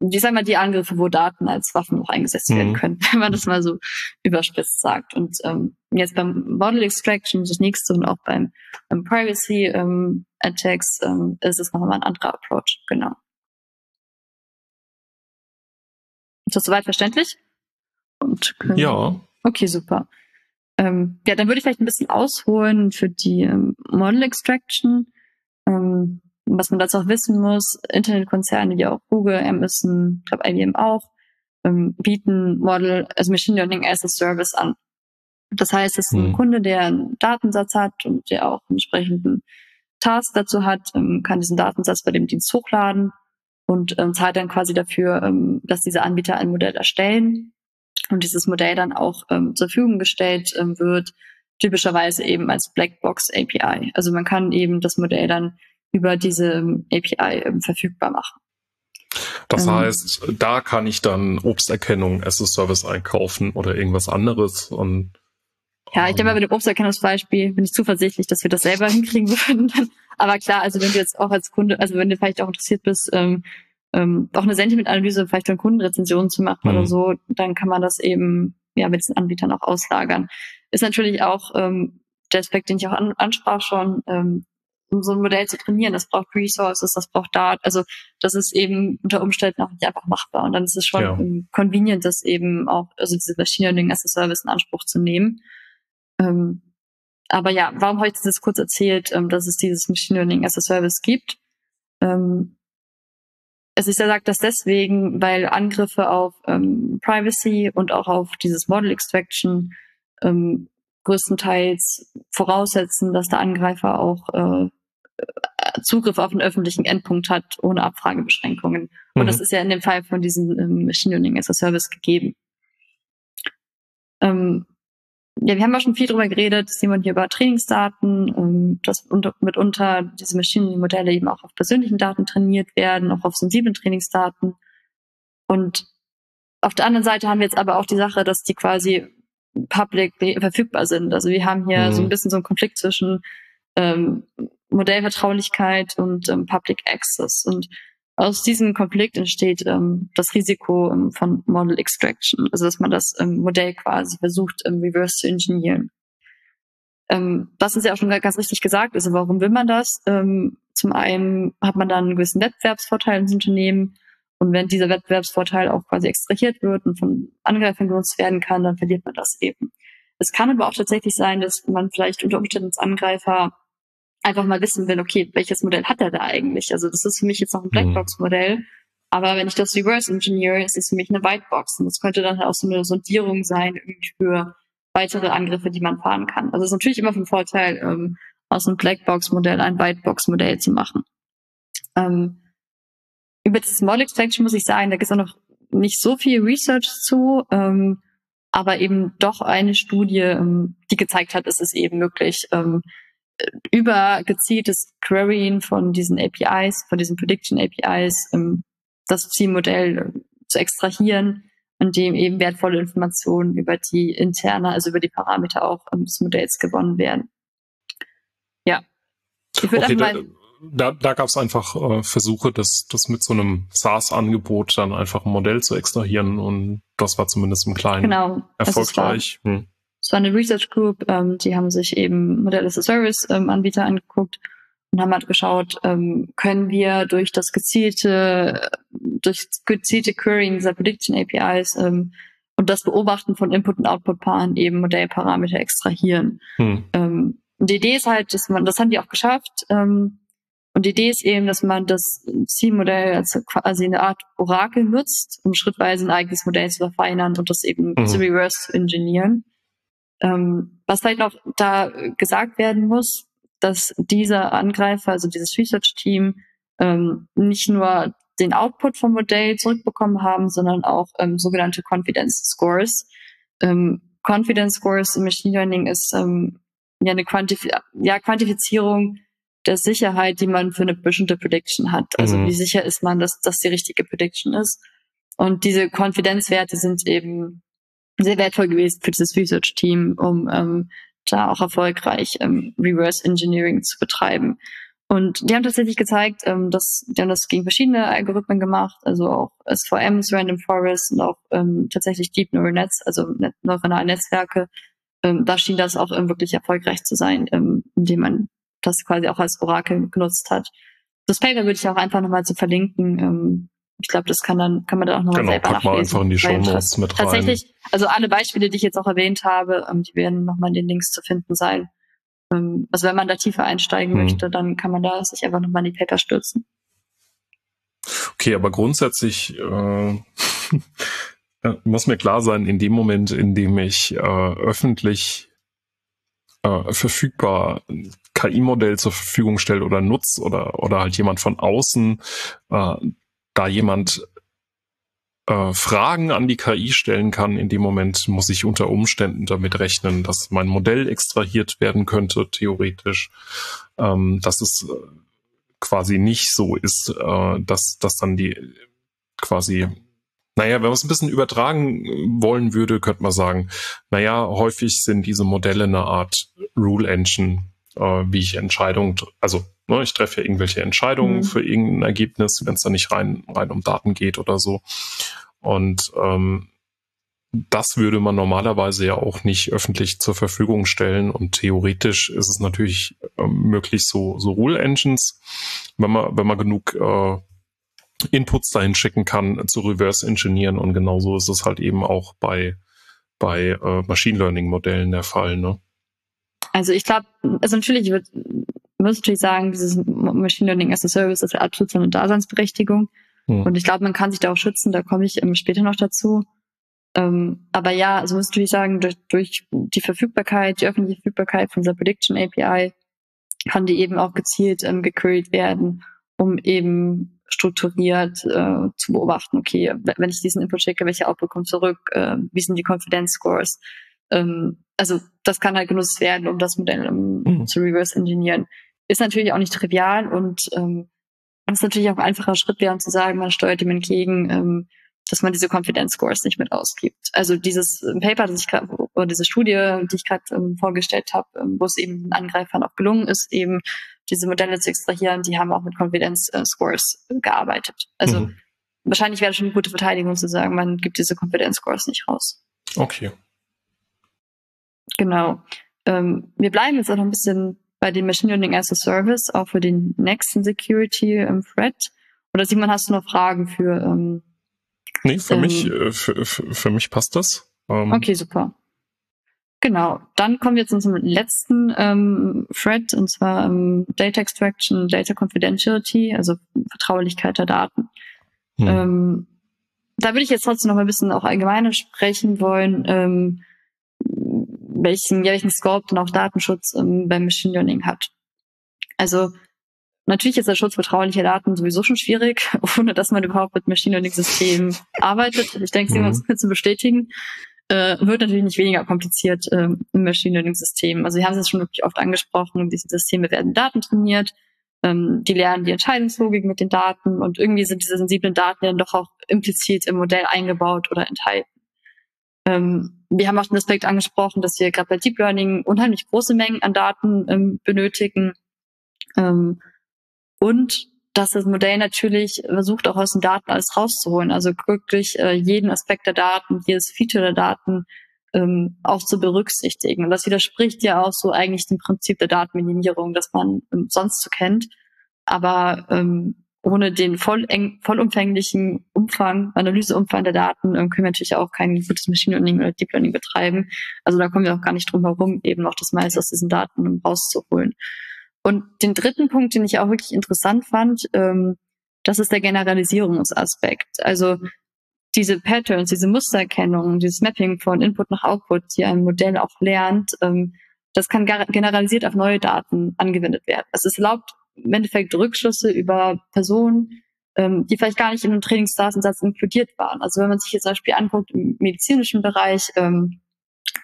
ich sag mal, die Angriffe, wo Daten als Waffen noch eingesetzt mhm. werden können, wenn man das mal so überspitzt sagt. Und ähm, jetzt beim Model Extraction, das nächste und auch beim, beim Privacy ähm, Attacks ähm, ist es nochmal ein anderer Approach, genau. Ist das soweit verständlich? Und ja. Okay, super. Ähm, ja, dann würde ich vielleicht ein bisschen ausholen für die ähm, Model Extraction. Ähm, was man dazu auch wissen muss, Internetkonzerne wie auch Google, Amazon, ich glaube IBM auch, ähm, bieten Model, also Machine Learning as a Service an. Das heißt, es ist ein mhm. Kunde, der einen Datensatz hat und der auch einen entsprechenden Task dazu hat, ähm, kann diesen Datensatz bei dem Dienst hochladen und ähm, zahlt dann quasi dafür, dass diese Anbieter ein Modell erstellen und dieses Modell dann auch ähm, zur Verfügung gestellt ähm, wird, typischerweise eben als Blackbox API. Also man kann eben das Modell dann über diese ähm, API ähm, verfügbar machen. Das ähm, heißt, da kann ich dann Obsterkennung as a Service einkaufen oder irgendwas anderes und ja, ich denke mal, mit dem Obsterkennungsbeispiel bin ich zuversichtlich, dass wir das selber hinkriegen würden. Aber klar, also wenn du jetzt auch als Kunde, also wenn du vielleicht auch interessiert bist, ähm, ähm, auch eine Sentiment-Analyse vielleicht von Kundenrezensionen zu machen mhm. oder so, dann kann man das eben ja mit den Anbietern auch auslagern. Ist natürlich auch ähm, der Aspekt, den ich auch an, ansprach schon, ähm, um so ein Modell zu trainieren. Das braucht Resources, das braucht Daten. Also das ist eben unter Umständen auch nicht einfach machbar. Und dann ist es schon ja. convenient, das eben auch, also diese Machine Learning as a Service in Anspruch zu nehmen. Ähm, aber ja, warum habe ich das kurz erzählt, ähm, dass es dieses Machine Learning as a Service gibt? Ähm, also ich sage das deswegen, weil Angriffe auf ähm, Privacy und auch auf dieses Model Extraction ähm, größtenteils voraussetzen, dass der Angreifer auch äh, Zugriff auf einen öffentlichen Endpunkt hat, ohne Abfragebeschränkungen. Und mhm. das ist ja in dem Fall von diesem ähm, Machine Learning as a Service gegeben. Ähm, ja, wir haben ja schon viel drüber geredet, Simon hier über Trainingsdaten, dass unter, mitunter diese Maschinenmodelle eben auch auf persönlichen Daten trainiert werden, auch auf sensiblen Trainingsdaten. Und auf der anderen Seite haben wir jetzt aber auch die Sache, dass die quasi public verfügbar sind. Also wir haben hier mhm. so ein bisschen so einen Konflikt zwischen ähm, Modellvertraulichkeit und ähm, Public Access. Und aus diesem Konflikt entsteht ähm, das Risiko ähm, von Model Extraction, also dass man das ähm, Modell quasi versucht, ähm, reverse zu engineeren. Ähm, das ist ja auch schon ganz richtig gesagt. Also warum will man das? Ähm, zum einen hat man dann einen gewissen Wettbewerbsvorteil ins Unternehmen. Und wenn dieser Wettbewerbsvorteil auch quasi extrahiert wird und von Angreifern genutzt werden kann, dann verliert man das eben. Es kann aber auch tatsächlich sein, dass man vielleicht unter Umständen als Angreifer einfach mal wissen will, okay, welches Modell hat er da eigentlich? Also das ist für mich jetzt noch ein mhm. Blackbox-Modell. Aber wenn ich das reverse engineer, ist es für mich eine Whitebox. Und das könnte dann auch so eine Sondierung sein irgendwie für weitere Angriffe, die man fahren kann. Also es ist natürlich immer von Vorteil, ähm, aus einem Blackbox-Modell ein Whitebox-Modell zu machen. Ähm, über das Model Extraction muss ich sagen, da gibt es auch noch nicht so viel Research zu, ähm, aber eben doch eine Studie, ähm, die gezeigt hat, es ist eben möglich, über gezieltes Querying von diesen APIs, von diesen Prediction APIs, ähm, das Zielmodell äh, zu extrahieren, in dem eben wertvolle Informationen über die interne, also über die Parameter auch ähm, des Modells gewonnen werden. Ja. Ich würde okay, mal da, da gab es einfach äh, Versuche, das, das mit so einem SaaS-Angebot dann einfach ein Modell zu extrahieren und das war zumindest im Kleinen genau. erfolgreich. Hm. Es war eine Research Group, ähm, die haben sich eben Modell as a Service ähm, Anbieter angeguckt und haben halt geschaut, ähm, können wir durch das gezielte, durch gezielte Querying dieser Prediction APIs ähm, und das Beobachten von Input- und Output-Paaren eben Modellparameter extrahieren. Hm. Ähm, und die Idee ist halt, dass man, das haben die auch geschafft, ähm, und die Idee ist eben, dass man das Zielmodell als quasi eine Art Orakel nutzt, um schrittweise ein eigenes Modell zu verfeinern und das eben mhm. zu reverse engineeren. Ähm, was halt noch da gesagt werden muss, dass dieser Angreifer, also dieses Research-Team, ähm, nicht nur den Output vom Modell zurückbekommen haben, sondern auch ähm, sogenannte Confidence Scores. Ähm, Confidence Scores im Machine Learning ist ähm, ja eine Quantif ja, Quantifizierung der Sicherheit, die man für eine bestimmte Prediction hat. Also mhm. wie sicher ist man, dass das die richtige Prediction ist? Und diese Konfidenzwerte sind eben sehr wertvoll gewesen für dieses Research-Team, um ähm, da auch erfolgreich ähm, Reverse Engineering zu betreiben. Und die haben tatsächlich gezeigt, ähm, dass die haben das gegen verschiedene Algorithmen gemacht, also auch SVMs, Random Forest und auch ähm, tatsächlich Deep Neural Nets, also net neuronale Netzwerke. Ähm, da schien das auch ähm, wirklich erfolgreich zu sein, ähm, indem man das quasi auch als Orakel genutzt hat. Das Paper würde ich auch einfach nochmal zu verlinken. Ähm, ich glaube, das kann dann kann man dann auch nochmal genau, selber pack mal einfach in die Show Notes mit rein. Tatsächlich, also alle Beispiele, die ich jetzt auch erwähnt habe, ähm, die werden nochmal in den Links zu finden sein. Ähm, also wenn man da tiefer einsteigen hm. möchte, dann kann man da sich einfach nochmal in die Paper stürzen. Okay, aber grundsätzlich äh, muss mir klar sein, in dem Moment, in dem ich äh, öffentlich äh, verfügbar KI-Modell zur Verfügung stellt oder nutzt oder, oder halt jemand von außen, äh, da jemand äh, Fragen an die KI stellen kann, in dem Moment muss ich unter Umständen damit rechnen, dass mein Modell extrahiert werden könnte, theoretisch, ähm, dass es äh, quasi nicht so ist, äh, dass, dass dann die quasi naja, wenn man es ein bisschen übertragen wollen würde, könnte man sagen, naja, häufig sind diese Modelle eine Art Rule Engine, äh, wie ich Entscheidungen, also ne, ich treffe ja irgendwelche Entscheidungen mhm. für irgendein Ergebnis, wenn es da nicht rein, rein um Daten geht oder so. Und ähm, das würde man normalerweise ja auch nicht öffentlich zur Verfügung stellen. Und theoretisch ist es natürlich äh, möglich, so, so Rule Engines, wenn man, wenn man genug äh, Inputs dahin schicken kann, zu reverse engineeren. Und genauso ist es halt eben auch bei, bei äh, Machine Learning Modellen der Fall. Ne? Also ich glaube, also natürlich wird, muss natürlich sagen, dieses Machine Learning as a Service ist absolut seine Daseinsberechtigung. Hm. Und ich glaube, man kann sich da auch schützen, da komme ich ähm, später noch dazu. Ähm, aber ja, also muss natürlich sagen, durch, durch die Verfügbarkeit, die öffentliche Verfügbarkeit von dieser Prediction API kann die eben auch gezielt ähm, gequeried werden, um eben strukturiert äh, zu beobachten, okay, wenn ich diesen Input schicke, welche Output kommt zurück, äh, wie sind die Confidence Scores, ähm, also das kann halt genutzt werden, um das Modell um, mhm. zu reverse engineeren. Ist natürlich auch nicht trivial und ähm, ist natürlich auch ein einfacher Schritt wäre, um zu sagen, man steuert dem entgegen, ähm, dass man diese Confidence Scores nicht mit ausgibt. Also dieses Paper, das ich gerade, oder diese Studie, die ich gerade ähm, vorgestellt habe, ähm, wo es eben den Angreifern auch gelungen ist, eben diese Modelle zu extrahieren, die haben auch mit Confidence äh, Scores gearbeitet. Also mhm. wahrscheinlich wäre das schon eine gute Verteidigung zu sagen, man gibt diese Confidence Scores nicht raus. Okay. Genau. Ähm, wir bleiben jetzt auch noch ein bisschen bei dem Machine Learning as a Service, auch für den nächsten Security ähm, Threat. Oder Simon, hast du noch Fragen für? Ähm, nee, für ähm, mich, äh, für, für, für, mich passt das. Ähm, okay, super. Genau, dann kommen wir jetzt zum letzten ähm, Thread, und zwar ähm, Data Extraction, Data Confidentiality, also Vertraulichkeit der Daten. Hm. Ähm, da würde ich jetzt trotzdem noch mal ein bisschen auch allgemeiner sprechen wollen, ähm, welchen, ja, welchen Scope dann auch Datenschutz ähm, beim Machine Learning hat. Also natürlich ist der Schutz vertraulicher Daten sowieso schon schwierig, ohne dass man überhaupt mit Machine Learning Systemen arbeitet. Ich denke, Sie mhm. uns zu bestätigen äh, wird natürlich nicht weniger kompliziert äh, im Machine Learning System. Also wir haben es schon wirklich oft angesprochen, diese Systeme werden Daten trainiert, ähm, die lernen die Entscheidungslogik mit den Daten und irgendwie sind diese sensiblen Daten dann doch auch implizit im Modell eingebaut oder enthalten. Ähm, wir haben auch den Aspekt angesprochen, dass wir gerade bei Deep Learning unheimlich große Mengen an Daten ähm, benötigen. Ähm, und dass das Modell natürlich versucht, auch aus den Daten alles rauszuholen. Also wirklich äh, jeden Aspekt der Daten, jedes Feature der Daten ähm, auch zu berücksichtigen. Und das widerspricht ja auch so eigentlich dem Prinzip der Datenminimierung, das man ähm, sonst so kennt. Aber ähm, ohne den voll vollumfänglichen Umfang, Analyseumfang der Daten, ähm, können wir natürlich auch kein gutes Machine Learning oder Deep Learning betreiben. Also da kommen wir auch gar nicht drum herum, eben auch das meiste aus diesen Daten rauszuholen. Und den dritten Punkt, den ich auch wirklich interessant fand, ähm, das ist der Generalisierungsaspekt. Also diese Patterns, diese Mustererkennung, dieses Mapping von Input nach Output, die ein Modell auch lernt, ähm, das kann generalisiert auf neue Daten angewendet werden. Es erlaubt im Endeffekt Rückschlüsse über Personen, ähm, die vielleicht gar nicht in einem Trainingsdatensatz inkludiert waren. Also wenn man sich jetzt zum Beispiel anguckt im medizinischen Bereich, ähm,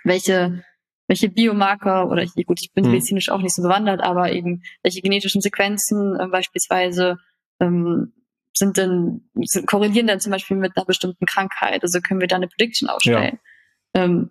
welche welche Biomarker oder ich, gut, ich bin hm. medizinisch auch nicht so bewandert, aber eben welche genetischen Sequenzen äh, beispielsweise ähm, sind denn sind, korrelieren dann zum Beispiel mit einer bestimmten Krankheit. Also können wir da eine Prediction ausstellen. Ja. Ähm,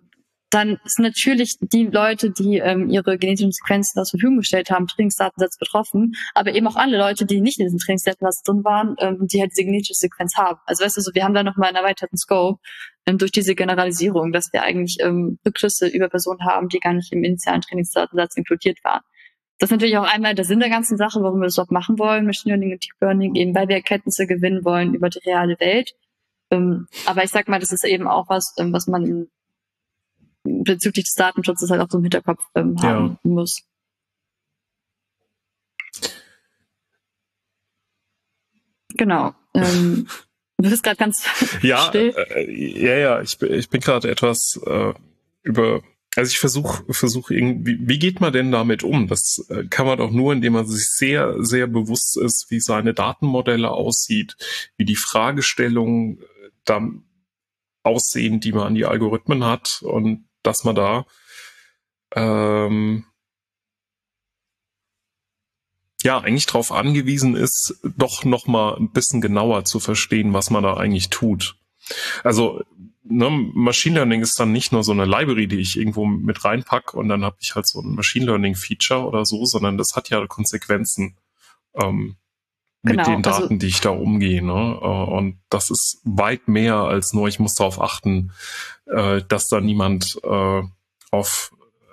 dann sind natürlich die Leute, die ähm, ihre genetischen Sequenzen zur Verfügung gestellt haben, Trainingsdatensatz betroffen, aber eben auch alle Leute, die nicht in diesem Trainingsdatensatz drin waren, ähm, die halt diese genetische Sequenz haben. Also weißt du, so, wir haben da nochmal einen erweiterten Scope ähm, durch diese Generalisierung, dass wir eigentlich ähm, Rückschlüsse über Personen haben, die gar nicht im initialen Trainingsdatensatz inkludiert waren. Das ist natürlich auch einmal der Sinn der ganzen Sache, warum wir das überhaupt machen wollen, Machine Learning und Deep Learning, eben weil wir Erkenntnisse gewinnen wollen über die reale Welt. Ähm, aber ich sag mal, das ist eben auch was, ähm, was man bezüglich des Datenschutzes halt auch so im Hinterkopf ähm, haben ja. muss. Genau. Ähm, du bist gerade ganz ja, still. Äh, ja, ja, ich, ich bin gerade etwas äh, über also ich versuche versuch irgendwie, wie geht man denn damit um? Das äh, kann man doch nur, indem man sich sehr, sehr bewusst ist, wie seine Datenmodelle aussieht, wie die Fragestellungen äh, dann aussehen, die man an die Algorithmen hat und dass man da ähm, ja eigentlich darauf angewiesen ist, doch noch mal ein bisschen genauer zu verstehen, was man da eigentlich tut. Also ne, Machine Learning ist dann nicht nur so eine Library, die ich irgendwo mit reinpack und dann habe ich halt so ein Machine Learning Feature oder so, sondern das hat ja Konsequenzen ähm, mit genau, den also Daten, also, die ich da umgehe. Ne? Äh, und das ist weit mehr als nur, ich muss darauf achten, äh, dass da niemand äh, auf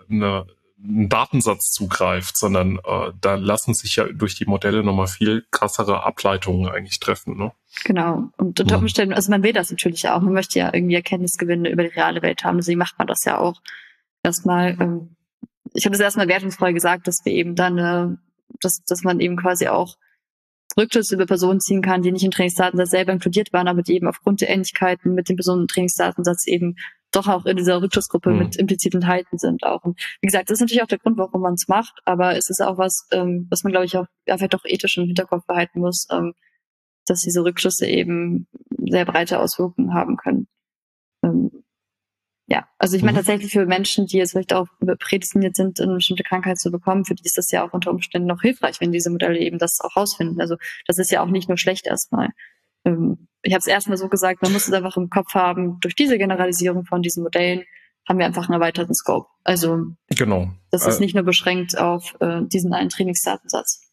eine, einen Datensatz zugreift, sondern da lassen sich ja durch die Modelle nochmal viel krassere Ableitungen eigentlich treffen. Ne? Genau. Und unter Umständen, also man will das natürlich auch. Man möchte ja irgendwie Erkenntnisgewinne über die reale Welt haben. Deswegen macht man das ja auch erstmal. Ähm, ich habe das erstmal wertungsfrei gesagt, dass wir eben dann, äh, dass, dass man eben quasi auch Rückschlüsse über Personen ziehen kann, die nicht im Trainingsdatensatz selber inkludiert waren, aber die eben aufgrund der Ähnlichkeiten mit dem Personentrainingsdatensatz eben doch auch in dieser Rückschlussgruppe mhm. mit implizit enthalten sind auch. Und wie gesagt, das ist natürlich auch der Grund, warum man es macht, aber es ist auch was, ähm, was man, glaube ich, auch einfach doch ethisch im Hinterkopf behalten muss, ähm, dass diese Rückschlüsse eben sehr breite Auswirkungen haben können. Ähm, ja, also ich meine mhm. tatsächlich für Menschen, die jetzt vielleicht auch prädestiniert sind, eine bestimmte Krankheit zu bekommen, für die ist das ja auch unter Umständen noch hilfreich, wenn diese Modelle eben das auch rausfinden. Also das ist ja auch nicht nur schlecht erstmal. Ähm, ich habe es erstmal so gesagt, man muss es einfach im Kopf haben, durch diese Generalisierung von diesen Modellen haben wir einfach einen erweiterten Scope. Also genau. das ist äh, nicht nur beschränkt auf äh, diesen einen Trainingsdatensatz.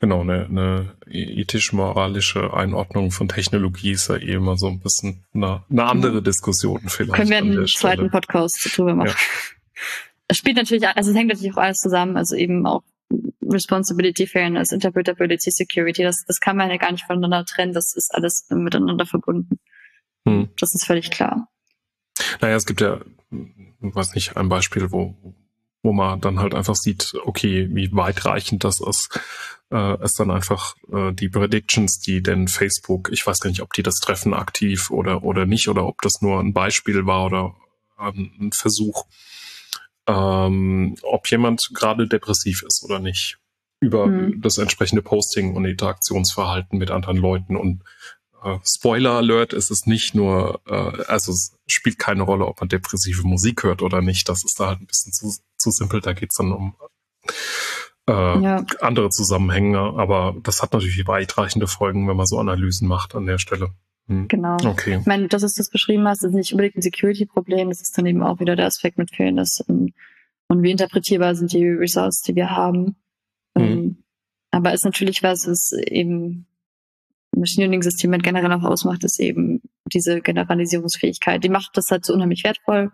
Genau, eine, eine ethisch-moralische Einordnung von Technologie ist ja eh immer so ein bisschen eine, eine andere Diskussion vielleicht. Können wir einen zweiten Podcast drüber machen. Ja. Es spielt natürlich, also es hängt natürlich auch alles zusammen, also eben auch Responsibility, Fairness, Interpretability, Security, das, das kann man ja gar nicht voneinander trennen, das ist alles miteinander verbunden. Hm. Das ist völlig klar. Naja, es gibt ja weiß nicht, ein Beispiel, wo, wo man dann halt einfach sieht, okay, wie weitreichend das ist, äh, ist dann einfach äh, die Predictions, die denn Facebook, ich weiß gar nicht, ob die das treffen aktiv oder, oder nicht, oder ob das nur ein Beispiel war oder ähm, ein Versuch, ähm, ob jemand gerade depressiv ist oder nicht über mhm. das entsprechende Posting und Interaktionsverhalten mit anderen Leuten und äh, Spoiler Alert, ist es nicht nur, äh, also es spielt keine Rolle, ob man depressive Musik hört oder nicht. Das ist da halt ein bisschen zu, zu simpel. Da geht's dann um äh, ja. andere Zusammenhänge. Aber das hat natürlich weitreichende Folgen, wenn man so Analysen macht an der Stelle. Hm. Genau. Okay. Ich meine, dass du das beschrieben hast, ist nicht unbedingt ein Security-Problem. Das ist dann eben auch wieder der Aspekt mit Fairness und, und wie interpretierbar sind die Results, die wir haben. Hm. Ähm, aber ist natürlich was, was eben Machine Learning System generell auch ausmacht, ist eben diese Generalisierungsfähigkeit. Die macht das halt so unheimlich wertvoll,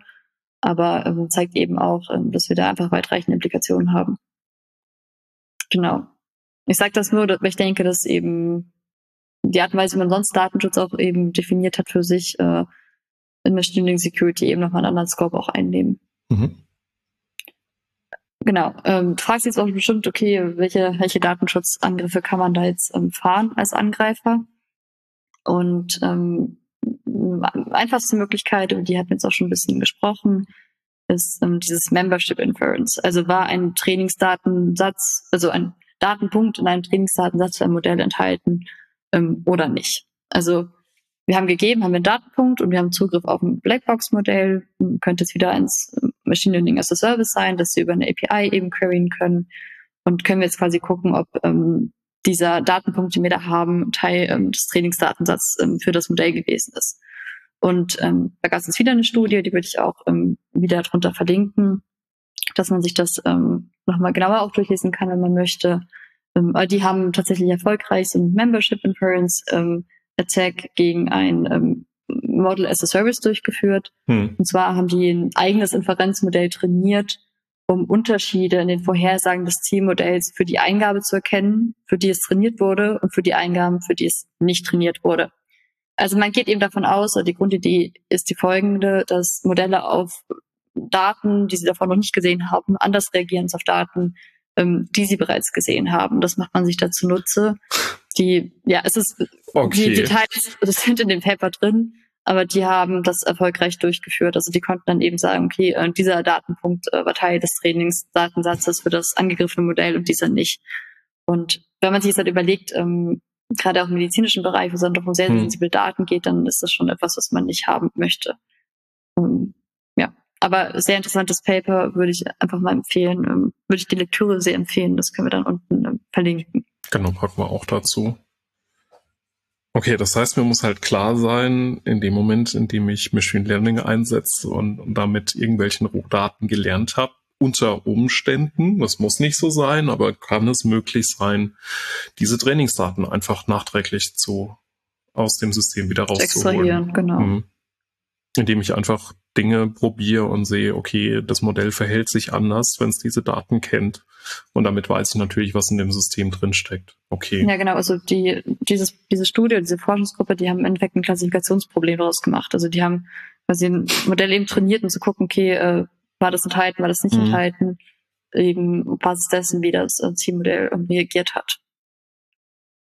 aber ähm, zeigt eben auch, ähm, dass wir da einfach weitreichende Implikationen haben. Genau. Ich sage das nur, weil ich denke, dass eben die Art und Weise, wie man sonst Datenschutz auch eben definiert hat für sich, äh, in Machine Learning Security eben nochmal einen anderen Scope auch einnehmen. Mhm. Genau. Ähm, du fragst jetzt auch bestimmt, okay, welche, welche Datenschutzangriffe kann man da jetzt ähm, fahren als Angreifer? Und ähm, einfachste Möglichkeit, über die hatten wir jetzt auch schon ein bisschen gesprochen, ist ähm, dieses Membership Inference. Also war ein Trainingsdatensatz, also ein Datenpunkt in einem Trainingsdatensatz für ein Modell enthalten ähm, oder nicht. Also wir haben gegeben, haben wir einen Datenpunkt und wir haben Zugriff auf ein Blackbox-Modell. Könnte es wieder ins Machine Learning as a Service sein, dass sie über eine API eben queryen können. Und können wir jetzt quasi gucken, ob ähm, dieser Datenpunkt, den wir da haben, Teil ähm, des Trainingsdatensatzes ähm, für das Modell gewesen ist. Und ähm, da gab es jetzt wieder eine Studie, die würde ich auch ähm, wieder drunter verlinken, dass man sich das ähm, nochmal genauer auch durchlesen kann, wenn man möchte. Ähm, die haben tatsächlich erfolgreich so ein Membership Inference ähm, Attack gegen ein ähm, Model as a Service durchgeführt. Hm. Und zwar haben die ein eigenes Inferenzmodell trainiert, um Unterschiede in den Vorhersagen des Zielmodells für die Eingabe zu erkennen, für die es trainiert wurde und für die Eingaben, für die es nicht trainiert wurde. Also man geht eben davon aus, die Grundidee ist die folgende, dass Modelle auf Daten, die sie davon noch nicht gesehen haben, anders reagieren als auf Daten, ähm, die sie bereits gesehen haben. Das macht man sich dazu nutze. Die, ja, es ist, okay. die Details, das sind in dem Paper drin, aber die haben das erfolgreich durchgeführt. Also die konnten dann eben sagen, okay, äh, dieser Datenpunkt äh, war Teil des Trainingsdatensatzes für das angegriffene Modell und dieser nicht. Und wenn man sich jetzt halt überlegt, ähm, gerade auch im medizinischen Bereich, wo es dann doch um sehr hm. sensible Daten geht, dann ist das schon etwas, was man nicht haben möchte. Ähm, aber sehr interessantes Paper würde ich einfach mal empfehlen. Ähm, würde ich die Lektüre sehr empfehlen. Das können wir dann unten ähm, verlinken. Genau, packen wir auch dazu. Okay, das heißt, mir muss halt klar sein, in dem Moment, in dem ich Machine Learning einsetze und, und damit irgendwelchen Rohdaten gelernt habe, unter Umständen, das muss nicht so sein, aber kann es möglich sein, diese Trainingsdaten einfach nachträglich zu aus dem System wieder rauszuholen. Extrahieren, genau. Mhm. Indem ich einfach Dinge probiere und sehe, okay, das Modell verhält sich anders, wenn es diese Daten kennt. Und damit weiß ich natürlich, was in dem System drinsteckt. Okay. Ja, genau. Also die, dieses, diese Studie, diese Forschungsgruppe, die haben im Endeffekt ein Klassifikationsproblem daraus gemacht. Also die haben quasi ein Modell eben trainiert, um zu gucken, okay, äh, war das enthalten, war das nicht mhm. enthalten, eben auf Basis dessen, wie das äh, Zielmodell reagiert hat.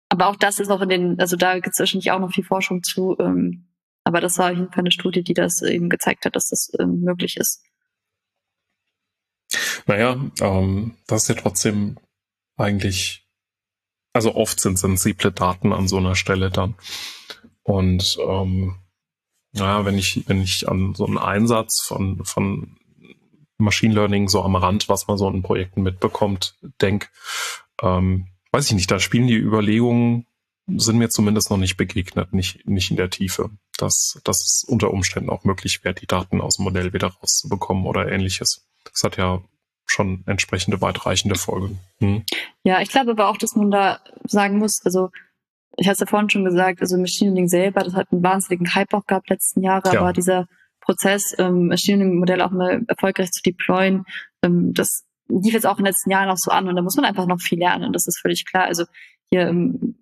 Aber auch das ist auch in den, also da gibt es wahrscheinlich auch noch viel Forschung zu, ähm, aber das war auf jeden Fall eine Studie, die das eben gezeigt hat, dass das ähm, möglich ist. Naja, ähm, das ist ja trotzdem eigentlich, also oft sind sensible Daten an so einer Stelle dann. Und ähm, naja, wenn ich, wenn ich an so einen Einsatz von, von Machine Learning so am Rand, was man so in Projekten mitbekommt, denk, ähm, weiß ich nicht, da spielen die Überlegungen sind mir zumindest noch nicht begegnet, nicht, nicht in der Tiefe, dass, dass es unter Umständen auch möglich wäre, die Daten aus dem Modell wieder rauszubekommen oder ähnliches. Das hat ja schon entsprechende weitreichende Folgen. Hm. Ja, ich glaube aber auch, dass man da sagen muss, also ich hatte es ja vorhin schon gesagt, also Machine Learning selber, das hat einen wahnsinnigen Hype auch gehabt letzten Jahre, ja. aber dieser Prozess, ähm, Machine Learning Modell auch mal erfolgreich zu deployen, ähm, das lief jetzt auch in den letzten Jahren auch so an und da muss man einfach noch viel lernen, das ist völlig klar. Also hier ähm,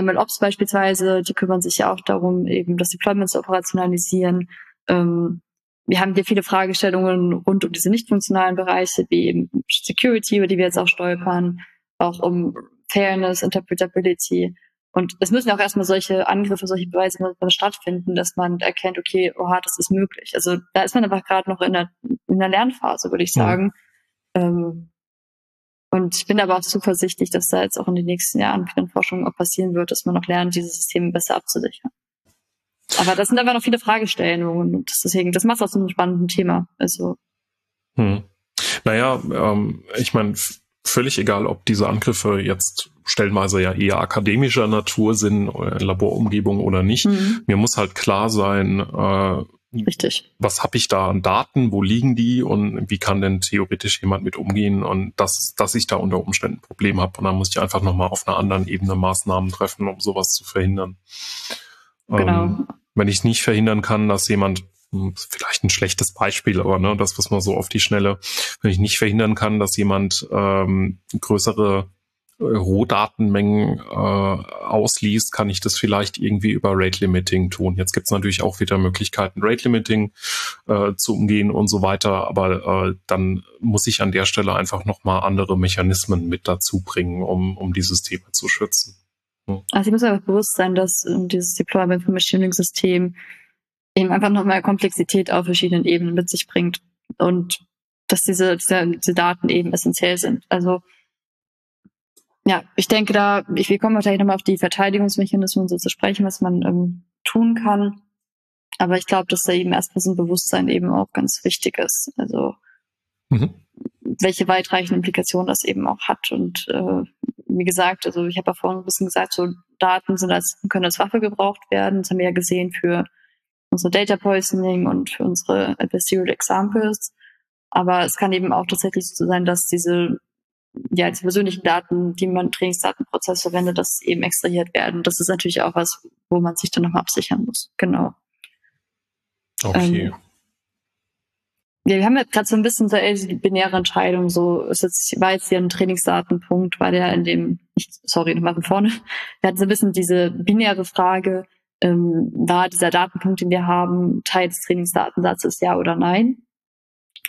MLOps beispielsweise, die kümmern sich ja auch darum, eben das Deployment zu operationalisieren. Ähm, wir haben hier viele Fragestellungen rund um diese nicht funktionalen Bereiche, wie eben Security, über die wir jetzt auch stolpern, auch um Fairness, Interpretability. Und es müssen auch erstmal solche Angriffe, solche Beweise stattfinden, dass man erkennt, okay, oha, das ist möglich. Also da ist man einfach gerade noch in der, in der Lernphase, würde ich sagen. Ja. Ähm, und ich bin aber auch zuversichtlich, dass da jetzt auch in den nächsten Jahren für den Forschung auch passieren wird, dass man noch lernt, diese Systeme besser abzusichern. Aber das sind einfach noch viele Fragestellungen und deswegen, das macht es auch so ein spannendes Thema. Also. Hm. Naja, ähm, ich meine, völlig egal, ob diese Angriffe jetzt stellenweise ja eher akademischer Natur sind, äh, Laborumgebung oder nicht. Mhm. Mir muss halt klar sein, äh, Richtig. Was habe ich da an Daten? Wo liegen die? Und wie kann denn theoretisch jemand mit umgehen? Und dass, dass ich da unter Umständen ein Problem habe. Und dann muss ich einfach nochmal auf einer anderen Ebene Maßnahmen treffen, um sowas zu verhindern. Genau. Ähm, wenn ich nicht verhindern kann, dass jemand hm, vielleicht ein schlechtes Beispiel, aber ne, das was man so auf die Schnelle, wenn ich nicht verhindern kann, dass jemand ähm, größere äh, Rohdatenmengen äh, ausliest, kann ich das vielleicht irgendwie über Rate Limiting tun. Jetzt gibt es natürlich auch wieder Möglichkeiten, Rate Limiting äh, zu umgehen und so weiter, aber äh, dann muss ich an der Stelle einfach nochmal andere Mechanismen mit dazu bringen, um, um die Systeme zu schützen. Also ich muss einfach bewusst sein, dass ähm, dieses Deployment von Machine Learning System eben einfach nochmal Komplexität auf verschiedenen Ebenen mit sich bringt und dass diese, diese, diese Daten eben essentiell sind. Also ja, ich denke da, ich, wir kommen wahrscheinlich nochmal auf die Verteidigungsmechanismen so zu sprechen, was man ähm, tun kann. Aber ich glaube, dass da eben erstmal so ein Bewusstsein eben auch ganz wichtig ist. Also mhm. Welche weitreichenden Implikationen das eben auch hat und äh, wie gesagt, also ich habe ja vorhin ein bisschen gesagt, so Daten sind als, können als Waffe gebraucht werden. Das haben wir ja gesehen für unsere Data Poisoning und für unsere Adversarial Examples. Aber es kann eben auch tatsächlich so sein, dass diese ja, die persönlichen Daten, die man im Trainingsdatenprozess verwendet, dass eben extrahiert werden. Das ist natürlich auch was, wo man sich dann nochmal absichern muss. Genau. Okay. Ähm, ja, wir haben jetzt gerade so ein bisschen so ey, die binäre Entscheidung, so ist jetzt, war jetzt hier ein Trainingsdatenpunkt, war der in dem, ich, sorry, nochmal von vorne, wir hatten so ein bisschen diese binäre Frage, ähm, war dieser Datenpunkt, den wir haben, Teil des Trainingsdatensatzes, ja oder nein?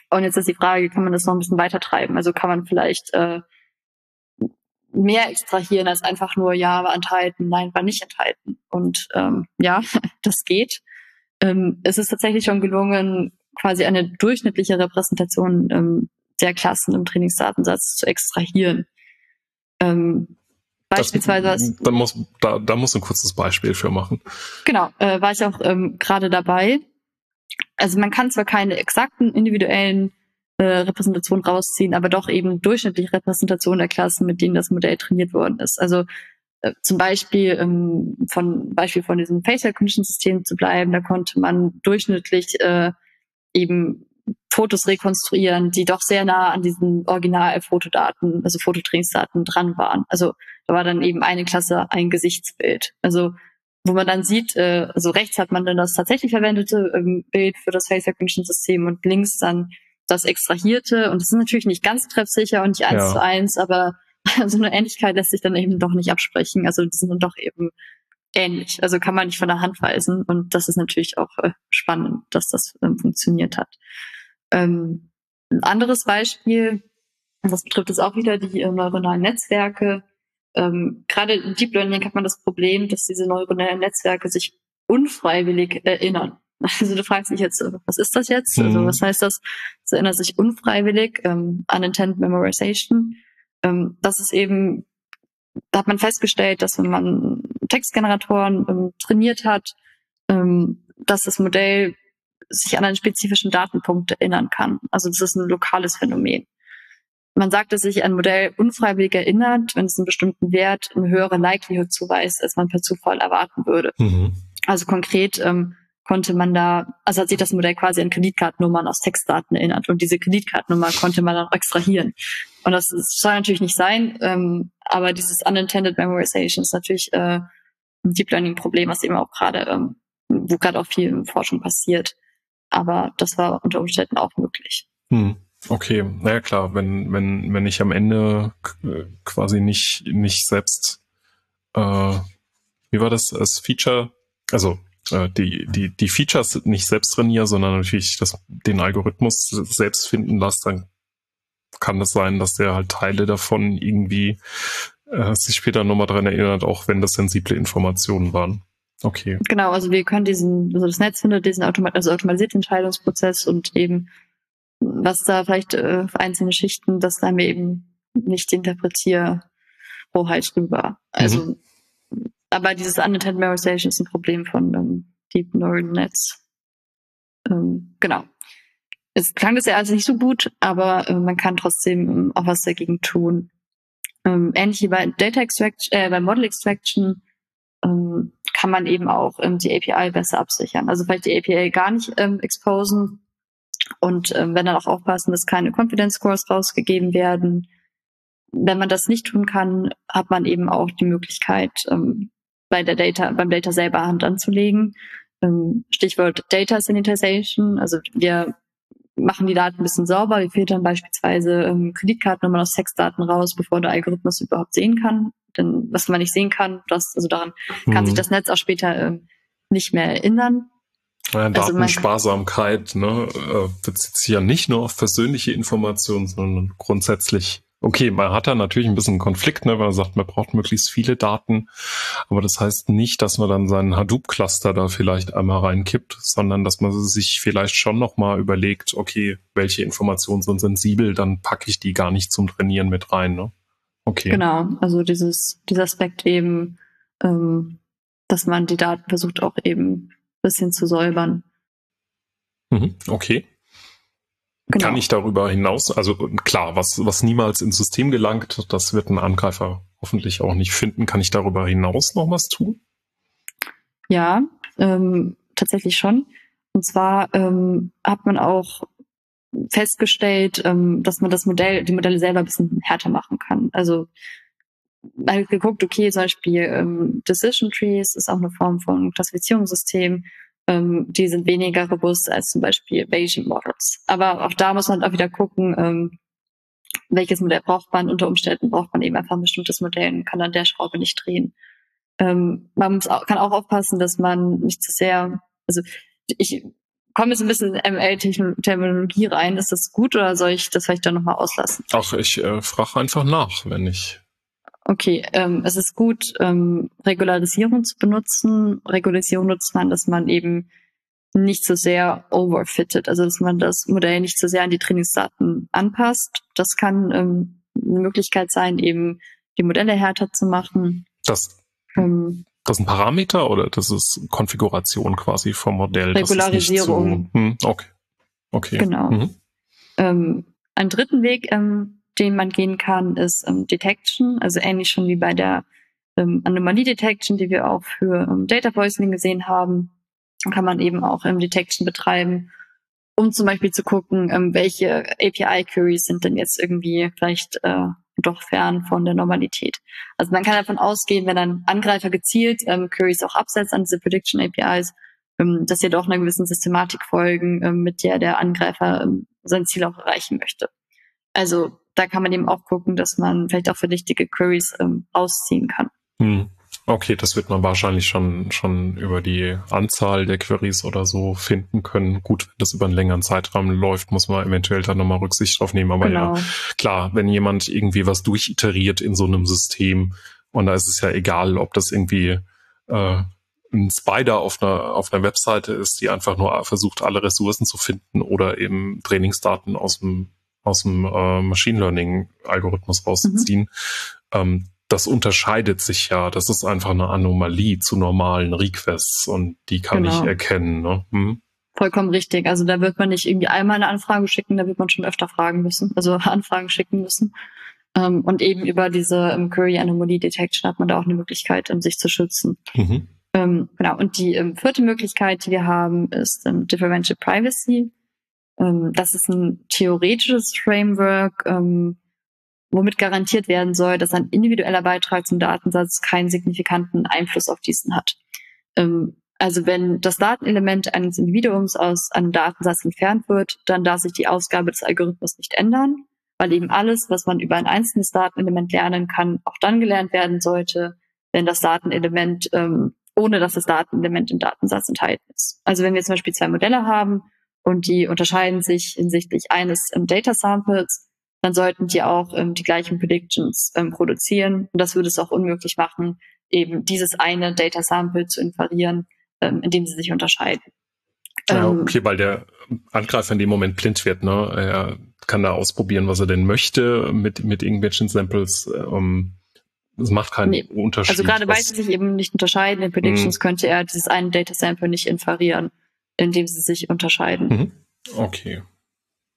Und jetzt ist die Frage, kann man das noch ein bisschen weiter treiben? Also kann man vielleicht äh, mehr extrahieren als einfach nur ja war enthalten, nein war nicht enthalten. Und ähm, ja, das geht. Ähm, es ist tatsächlich schon gelungen, quasi eine durchschnittliche Repräsentation ähm, der Klassen im Trainingsdatensatz zu extrahieren. Ähm, beispielsweise. Das, da, muss, da, da muss ein kurzes Beispiel für machen. Genau, äh, war ich auch ähm, gerade dabei. Also man kann zwar keine exakten individuellen äh, Repräsentationen rausziehen, aber doch eben durchschnittliche Repräsentationen der Klassen, mit denen das Modell trainiert worden ist. Also äh, zum Beispiel ähm, von Beispiel von diesem Face Recognition System zu bleiben, da konnte man durchschnittlich äh, eben Fotos rekonstruieren, die doch sehr nah an diesen Original-Fotodaten, also Fototrainingsdaten dran waren. Also da war dann eben eine Klasse ein Gesichtsbild. Also wo man dann sieht, äh, also rechts hat man dann das tatsächlich verwendete ähm, Bild für das Face Recognition System und links dann das extrahierte. Und das ist natürlich nicht ganz treffsicher und nicht eins ja. zu eins, aber so eine Ähnlichkeit lässt sich dann eben doch nicht absprechen. Also die sind dann doch eben ähnlich. Also kann man nicht von der Hand weisen. Und das ist natürlich auch äh, spannend, dass das ähm, funktioniert hat. Ähm, ein anderes Beispiel, das betrifft es auch wieder die äh, neuronalen Netzwerke. Ähm, Gerade im Deep Learning hat man das Problem, dass diese neuronalen Netzwerke sich unfreiwillig erinnern. Also du fragst dich jetzt, was ist das jetzt? Also mhm. Also was heißt das? Es erinnert sich unfreiwillig, ähm, unintended memorization. Ähm, das ist eben, da hat man festgestellt, dass wenn man Textgeneratoren ähm, trainiert hat, ähm, dass das Modell sich an einen spezifischen Datenpunkt erinnern kann. Also das ist ein lokales Phänomen. Man sagt, dass sich ein Modell unfreiwillig erinnert, wenn es einen bestimmten Wert eine höhere Likelihood zuweist, als man per Zufall erwarten würde. Mhm. Also konkret ähm, konnte man da, also hat sich das Modell quasi an Kreditkartennummern aus Textdaten erinnert und diese Kreditkartennummer konnte man dann auch extrahieren. Und das, soll natürlich nicht sein, ähm, aber dieses unintended memorization ist natürlich äh, Deep Learning Problem, was eben auch gerade, ähm, wo gerade auch viel Forschung passiert. Aber das war unter Umständen auch möglich. Hm. Okay, naja klar, wenn, wenn, wenn ich am Ende quasi nicht, nicht selbst, äh, wie war das als Feature, also äh, die, die, die Features nicht selbst trainiere, sondern natürlich das, den Algorithmus selbst finden lasse, dann kann es sein, dass der halt Teile davon irgendwie äh, sich später nochmal dran erinnert, auch wenn das sensible Informationen waren. Okay. Genau, also wir können diesen, also das Netz findet diesen automat also automatisierten Entscheidungsprozess und eben was da vielleicht äh, für einzelne Schichten, das haben wir eben nicht interpretiere Hoheit drüber. Also, mhm. aber dieses Unintended Memorization ist ein Problem von ähm, Deep Neural Netz. Ähm, genau. Es klang das ja also nicht so gut, aber äh, man kann trotzdem ähm, auch was dagegen tun. Ähm, ähnlich wie bei Data Extraction, äh, bei Model Extraction ähm, kann man eben auch ähm, die API besser absichern. Also vielleicht die API gar nicht ähm, exposen und ähm, wenn dann auch aufpassen, dass keine Confidence Scores rausgegeben werden. Wenn man das nicht tun kann, hat man eben auch die Möglichkeit, ähm, bei der Data, beim Data selber Hand anzulegen. Ähm, Stichwort Data Sanitization. Also wir machen die Daten ein bisschen sauber. Wir filtern beispielsweise ähm, Kreditkartennummern aus Textdaten raus, bevor der Algorithmus überhaupt sehen kann. Denn was man nicht sehen kann, das, also daran mhm. kann sich das Netz auch später ähm, nicht mehr erinnern. Ja, also Datensparsamkeit ne, äh, bezieht sich ja nicht nur auf persönliche Informationen, sondern grundsätzlich Okay, man hat da natürlich ein bisschen einen Konflikt, ne, weil man sagt, man braucht möglichst viele Daten. Aber das heißt nicht, dass man dann seinen Hadoop-Cluster da vielleicht einmal reinkippt, sondern dass man sich vielleicht schon nochmal überlegt, okay, welche Informationen sind sensibel, dann packe ich die gar nicht zum Trainieren mit rein. Ne? Okay. Genau, also dieses, dieser Aspekt eben, ähm, dass man die Daten versucht auch eben ein bisschen zu säubern. Mhm, okay. Genau. Kann ich darüber hinaus, also klar, was, was niemals ins System gelangt, das wird ein Angreifer hoffentlich auch nicht finden. Kann ich darüber hinaus noch was tun? Ja, ähm, tatsächlich schon. Und zwar ähm, hat man auch festgestellt, ähm, dass man das Modell, die Modelle selber ein bisschen härter machen kann. Also man hat geguckt, okay, zum Beispiel ähm, Decision Trees ist auch eine Form von Klassifizierungssystem ähm, die sind weniger robust als zum Beispiel Bayesian Models. Aber auch da muss man auch wieder gucken, ähm, welches Modell braucht man. Unter Umständen braucht man eben einfach ein bestimmtes Modell und kann an der Schraube nicht drehen. Ähm, man muss auch, kann auch aufpassen, dass man nicht zu sehr, also ich komme jetzt ein bisschen in ML-Terminologie rein. Ist das gut oder soll ich das vielleicht dann nochmal auslassen? Ach, ich äh, frage einfach nach, wenn ich Okay, ähm, es ist gut, ähm, Regularisierung zu benutzen. Regularisierung nutzt man, dass man eben nicht so sehr overfitted, also dass man das Modell nicht so sehr an die Trainingsdaten anpasst. Das kann ähm, eine Möglichkeit sein, eben die Modelle härter zu machen. Das, ähm, das ist ein Parameter oder das ist Konfiguration quasi vom Modell? Regularisierung. So, hm, okay. Okay. Genau. Mhm. Ähm, einen dritten Weg, ähm, den man gehen kann, ist ähm, Detection, also ähnlich schon wie bei der ähm, Anomalie Detection, die wir auch für ähm, Data Poisoning gesehen haben, kann man eben auch ähm, Detection betreiben, um zum Beispiel zu gucken, ähm, welche API-Queries sind denn jetzt irgendwie vielleicht äh, doch fern von der Normalität. Also man kann davon ausgehen, wenn ein Angreifer gezielt ähm, Queries auch absetzt an diese Prediction APIs, ähm, dass sie doch einer gewissen Systematik folgen, ähm, mit der der Angreifer ähm, sein Ziel auch erreichen möchte. Also da kann man eben auch gucken, dass man vielleicht auch verdächtige Queries ähm, ausziehen kann. Hm. Okay, das wird man wahrscheinlich schon, schon über die Anzahl der Queries oder so finden können. Gut, wenn das über einen längeren Zeitraum läuft, muss man eventuell da nochmal Rücksicht drauf nehmen. Aber genau. ja, klar, wenn jemand irgendwie was durchiteriert in so einem System, und da ist es ja egal, ob das irgendwie äh, ein Spider auf einer, auf einer Webseite ist, die einfach nur versucht, alle Ressourcen zu finden oder eben Trainingsdaten aus dem aus dem äh, Machine Learning Algorithmus rauszuziehen. Mhm. Ähm, das unterscheidet sich ja. Das ist einfach eine Anomalie zu normalen Requests und die kann genau. ich erkennen. Ne? Hm? Vollkommen richtig. Also da wird man nicht irgendwie einmal eine Anfrage schicken, da wird man schon öfter fragen müssen, also Anfragen schicken müssen. Ähm, und eben über diese um, Query Anomaly Detection hat man da auch eine Möglichkeit, um sich zu schützen. Mhm. Ähm, genau. Und die ähm, vierte Möglichkeit, die wir haben, ist ähm, Differential Privacy. Ähm, das ist ein theoretisches Framework, ähm, womit garantiert werden soll, dass ein individueller Beitrag zum Datensatz keinen signifikanten Einfluss auf diesen hat. Ähm, also wenn das Datenelement eines Individuums aus einem Datensatz entfernt wird, dann darf sich die Ausgabe des Algorithmus nicht ändern, weil eben alles, was man über ein einzelnes Datenelement lernen kann, auch dann gelernt werden sollte, wenn das Datenelement ähm, ohne dass das Datenelement im Datensatz enthalten ist. Also wenn wir zum Beispiel zwei Modelle haben und die unterscheiden sich hinsichtlich eines ähm, Data Samples, dann sollten die auch ähm, die gleichen Predictions ähm, produzieren. Und das würde es auch unmöglich machen, eben dieses eine Data Sample zu inferieren, ähm, indem sie sich unterscheiden. Ja, ähm, okay, weil der Angreifer in dem Moment blind wird, ne? Er kann da ausprobieren, was er denn möchte mit, mit irgendwelchen Samples. Ähm, das macht keinen nee. Unterschied. Also gerade weil sie sich eben nicht unterscheiden in Predictions, mhm. könnte er dieses eine Data Sample nicht inferieren, indem sie sich unterscheiden. Mhm. Okay.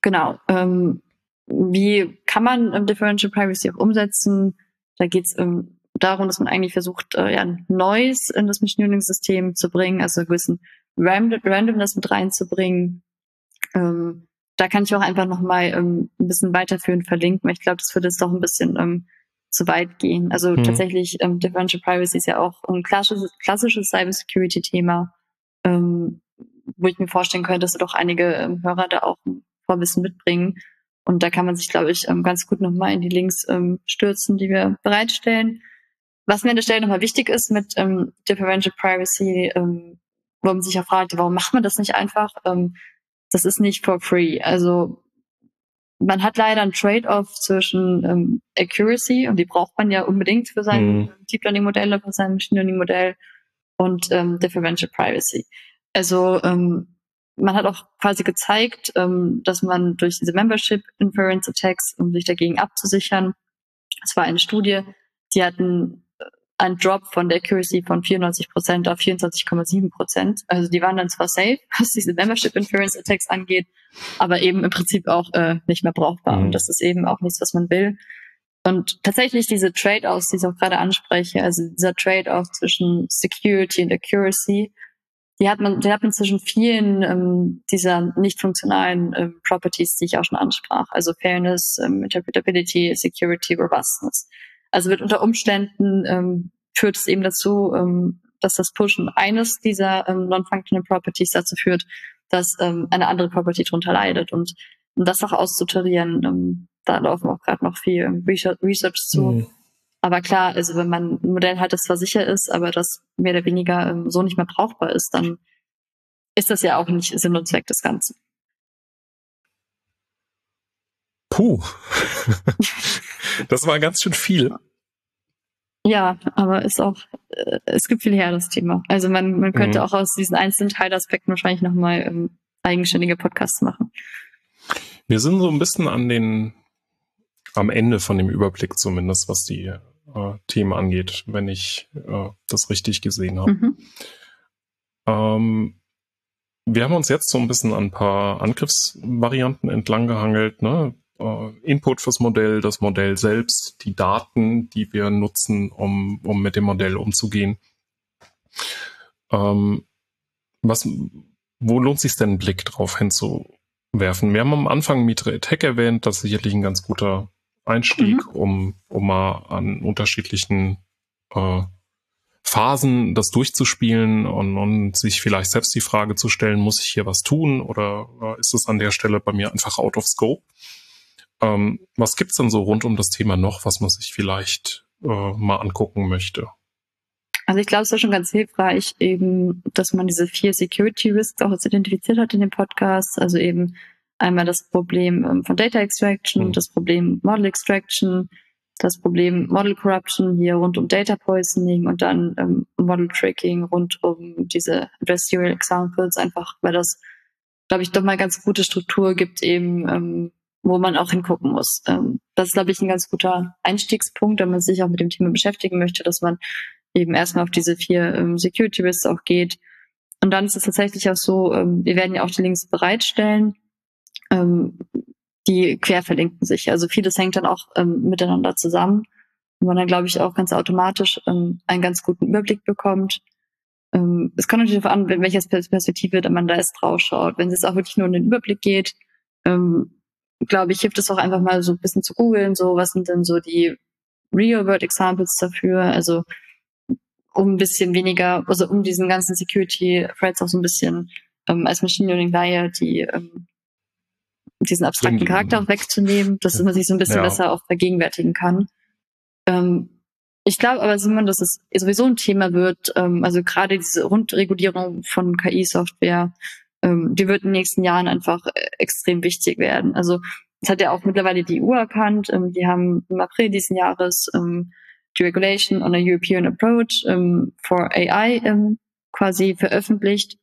Genau. Ähm, wie kann man ähm, Differential Privacy auch umsetzen? Da geht es ähm, darum, dass man eigentlich versucht, äh, ja, Neues in das Machine Learning System zu bringen, also einen gewissen Random Randomness mit reinzubringen. Ähm, da kann ich auch einfach nochmal ähm, ein bisschen weiterführend verlinken, weil ich glaube, das würde jetzt doch ein bisschen ähm, zu weit gehen. Also mhm. tatsächlich, ähm, Differential Privacy ist ja auch ein klassisches, klassisches Cybersecurity-Thema, ähm, wo ich mir vorstellen könnte, dass doch einige ähm, Hörer da auch ein Vorwissen mitbringen. Und da kann man sich, glaube ich, ähm, ganz gut nochmal in die Links ähm, stürzen, die wir bereitstellen. Was mir an der Stelle nochmal wichtig ist mit ähm, Differential Privacy, ähm, wo man sich ja fragt, warum macht man das nicht einfach? Ähm, das ist nicht for free. Also man hat leider ein Trade-off zwischen ähm, Accuracy und die braucht man ja unbedingt für sein mhm. Deep Learning Modell, für sein Machine Learning Modell und ähm, Differential Privacy. Also ähm, man hat auch quasi gezeigt, ähm, dass man durch diese Membership Inference Attacks, um sich dagegen abzusichern, es war eine Studie, die hatten ein Drop von der Accuracy von 94 Prozent auf 24,7 Prozent. Also die waren dann zwar safe, was diese Membership Inference Attacks angeht, aber eben im Prinzip auch äh, nicht mehr brauchbar. Mhm. Und das ist eben auch nichts, was man will. Und tatsächlich diese Trade-offs, die ich auch gerade anspreche, also dieser Trade-off zwischen Security und Accuracy, die hat man, die hat man zwischen vielen ähm, dieser nicht funktionalen ähm, Properties, die ich auch schon ansprach, also Fairness, ähm, Interpretability, Security, Robustness. Also wird unter Umständen ähm, führt es eben dazu, ähm, dass das Pushen eines dieser ähm, non-functional Properties dazu führt, dass ähm, eine andere Property darunter leidet. Und um das auch auszutarieren, ähm, da laufen auch gerade noch viel Research, Research zu. Mhm. Aber klar, also wenn man ein Modell hat, das zwar sicher ist, aber das mehr oder weniger ähm, so nicht mehr brauchbar ist, dann ist das ja auch nicht Sinn und Zweck des Ganzen. Puh. das war ganz schön viel. Ja, aber ist auch, äh, es gibt viel her, das Thema. Also man, man könnte mhm. auch aus diesen einzelnen Teilaspekten wahrscheinlich nochmal ähm, eigenständige Podcasts machen. Wir sind so ein bisschen an den, am Ende von dem Überblick zumindest, was die äh, Themen angeht, wenn ich äh, das richtig gesehen habe. Mhm. Ähm, wir haben uns jetzt so ein bisschen an ein paar Angriffsvarianten entlang gehangelt, ne? äh, Input fürs Modell, das Modell selbst, die Daten, die wir nutzen, um, um mit dem Modell umzugehen. Ähm, was, wo lohnt sich denn ein Blick drauf hinzuwerfen? Wir haben am Anfang Mitre Attack erwähnt, das ist sicherlich ein ganz guter Einstieg, mhm. um, um mal an unterschiedlichen äh, Phasen das durchzuspielen und, und sich vielleicht selbst die Frage zu stellen, muss ich hier was tun oder äh, ist es an der Stelle bei mir einfach out of scope? Ähm, was gibt's denn so rund um das Thema noch, was man sich vielleicht äh, mal angucken möchte? Also ich glaube, es ist schon ganz hilfreich, eben, dass man diese vier Security Risks auch jetzt identifiziert hat in dem Podcast. Also eben einmal das Problem ähm, von Data Extraction, mhm. das Problem Model Extraction, das Problem Model Corruption hier rund um Data Poisoning und dann ähm, Model Tracking rund um diese Adversarial Examples, einfach weil das, glaube ich, doch mal ganz gute Struktur gibt, eben ähm, wo man auch hingucken muss. Ähm, das ist, glaube ich, ein ganz guter Einstiegspunkt, wenn man sich auch mit dem Thema beschäftigen möchte, dass man eben erstmal auf diese vier ähm, Security Risks auch geht. Und dann ist es tatsächlich auch so, ähm, wir werden ja auch die Links bereitstellen, ähm, die quer verlinken sich. Also vieles hängt dann auch ähm, miteinander zusammen, wo man dann, glaube ich, auch ganz automatisch ähm, einen ganz guten Überblick bekommt. Ähm, es kommt natürlich darauf an, in welcher Perspektive man da jetzt drauf schaut. Wenn es jetzt auch wirklich nur um den Überblick geht, ähm, glaube ich, hilft es auch einfach mal so ein bisschen zu googeln, so was sind denn so die Real-World-Examples dafür, also um ein bisschen weniger, also um diesen ganzen Security-Threads auch so ein bisschen ähm, als Machine Learning Layer die ähm, diesen abstrakten Charakter auch wegzunehmen, dass man sich so ein bisschen ja. besser auch vergegenwärtigen kann. Ähm, ich glaube aber, Simon, dass es sowieso ein Thema wird. Ähm, also gerade diese Rundregulierung von KI-Software, ähm, die wird in den nächsten Jahren einfach äh, extrem wichtig werden. Also das hat ja auch mittlerweile die EU erkannt. Ähm, die haben im April diesen Jahres ähm, die Regulation on a European Approach ähm, for AI ähm, quasi veröffentlicht.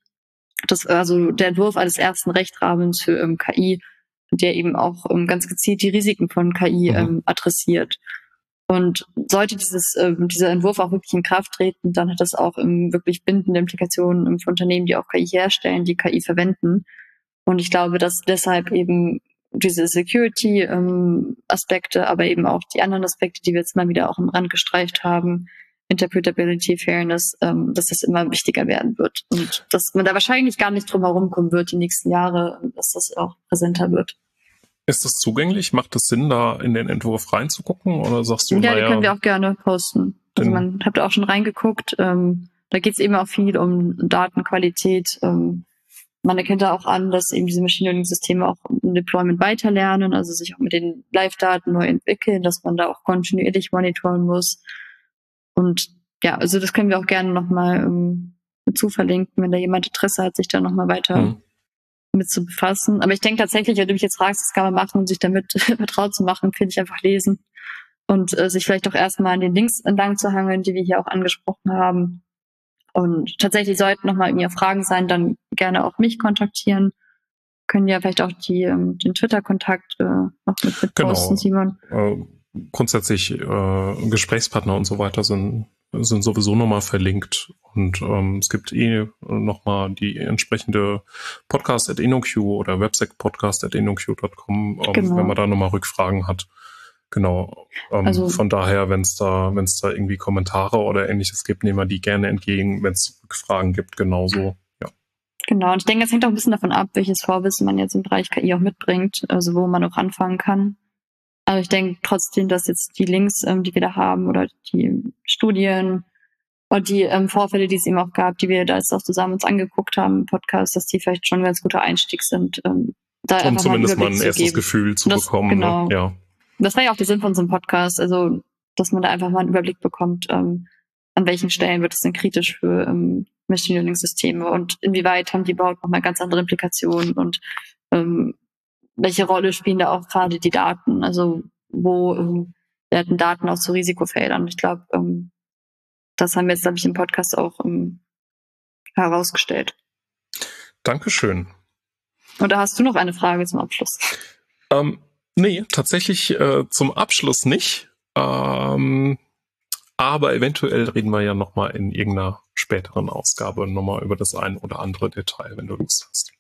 Das also der Entwurf eines ersten Rechtrahmens für ähm, KI, der eben auch ähm, ganz gezielt die Risiken von KI mhm. ähm, adressiert. Und sollte dieses, ähm, dieser Entwurf auch wirklich in Kraft treten, dann hat das auch ähm, wirklich bindende Implikationen ähm, für Unternehmen, die auch KI herstellen, die KI verwenden. Und ich glaube, dass deshalb eben diese Security-Aspekte, ähm, aber eben auch die anderen Aspekte, die wir jetzt mal wieder auch im Rand gestreift haben, Interpretability, Fairness, ähm, dass das immer wichtiger werden wird. Und dass man da wahrscheinlich gar nicht drum herum kommen wird die nächsten Jahre, dass das auch präsenter wird. Ist das zugänglich? Macht es Sinn, da in den Entwurf reinzugucken? Oder sagst du, ja, naja, die können wir auch gerne posten. Also man hat auch schon reingeguckt. Ähm, da geht es eben auch viel um Datenqualität. Ähm, man erkennt da auch an, dass eben diese Machine Learning Systeme auch im Deployment weiterlernen, also sich auch mit den Live-Daten neu entwickeln, dass man da auch kontinuierlich monitoren muss. Und ja, also das können wir auch gerne nochmal ähm, zu verlinken, wenn da jemand Interesse hat, sich da nochmal weiter mhm mit zu befassen. Aber ich denke tatsächlich, wenn du mich jetzt fragst, was kann man machen, um sich damit vertraut zu machen, finde ich einfach lesen und äh, sich vielleicht auch erstmal an den Links entlang zu hangeln, die wir hier auch angesprochen haben. Und tatsächlich sollten nochmal mir Fragen sein, dann gerne auch mich kontaktieren. Können ja vielleicht auch die, ähm, den Twitter-Kontakt äh, noch mit, mit genau. posten, Simon. Äh, grundsätzlich äh, Gesprächspartner und so weiter sind sind sowieso nochmal verlinkt. Und ähm, es gibt eh nochmal die entsprechende Podcast at InnoQ oder Websec Podcast at InnoQ.com, ähm, genau. wenn man da nochmal Rückfragen hat. Genau. Ähm, also, von daher, wenn es da, wenn es da irgendwie Kommentare oder ähnliches gibt, nehmen wir die gerne entgegen. Wenn es Rückfragen gibt, genauso. Ja. Genau. Und ich denke, es hängt auch ein bisschen davon ab, welches Vorwissen man jetzt im Bereich KI auch mitbringt, also wo man auch anfangen kann. Also ich denke trotzdem, dass jetzt die Links, ähm, die wir da haben oder die Studien und die ähm, Vorfälle, die es eben auch gab, die wir da jetzt auch zusammen uns angeguckt haben im Podcast, dass die vielleicht schon ein ganz guter Einstieg sind. Ähm, da um zumindest mal, ein erstes Gefühl zu das, bekommen. Ne? Genau. Ne? Ja. Das war ja auch der Sinn von unserem Podcast, also dass man da einfach mal einen Überblick bekommt, ähm, an welchen Stellen wird es denn kritisch für ähm, Machine Learning Systeme und inwieweit haben die überhaupt nochmal ganz andere Implikationen und ähm, welche Rolle spielen da auch gerade die Daten? Also wo ähm, werden Daten auch zu Risikofeldern? Ich glaube, ähm, das haben wir jetzt, glaube ich, im Podcast auch ähm, herausgestellt. Dankeschön. Oder hast du noch eine Frage zum Abschluss? Ähm, nee, tatsächlich äh, zum Abschluss nicht. Ähm, aber eventuell reden wir ja nochmal in irgendeiner späteren Ausgabe nochmal über das ein oder andere Detail, wenn du Lust hast.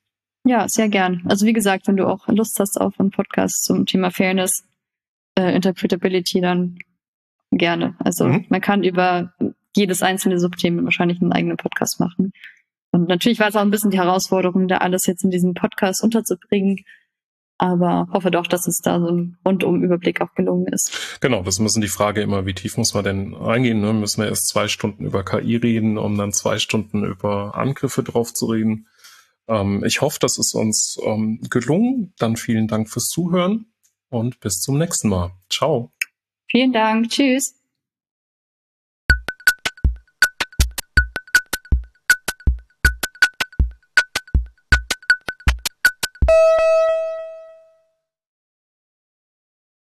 Ja, sehr gern. Also wie gesagt, wenn du auch Lust hast auf einen Podcast zum Thema Fairness, äh, Interpretability, dann gerne. Also mhm. man kann über jedes einzelne Subthema wahrscheinlich einen eigenen Podcast machen. Und natürlich war es auch ein bisschen die Herausforderung, da alles jetzt in diesem Podcast unterzubringen. Aber hoffe doch, dass es da so ein rundum Überblick auch gelungen ist. Genau, das müssen die Frage immer, wie tief muss man denn reingehen? Ne? Müssen wir erst zwei Stunden über KI reden, um dann zwei Stunden über Angriffe drauf zu reden? Ähm, ich hoffe, das ist uns ähm, gelungen. Dann vielen Dank fürs Zuhören und bis zum nächsten Mal. Ciao. Vielen Dank. Tschüss.